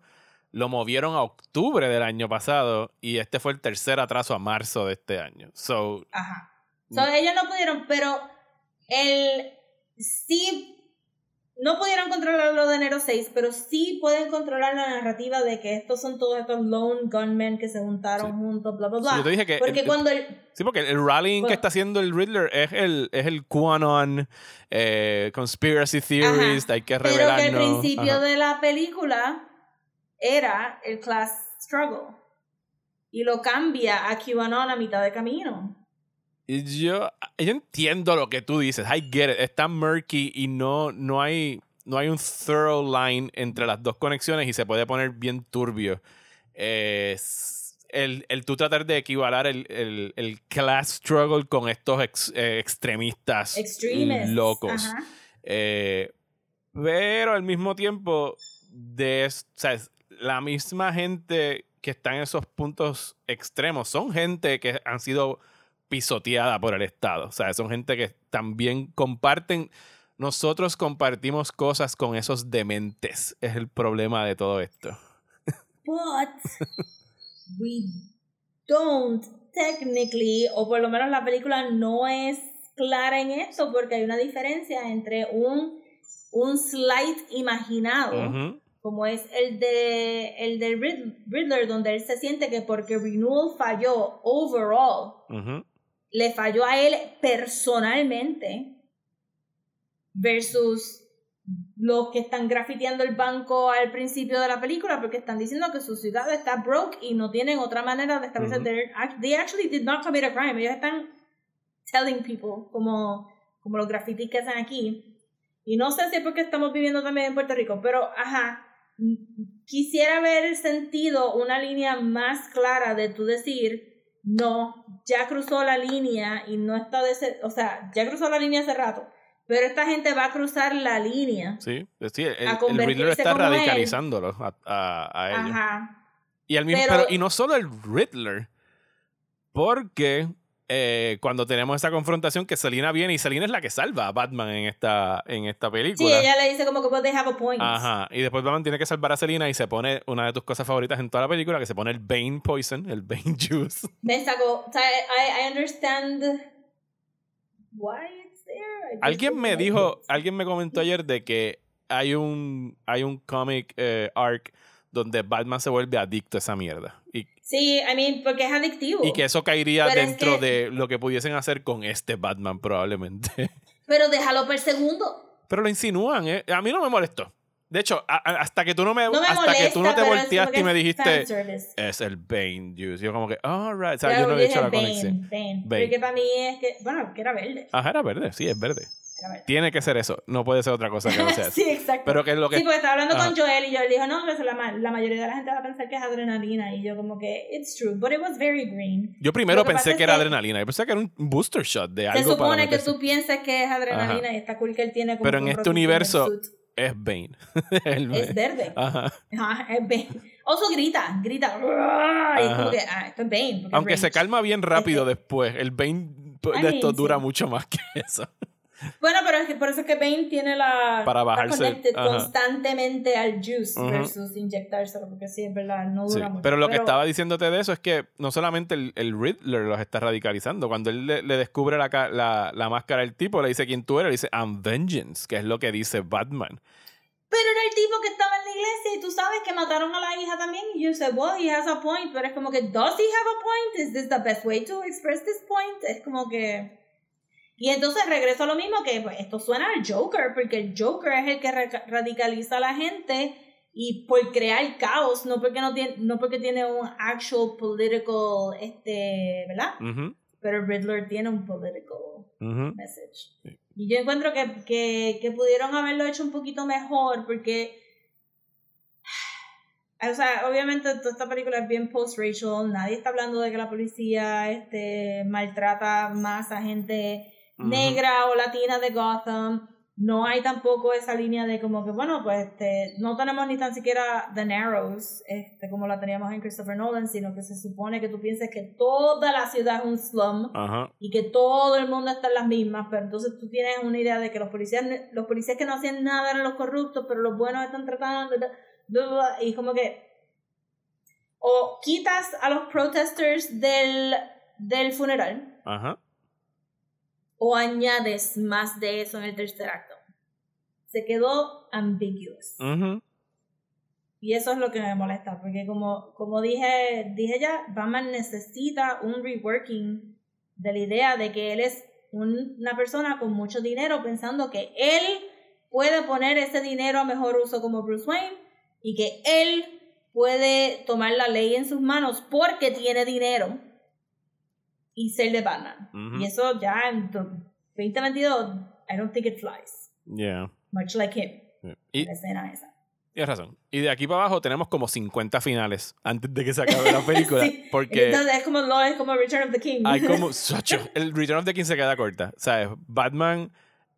lo movieron a octubre del año pasado y este fue el tercer atraso a marzo de este año. So, Ajá. Mm. So, ellos no pudieron, pero el sí, no pudieron controlar lo de enero 6, pero sí pueden controlar la narrativa de que estos son todos estos lone gunmen que se juntaron Sí. juntos, bla, bla, Sí, bla. yo te dije que Porque el- cuando el, Sí, porque el rallying que está haciendo el Riddler es el, es el QAnon, eh, conspiracy theorist, hay que Pero revelarnos. que al principio Ajá. de la película era el class struggle. Y lo cambia a QAnon a mitad de camino. Yo, yo entiendo lo que tú dices, I get it, está murky y no, no, hay, no hay un thorough line entre las dos conexiones y se puede poner bien turbio. El, el tú tratar de equivalar el, el, el class struggle con estos ex- eh, extremistas Extremists. locos. Eh, pero al mismo tiempo, de, o sea, la misma gente que está en esos puntos extremos son gente que han sido pisoteada por el Estado. O sea, son gente que también comparten. Nosotros compartimos cosas con esos dementes. Es el problema de todo esto. But we don't technically, o por lo menos la película no es clara en esto, porque hay una diferencia entre un, un slight imaginado, como es el de el Rid- Riddler, donde él se siente que porque Renewal falló overall, ujú. Le falló a él personalmente versus los que están grafiteando el banco al principio de la película porque están diciendo que su ciudad está broke y no tienen otra manera de establecer they actually did not commit a crime. Ellos están telling people como como los grafitis que hacen aquí. Y no sé si es porque estamos viviendo también en Puerto Rico pero ajá quisiera el sentido una línea más clara de tú decir no, ya cruzó la línea y no está de ese, o sea, ya cruzó la línea hace rato, pero esta gente va a cruzar la línea. Sí, sí, el, el Riddler está él. radicalizándolo a, a, a ellos. Ajá. Y, al mismo, Pero- pero- y no solo el Riddler, porque eh, cuando tenemos esa confrontación que Selina viene y Selina es la que salva a Batman en esta, en esta Sí, película. ella le dice como que they have a point. Ajá. Y después Batman tiene que salvar a Selina y se pone una de tus cosas favoritas en toda la película, que se pone el Bane Poison, el Bane Juice. Me sacó, o sea, I, I understand why it's there. I just Alguien me dijo, alguien me comentó ayer de que hay un, hay un comic eh, arc donde Batman se vuelve adicto a esa mierda. Y, Sí, I mean, porque es adictivo. y que eso caería Pero es dentro que- de lo que pudiesen hacer con este Batman probablemente. Pero déjalo por segundo. Pero lo insinúan, ¿eh? A mí no me molestó. De hecho, a- a- hasta que tú no me, No me hasta molesta, que tú no te volteaste y me dijiste es el Bane Juice. Yo como que, alright. O sea, yo no he hecho la Bane, conexión. Bane. Bane. Porque para mí es que, bueno, que era verde. Ajá, era verde, sí, es verde. Tiene que ser eso. No puede ser otra cosa que no sea eso. sí, exacto. Pero que es lo que Sí, porque estaba hablando Ajá. con Joel y Joel dijo, no, la, la mayoría de la gente va a pensar que es adrenalina. Y yo como que, it's true, but it was very green. Yo primero que pensé que era que- adrenalina. Yo pensé que era un booster shot de Se algo para supone que meterse. tú pienses que es adrenalina y está cool que él tiene como Pero que en este universo-. Es Bane. Es verde. Ajá. Ajá, es Bane. Oso grita, grita. Y es como Ajá. que, ah, esto es Bane. Aunque es se calma bien rápido Este- después. El Bane I de esto mean, dura sí. mucho más que eso. Bueno, pero es que por eso es que Bane tiene la. Para bajarse, constantemente al juice Ujú. versus inyectárselo, porque sí, es verdad, no Sí, dura mucho. Pero lo que estaba diciéndote de eso es que no solamente el, el Riddler los está radicalizando. Cuando él le, le descubre la, la, la máscara al tipo, le dice quién tú eres, le dice I'm vengeance, que es lo que dice Batman. Pero era el tipo que estaba en la iglesia y tú sabes que mataron a la hija también. Y yo sé, well, he has a point. Pero es como que, does he have a point? Is this the best way to express this point? Es como que. Y entonces regreso a lo mismo que pues, esto suena al Joker, porque el Joker es el que ra- radicaliza a la gente y por crear caos, no porque no tiene, no porque tiene un actual political, este, ¿verdad? Pero Riddler tiene un political message. Sí. Y yo encuentro que, que, que pudieron haberlo hecho un poquito mejor porque, o sea, obviamente toda esta película es bien post-racial, nadie está hablando de que la policía este, maltrata más a gente Negra o latina de Gotham. No hay tampoco esa línea de como que, bueno, pues este, no tenemos ni tan siquiera The Narrows, este, como la teníamos en Christopher Nolan, sino que se supone que tú pienses que toda la ciudad es un slum y que todo el mundo está en las mismas, pero entonces tú tienes una idea de que los policías, los policías que no hacían nada eran los corruptos, pero los buenos están tratando, y como que o quitas a los protesters del, del funeral Ajá. O añades más de eso en el tercer acto. se quedó ambiguous. Y eso es lo que me molesta, porque como, como dije, dije ya, Batman necesita un reworking de la idea de que él es un- una persona con mucho dinero pensando que él puede poner ese dinero a mejor uso como Bruce Wayne y que él puede tomar la ley en sus manos porque tiene dinero y ser de Batman. Y eso ya en do- 2022, I don't think it flies. Yeah. Much like him. Y La escena esa. tienes razón. Y de aquí para abajo tenemos como 50 finales antes de que se acabe la película. Sí. Porque Entonces es como, es como Return of the King. hay como. el Return of the King se queda corta. ¿Sabes? Batman.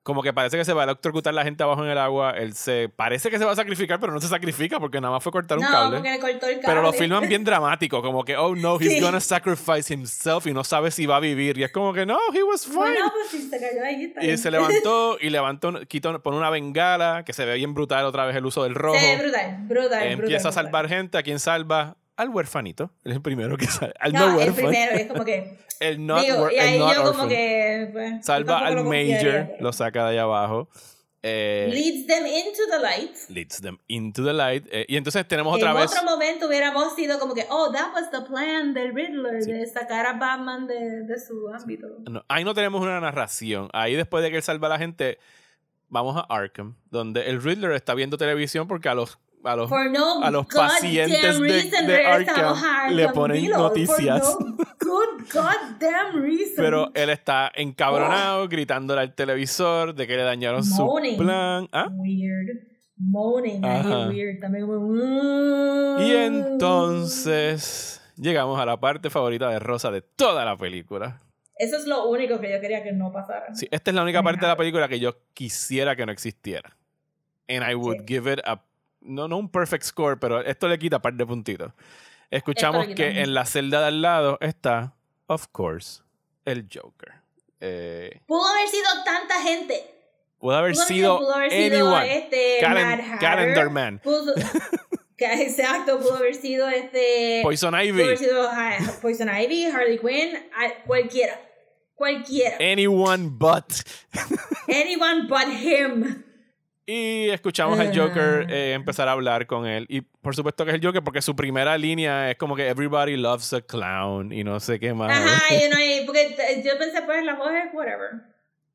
Como que parece que se va a electrocutar la gente abajo en el agua. Él se. Parece que se va a sacrificar, pero no se sacrifica porque nada más fue cortar un no, cable. porque le cortó el cable. Pero lo filman bien dramático, como que, oh no, he's Sí. gonna sacrifice himself y no sabe si va a vivir. Y es como que, no, he was fine. Bueno, pues sí, se cayó ahí. Y se levantó y levantó, quitó, pone una bengala, que se ve bien brutal otra vez el uso del rojo. Sí, brutal, brutal. Empieza brutal, a salvar gente. ¿A quién salva? Al huerfanito. Es el primero que salva. Al no, No, el primero, es como que. El not, digo, y el ahí not yo como que. pues, Salva al lo Major, lo saca de allá abajo. Eh, Leads them into the light. leads them into the light. eh, y entonces tenemos otra en vez. otro momento hubiéramos sido como que, oh, that was the plan del Riddler, de sacar a Batman de, de su ámbito. No, ahí no tenemos una narración. Ahí después de que él salva a la gente, vamos a Arkham, donde el Riddler está viendo televisión porque a los a los no a los pacientes de- de Arkham le ponen noticias. For no good goddamn reason. pero él está encabronado gritándole al televisor de que le dañaron su plan. ¿Ah? Weird. Moaning Ajá. weird. También como... Y entonces llegamos a la parte favorita de Rosa de toda la película. Eso es lo único que yo quería que no pasara. Sí, esta es la única parte de la película que yo quisiera que no existiera. And I would Sí. give it a. No, no un perfect score, pero esto le quita un par de puntitos. Escuchamos que en la celda de al lado está, of course, el Joker. Eh, Pudo haber sido tanta gente. pudo haber Pudo sido pudo haber sido anyone. este Calen-. Calendar Man. Pudo- exacto, pudo haber sido este. Poison pudo haber Ivy. sido ah, Poison Ivy, Harley Quinn, ah, cualquiera. Cualquiera. Anyone but. Anyone but him. Y escuchamos al Joker eh, empezar a hablar con él. Y por supuesto que es el Joker porque su primera línea es como que everybody loves a clown y no sé qué más. Ajá, y no, y porque eh, yo pensé, pues la voz es whatever.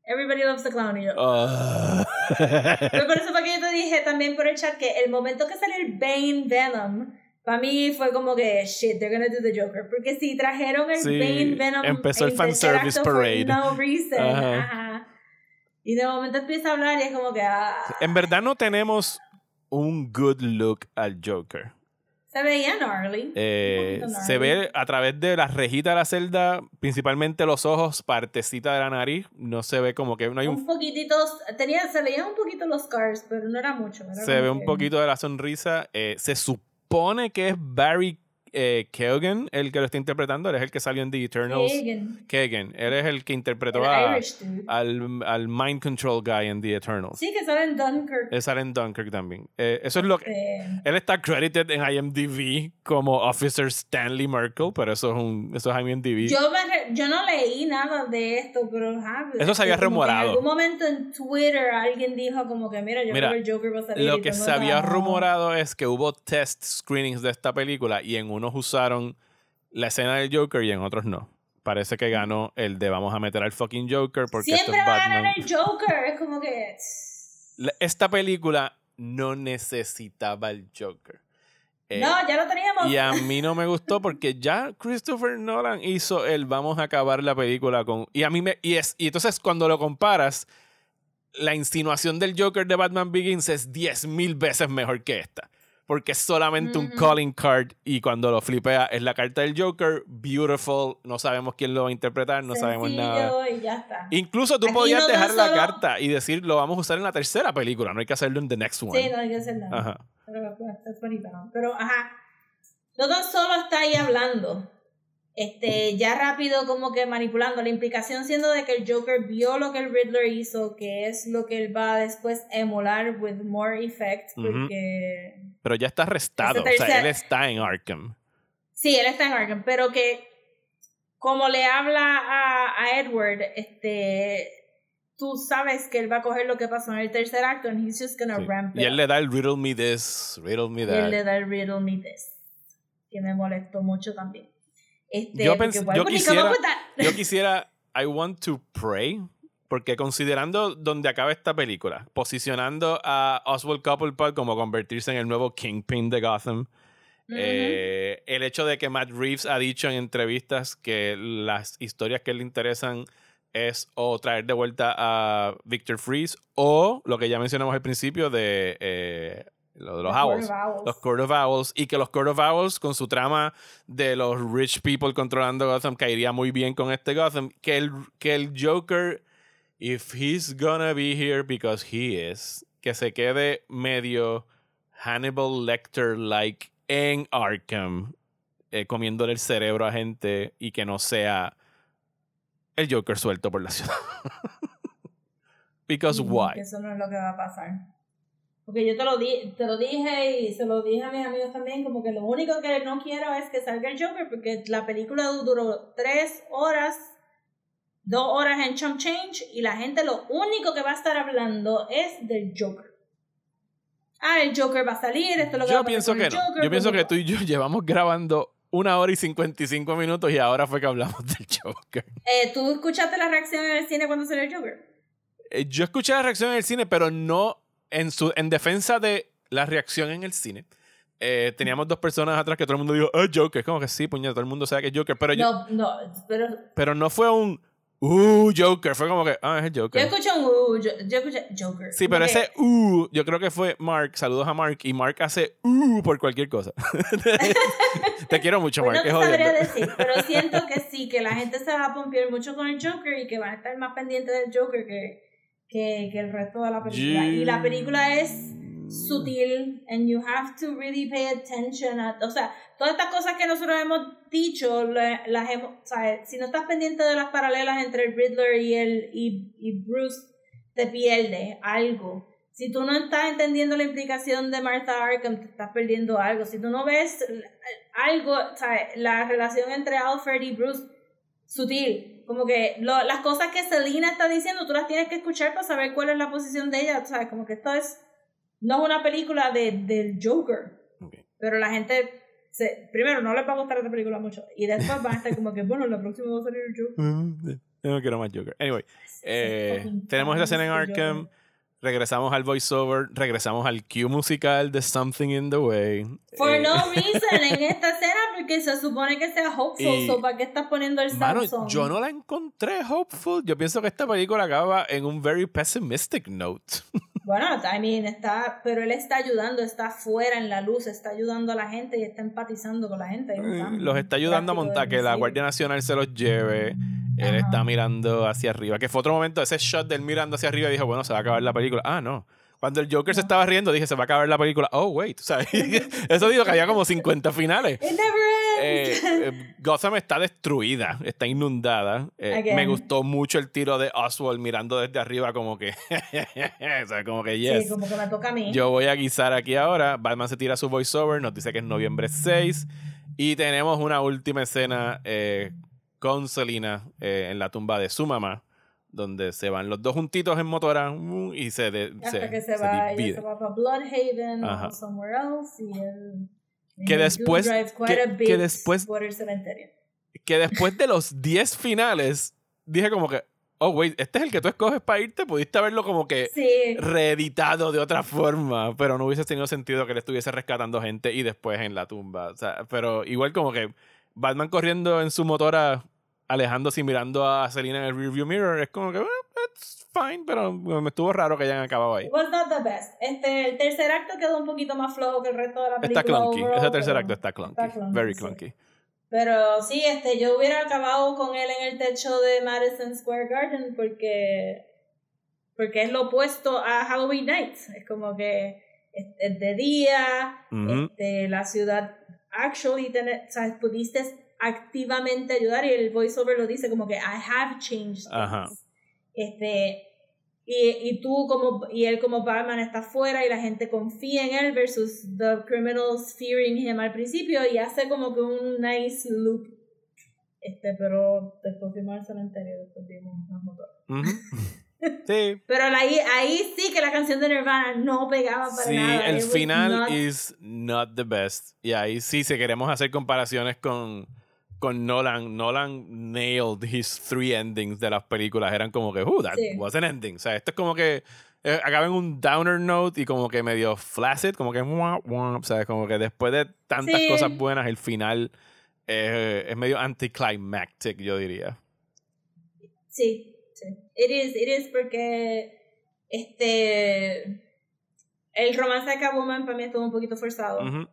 Everybody loves the clown. Y yo, Ah. Pero por eso fue que yo te dije también por el chat que el momento que sale el Bane Venom, para mí fue como que, shit, they're gonna do the Joker. Porque si trajeron el Sí, Bane Venom empezó el en fan tercer service acto parade. For no reason. Ajá. Ajá. Y de momento empieza a hablar y es como que, ah, en verdad no tenemos un good look al Joker. se veía gnarly. Eh, se ve a través de la rejita de la celda, principalmente los ojos, partecita de la nariz. No se ve como que no hay un un poquitito, tenía, se veían un poquito los scars, pero no era mucho. era se ve un poquito de la sonrisa. Eh, se supone que es Barry eh, Keoghan el que lo está interpretando. Él es el que salió en The Eternals. Kagan, Keoghan. Él es el que interpretó a- al, al Mind Control Guy en The Eternals. Sí, que sale en Dunkirk. Él sale en Dunkirk también. Eh, eso es lo que. Eh, Él está credited en IMDb como Officer Stanley Merkel, pero eso es un eso es IMDb. Yo, me yo no leí nada de esto, pero ajá, Eso se había que rumorado. En algún momento en Twitter alguien dijo como que mira, yo Mira, creo que el Joker va a salir. Lo que se había no. rumorado es que hubo test screenings de esta película y en usaron la escena del Joker y en otros no. Parece que ganó el de vamos a meter al fucking Joker porque esto Siempre es va a ganar el Joker. Es como que. Esta película no necesitaba el Joker. Eh, no, ya lo teníamos. Y a mí no me gustó porque ya Christopher Nolan hizo el vamos a acabar la película con. Y a mí me. Y, es, y entonces cuando lo comparas, la insinuación del Joker de Batman Begins es 10.000 veces mejor que esta. Porque es solamente un Ujú. calling card y cuando lo flipea es la carta del Joker, beautiful, no sabemos quién lo va a interpretar, no sabemos nada. Sencillo Y ya está. Incluso tú Aquí podías no dejar la solo- carta y decir lo vamos a usar en la tercera película, no hay que hacerlo en the next one. Sí, no hay que hacer nada. Ajá. Pero pues, es bonito, ¿no? Pero, ajá. No tan solo está ahí hablando. Este, ya rápido como que manipulando. La implicación siendo de que el Joker vio lo que el Riddler hizo, que es lo que él va a después emular with more effect, porque... Pero ya está arrestado, o sea, él está en Arkham. Sí, él está en Arkham, pero que como le habla a, a Edward, este, tú sabes que él va a coger lo que pasó en el tercer acto and he's just gonna Sí. ramp it Y él up. le da el riddle me this, riddle me Y él le that. da el riddle me this. Que me molestó mucho también. Este, Yo porque, yo quisiera- that? Yo quisiera, I want to pray, porque considerando donde acaba esta película, posicionando a Oswald Cobblepot como convertirse en el nuevo Kingpin de Gotham, eh, el hecho de que Matt Reeves ha dicho en entrevistas que las historias que le interesan es o traer de vuelta a Victor Freeze o lo que ya mencionamos al principio de eh, lo de los Owls. los Court of Owls y que los Court of Owls con su trama de los rich people controlando Gotham caería muy bien con este Gotham que el, que el Joker if he's gonna be here because he is que se quede medio Hannibal Lecter like en Arkham eh, comiéndole el cerebro a gente y que no sea el Joker suelto por la ciudad because why Eso no es lo que va a pasar. Porque yo te lo, di te lo dije y se lo dije a mis amigos también, como que lo único que no quiero es que salga el Joker, porque la película duró tres horas, dos horas en Chump Change, y la gente lo único que va a estar hablando es del Joker. Ah, el Joker va a salir, esto es lo que va Yo a pasar pienso que no. Joker, Yo pienso que tú y yo llevamos grabando una hora y 55 minutos y ahora fue que hablamos del Joker. Eh, ¿Tú escuchaste la reacción en el cine cuando salió el Joker? Eh, Yo escuché la reacción en el cine, pero no en, su, en defensa de la reacción en el cine. eh, teníamos dos personas atrás que todo el mundo dijo, ah, Joker. Es como que sí, puñeta, todo el mundo sabe que es Joker. Pero, yo, No, no, pero pero no fue un, uh, Joker. Fue como que, ah, es el yo Joker. escuché un uh, yo, yo escuché Joker. Sí, pero que- ese uh, yo creo que fue Mark. Saludos a Mark. Y Mark hace uh por cualquier cosa. Te quiero mucho, Pues Mark. no es te sabría decir, pero siento que sí, que la gente se va a pompear mucho con el Joker y que van a estar más pendientes del Joker que, que, que el resto de la película. Y la película es sutil and you have to really pay attention a, o sea, todas estas cosas que nosotros hemos dicho, la- las hemos, o sea, si no estás pendiente de las paralelas entre el Riddler y el y, y Bruce, te pierdes algo. Si tú no estás entendiendo la implicación de Martha Arkham, te estás perdiendo algo. Si tú no ves algo, o sea, la relación entre Alfred y Bruce, sutil. Como que las cosas que Selina está diciendo, tú las tienes que escuchar para saber cuál es la posición de ella. Sea, como que esto es, no es una película de, del Joker. Ok. Pero la gente, se, primero, no les va a gustar esta película mucho. Y después van a estar como que, bueno, la próxima va a salir el Joker. Yo no quiero más Joker. Anyway, eh, tenemos esa escena en Arkham. Regresamos al voiceover. Regresamos al cue musical de Something in the Way. For Eh, no reason en esta escena, porque se supone que sea hopeful. Y- so, ¿Para qué estás poniendo el Mano, Samsung? yo no la encontré hopeful. Yo pienso que esta película acaba en un very pessimistic note. Bueno, I mean, está, pero él está ayudando, está fuera en la luz, está ayudando a la gente y está empatizando con la gente. Eh, Los está ayudando a montar, que la. Guardia Nacional se los lleve. Él Ajá. está mirando hacia arriba. Que fue otro momento, ese shot de él mirando hacia arriba y dijo, bueno, se va a acabar la película. Ah, no. Cuando el Joker se estaba riendo, dije, se va a acabar la película. Oh, wait. ¿sabes? Eso digo que había como 50 finales. It never Eh, ends. eh, Gotham está destruida, está inundada. Eh, me gustó mucho el tiro de Oswald mirando desde arriba como que, o sea, como que yes. Sí, como que me toca a mí. Yo voy a guisar aquí ahora. Batman se tira su voiceover, nos dice que es noviembre 6. Y tenemos una última escena eh, con Selina eh, en la tumba de su mamá, donde se van los dos juntitos en motora uh, y se, de- Hasta que se, se va, ella se va para Bloodhaven Ajá. o somewhere else y él Que después- que- después- por el cementerio. Que después de los 10 finales, dije como que, oh, wait, este es el que tú escoges para irte. Pudiste haberlo como que Sí, reeditado de otra forma, pero no hubiese tenido sentido que le estuviese rescatando gente y después en la tumba. O sea, pero igual como que Batman corriendo en su motora, alejándose y mirando a Selina en el rearview mirror, es como que, well, it's fine, pero me estuvo raro que hayan acabado ahí. was not the best. Este, el tercer acto quedó un poquito más flojo que el resto de la película. Está clunky, overall, ese tercer acto está clunky, está clunky, very sí. clunky. Pero sí, este, yo hubiera acabado con él en el techo de Madison Square Garden porque, porque es lo opuesto a Halloween Nights. Es como que es, es de día, Ujú. este, la ciudad actually tener, o sea, pudiste activamente ayudar y el voiceover lo dice como que I have changed. Ajá. Este, y, y tú como, y él como Batman está fuera y la gente confía en él versus the criminals fearing him al principio y hace como que un nice loop. Este, pero después fuimos al cementerio, después vimos las motoras. Ujú. Sí. Pero ahí, ahí sí que la canción de Nirvana no pegaba para Sí, nada. el It final not- is not the best. Y ahí sí, si queremos hacer comparaciones con, con Nolan, Nolan nailed his three endings de las películas. Eran como que, uh, that Sí. was an ending. O sea, esto es como que eh, acaba en un downer note y como que medio flaccid, como que, wah, wah, o sea, como que después de tantas Sí. cosas buenas, el final eh, es medio anticlimactic, yo diría. Sí, sí. It is, it is porque este el romance de Catwoman para mí estuvo un poquito forzado. Ujú.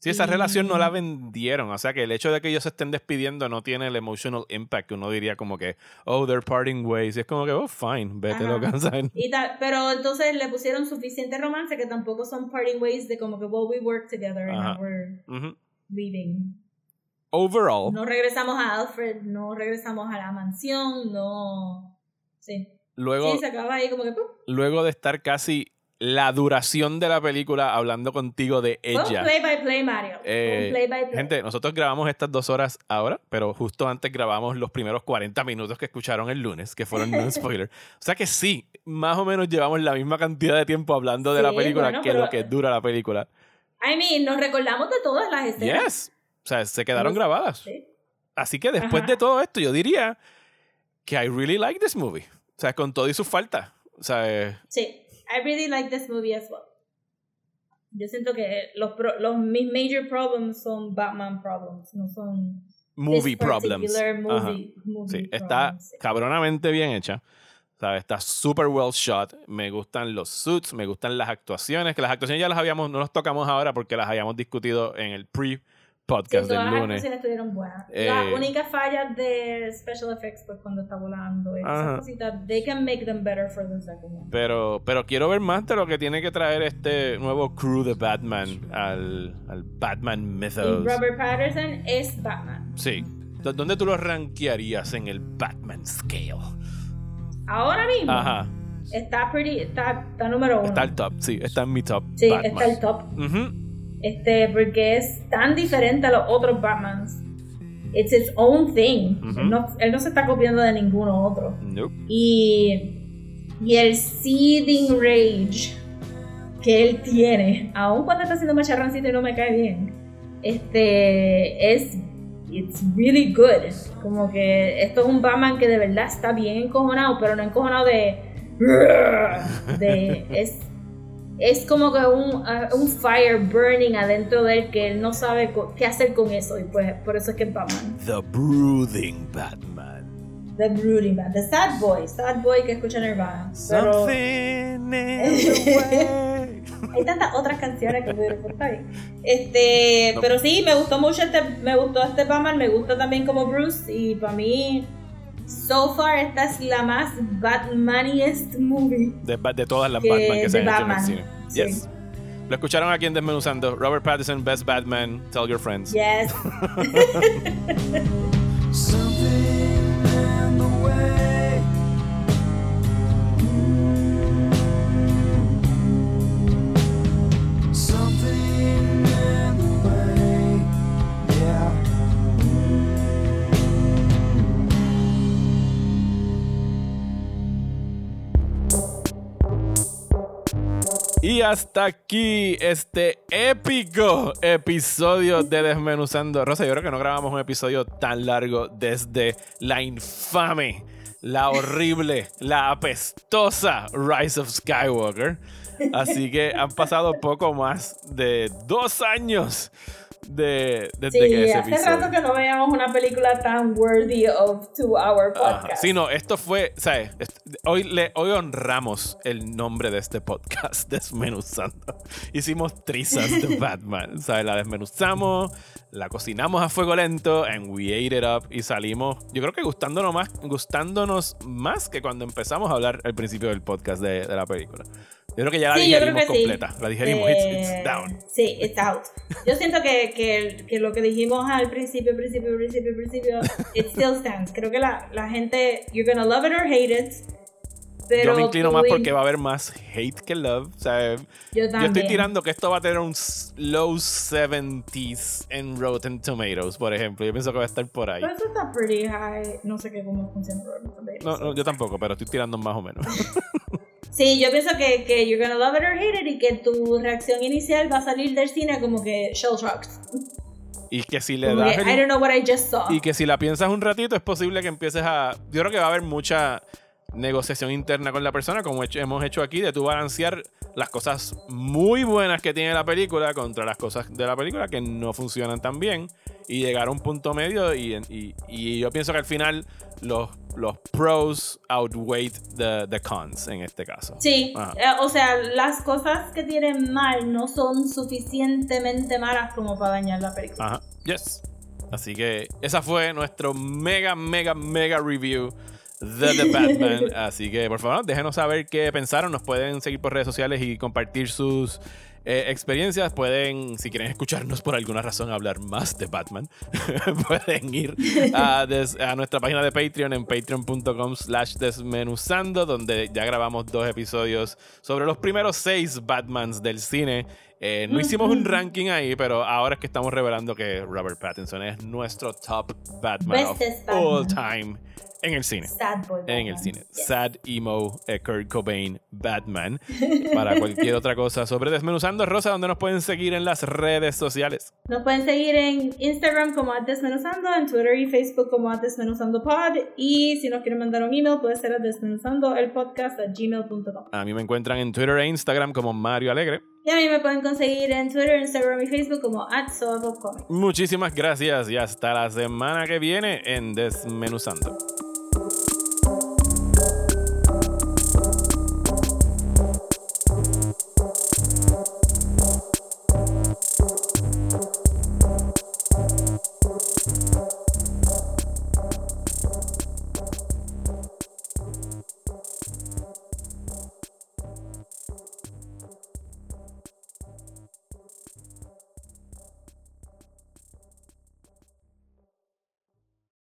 Sí, esa Y- relación no la vendieron. O sea que el hecho de que ellos se estén despidiendo no tiene el emotional impact que uno diría como que, oh, they're parting ways. Y es como que, oh, fine, vete lo que Y pero entonces le pusieron suficiente romance que tampoco son parting ways de como que, well, we work together and Ajá. now we're leaving. Overall, No regresamos a Alfred, no regresamos a la mansión, no... Sí. luego, sí, se acaba ahí como que... ¡pum! luego de estar casi la duración de la película hablando contigo de Fue un ella. play by play, Mario. Eh, un play by play. Gente, nosotros grabamos estas dos horas ahora, pero justo antes grabamos los primeros 40 minutos que escucharon el lunes, que fueron no spoiler. O sea que sí, más o menos llevamos la misma cantidad de tiempo hablando de la película bueno, que pero- lo que dura la película. I mean, nos recordamos de todas las escenas. Yes. O sea, se quedaron grabadas. Sí. Así que después Ajá. de todo esto, yo diría que I really like this movie. O sea, con todo y sus faltas. O sea, eh, Sí, I really like this movie as well. Yo siento que los, pro- los mis major problems son Batman problems, no son movie problems. Movie, movie Sí, está problems, sí. cabronamente bien hecha. Sea, está super well shot. Me gustan los suits, me gustan las actuaciones. Que las actuaciones ya las habíamos, no las tocamos ahora porque las habíamos discutido en el Sí, pre-podcast todas del las lunes. actuaciones estuvieron buenas. Eh, la única falla de special effects pues cuando está volando y esas cositas, they can make them better for the second one. Pero, pero quiero ver más de lo que tiene que traer este nuevo crew de Batman al, al Batman Y Mythos. Robert Patterson es Batman. Sí. ¿Dó- ¿Dónde tú lo rankearías en el Batman scale? Ahora mismo Ajá. está pretty, está, está número uno. Está el top, sí. Está en mi top. sí, Batman. está el top. Ujú. Este, porque es tan diferente a los otros Batmans. It's its own thing. Ujú. él, no, él no se está copiando de ninguno otro. Nope. Y, y el seething rage que él tiene, aun cuando está haciendo macharrancito y no me cae bien, este, es it's really good. Como que esto es un Batman que de verdad está bien encojonado, pero no encojonado de. de es, es como que un, un fire burning adentro de él que él no sabe qué hacer con eso. Y pues por eso es que es Batman. The Brooding Batman. The Brooding Batman. The Sad Boy. Sad Boy que escucha Nirvana. Pero Something in the way. hay tantas otras canciones que pudieron bien. Este, pero sí, me gustó mucho este, me gustó este Batman, me gusta también como Bruce y para mí so far esta es la más Batmaniest movie. De, de todas las Que- Batman que se han hecho en el Batman, cine. sí. Yes. Lo escucharon aquí en Desmenuzando. Robert Pattinson, Best Batman. Tell your friends. Yes. Hasta aquí este épico episodio de Desmenuzando. Rosa, yo creo que no grabamos un episodio tan largo desde la infame, la horrible, la apestosa Rise of Skywalker. Así que han pasado poco más de dos años de, desde que Sí, ese hace episodio. rato que no veíamos una película tan worthy of two hour Ajá. podcast. Sí, no, esto fue, ¿sabes? Hoy, le, hoy honramos el nombre de este podcast, Desmenuzando. Hicimos trizas de Batman, ¿sabes? La desmenuzamos, la cocinamos a fuego lento, and we ate it up, y salimos, yo creo que gustándonos más, gustándonos más que cuando empezamos a hablar al principio del podcast de, de la película. Yo creo que ya la Sí, digerimos que sí. completa, la digerimos, it's, it's Eh, down. Sí, it's out. Yo siento que, que, que lo que dijimos al principio, principio, principio, principio, it still stands. Creo que la, la gente, you're gonna love it or hate it, Pero yo me inclino más porque va a haber más hate que love. O sea, Yo yo estoy tirando que esto va a tener un low 70s en Rotten Tomatoes, por ejemplo. Yo pienso que va a estar por ahí. Pero eso está pretty high. No sé qué cómo funciona Rotten Tomatoes. No, no, yo tampoco, pero estoy tirando más o menos. Sí, yo pienso que, que you're gonna love it or hate it y que tu reacción inicial va a salir del cine como que shell shocked. Y que si le Como das que, el- I don't know what I just saw. Y que si la piensas un ratito, es posible que empieces a. Yo creo que va a haber mucha negociación interna con la persona, como hemos hecho aquí, de tú balancear las cosas muy buenas que tiene la película contra las cosas de la película que no funcionan tan bien y llegar a un punto medio. Y, y- y yo pienso que al final los, los pros outweigh the, the cons en este caso. Sí, eh, o sea, las cosas que tienen mal no son suficientemente malas como para dañar la película. Ajá, yes. Así que esa fue nuestro mega, mega, mega review de The Batman. Así que por favor, déjenos saber qué pensaron. Nos pueden seguir por redes sociales y compartir sus eh, experiencias. Pueden, si quieren escucharnos por alguna razón hablar más de Batman, pueden ir a, des- a nuestra página de Patreon en patreon.com slash desmenuzando, donde ya grabamos dos episodios sobre los primeros seis Batmans del cine. Eh, no hicimos un ranking ahí, pero ahora es que estamos revelando que Robert Pattinson es nuestro top Batman of all time en el cine. Sad boy. En el cine. Yes. Sad emo eh, Kurt Cobain Batman. Para cualquier otra cosa sobre Desmenuzando Rosa, donde nos pueden seguir en las redes sociales. Nos pueden seguir en Instagram como Desmenuzando, en Twitter y Facebook como Desmenuzando Pod. Y si nos quieren mandar un email, puede ser a desmenuzando el podcast a gmail.com. A mí me encuentran en Twitter e Instagram como Mario Alegre. Y a mí me pueden conseguir en Twitter, Instagram y Facebook como @soulofcomics. Muchísimas gracias y hasta la semana que viene en Desmenuzando.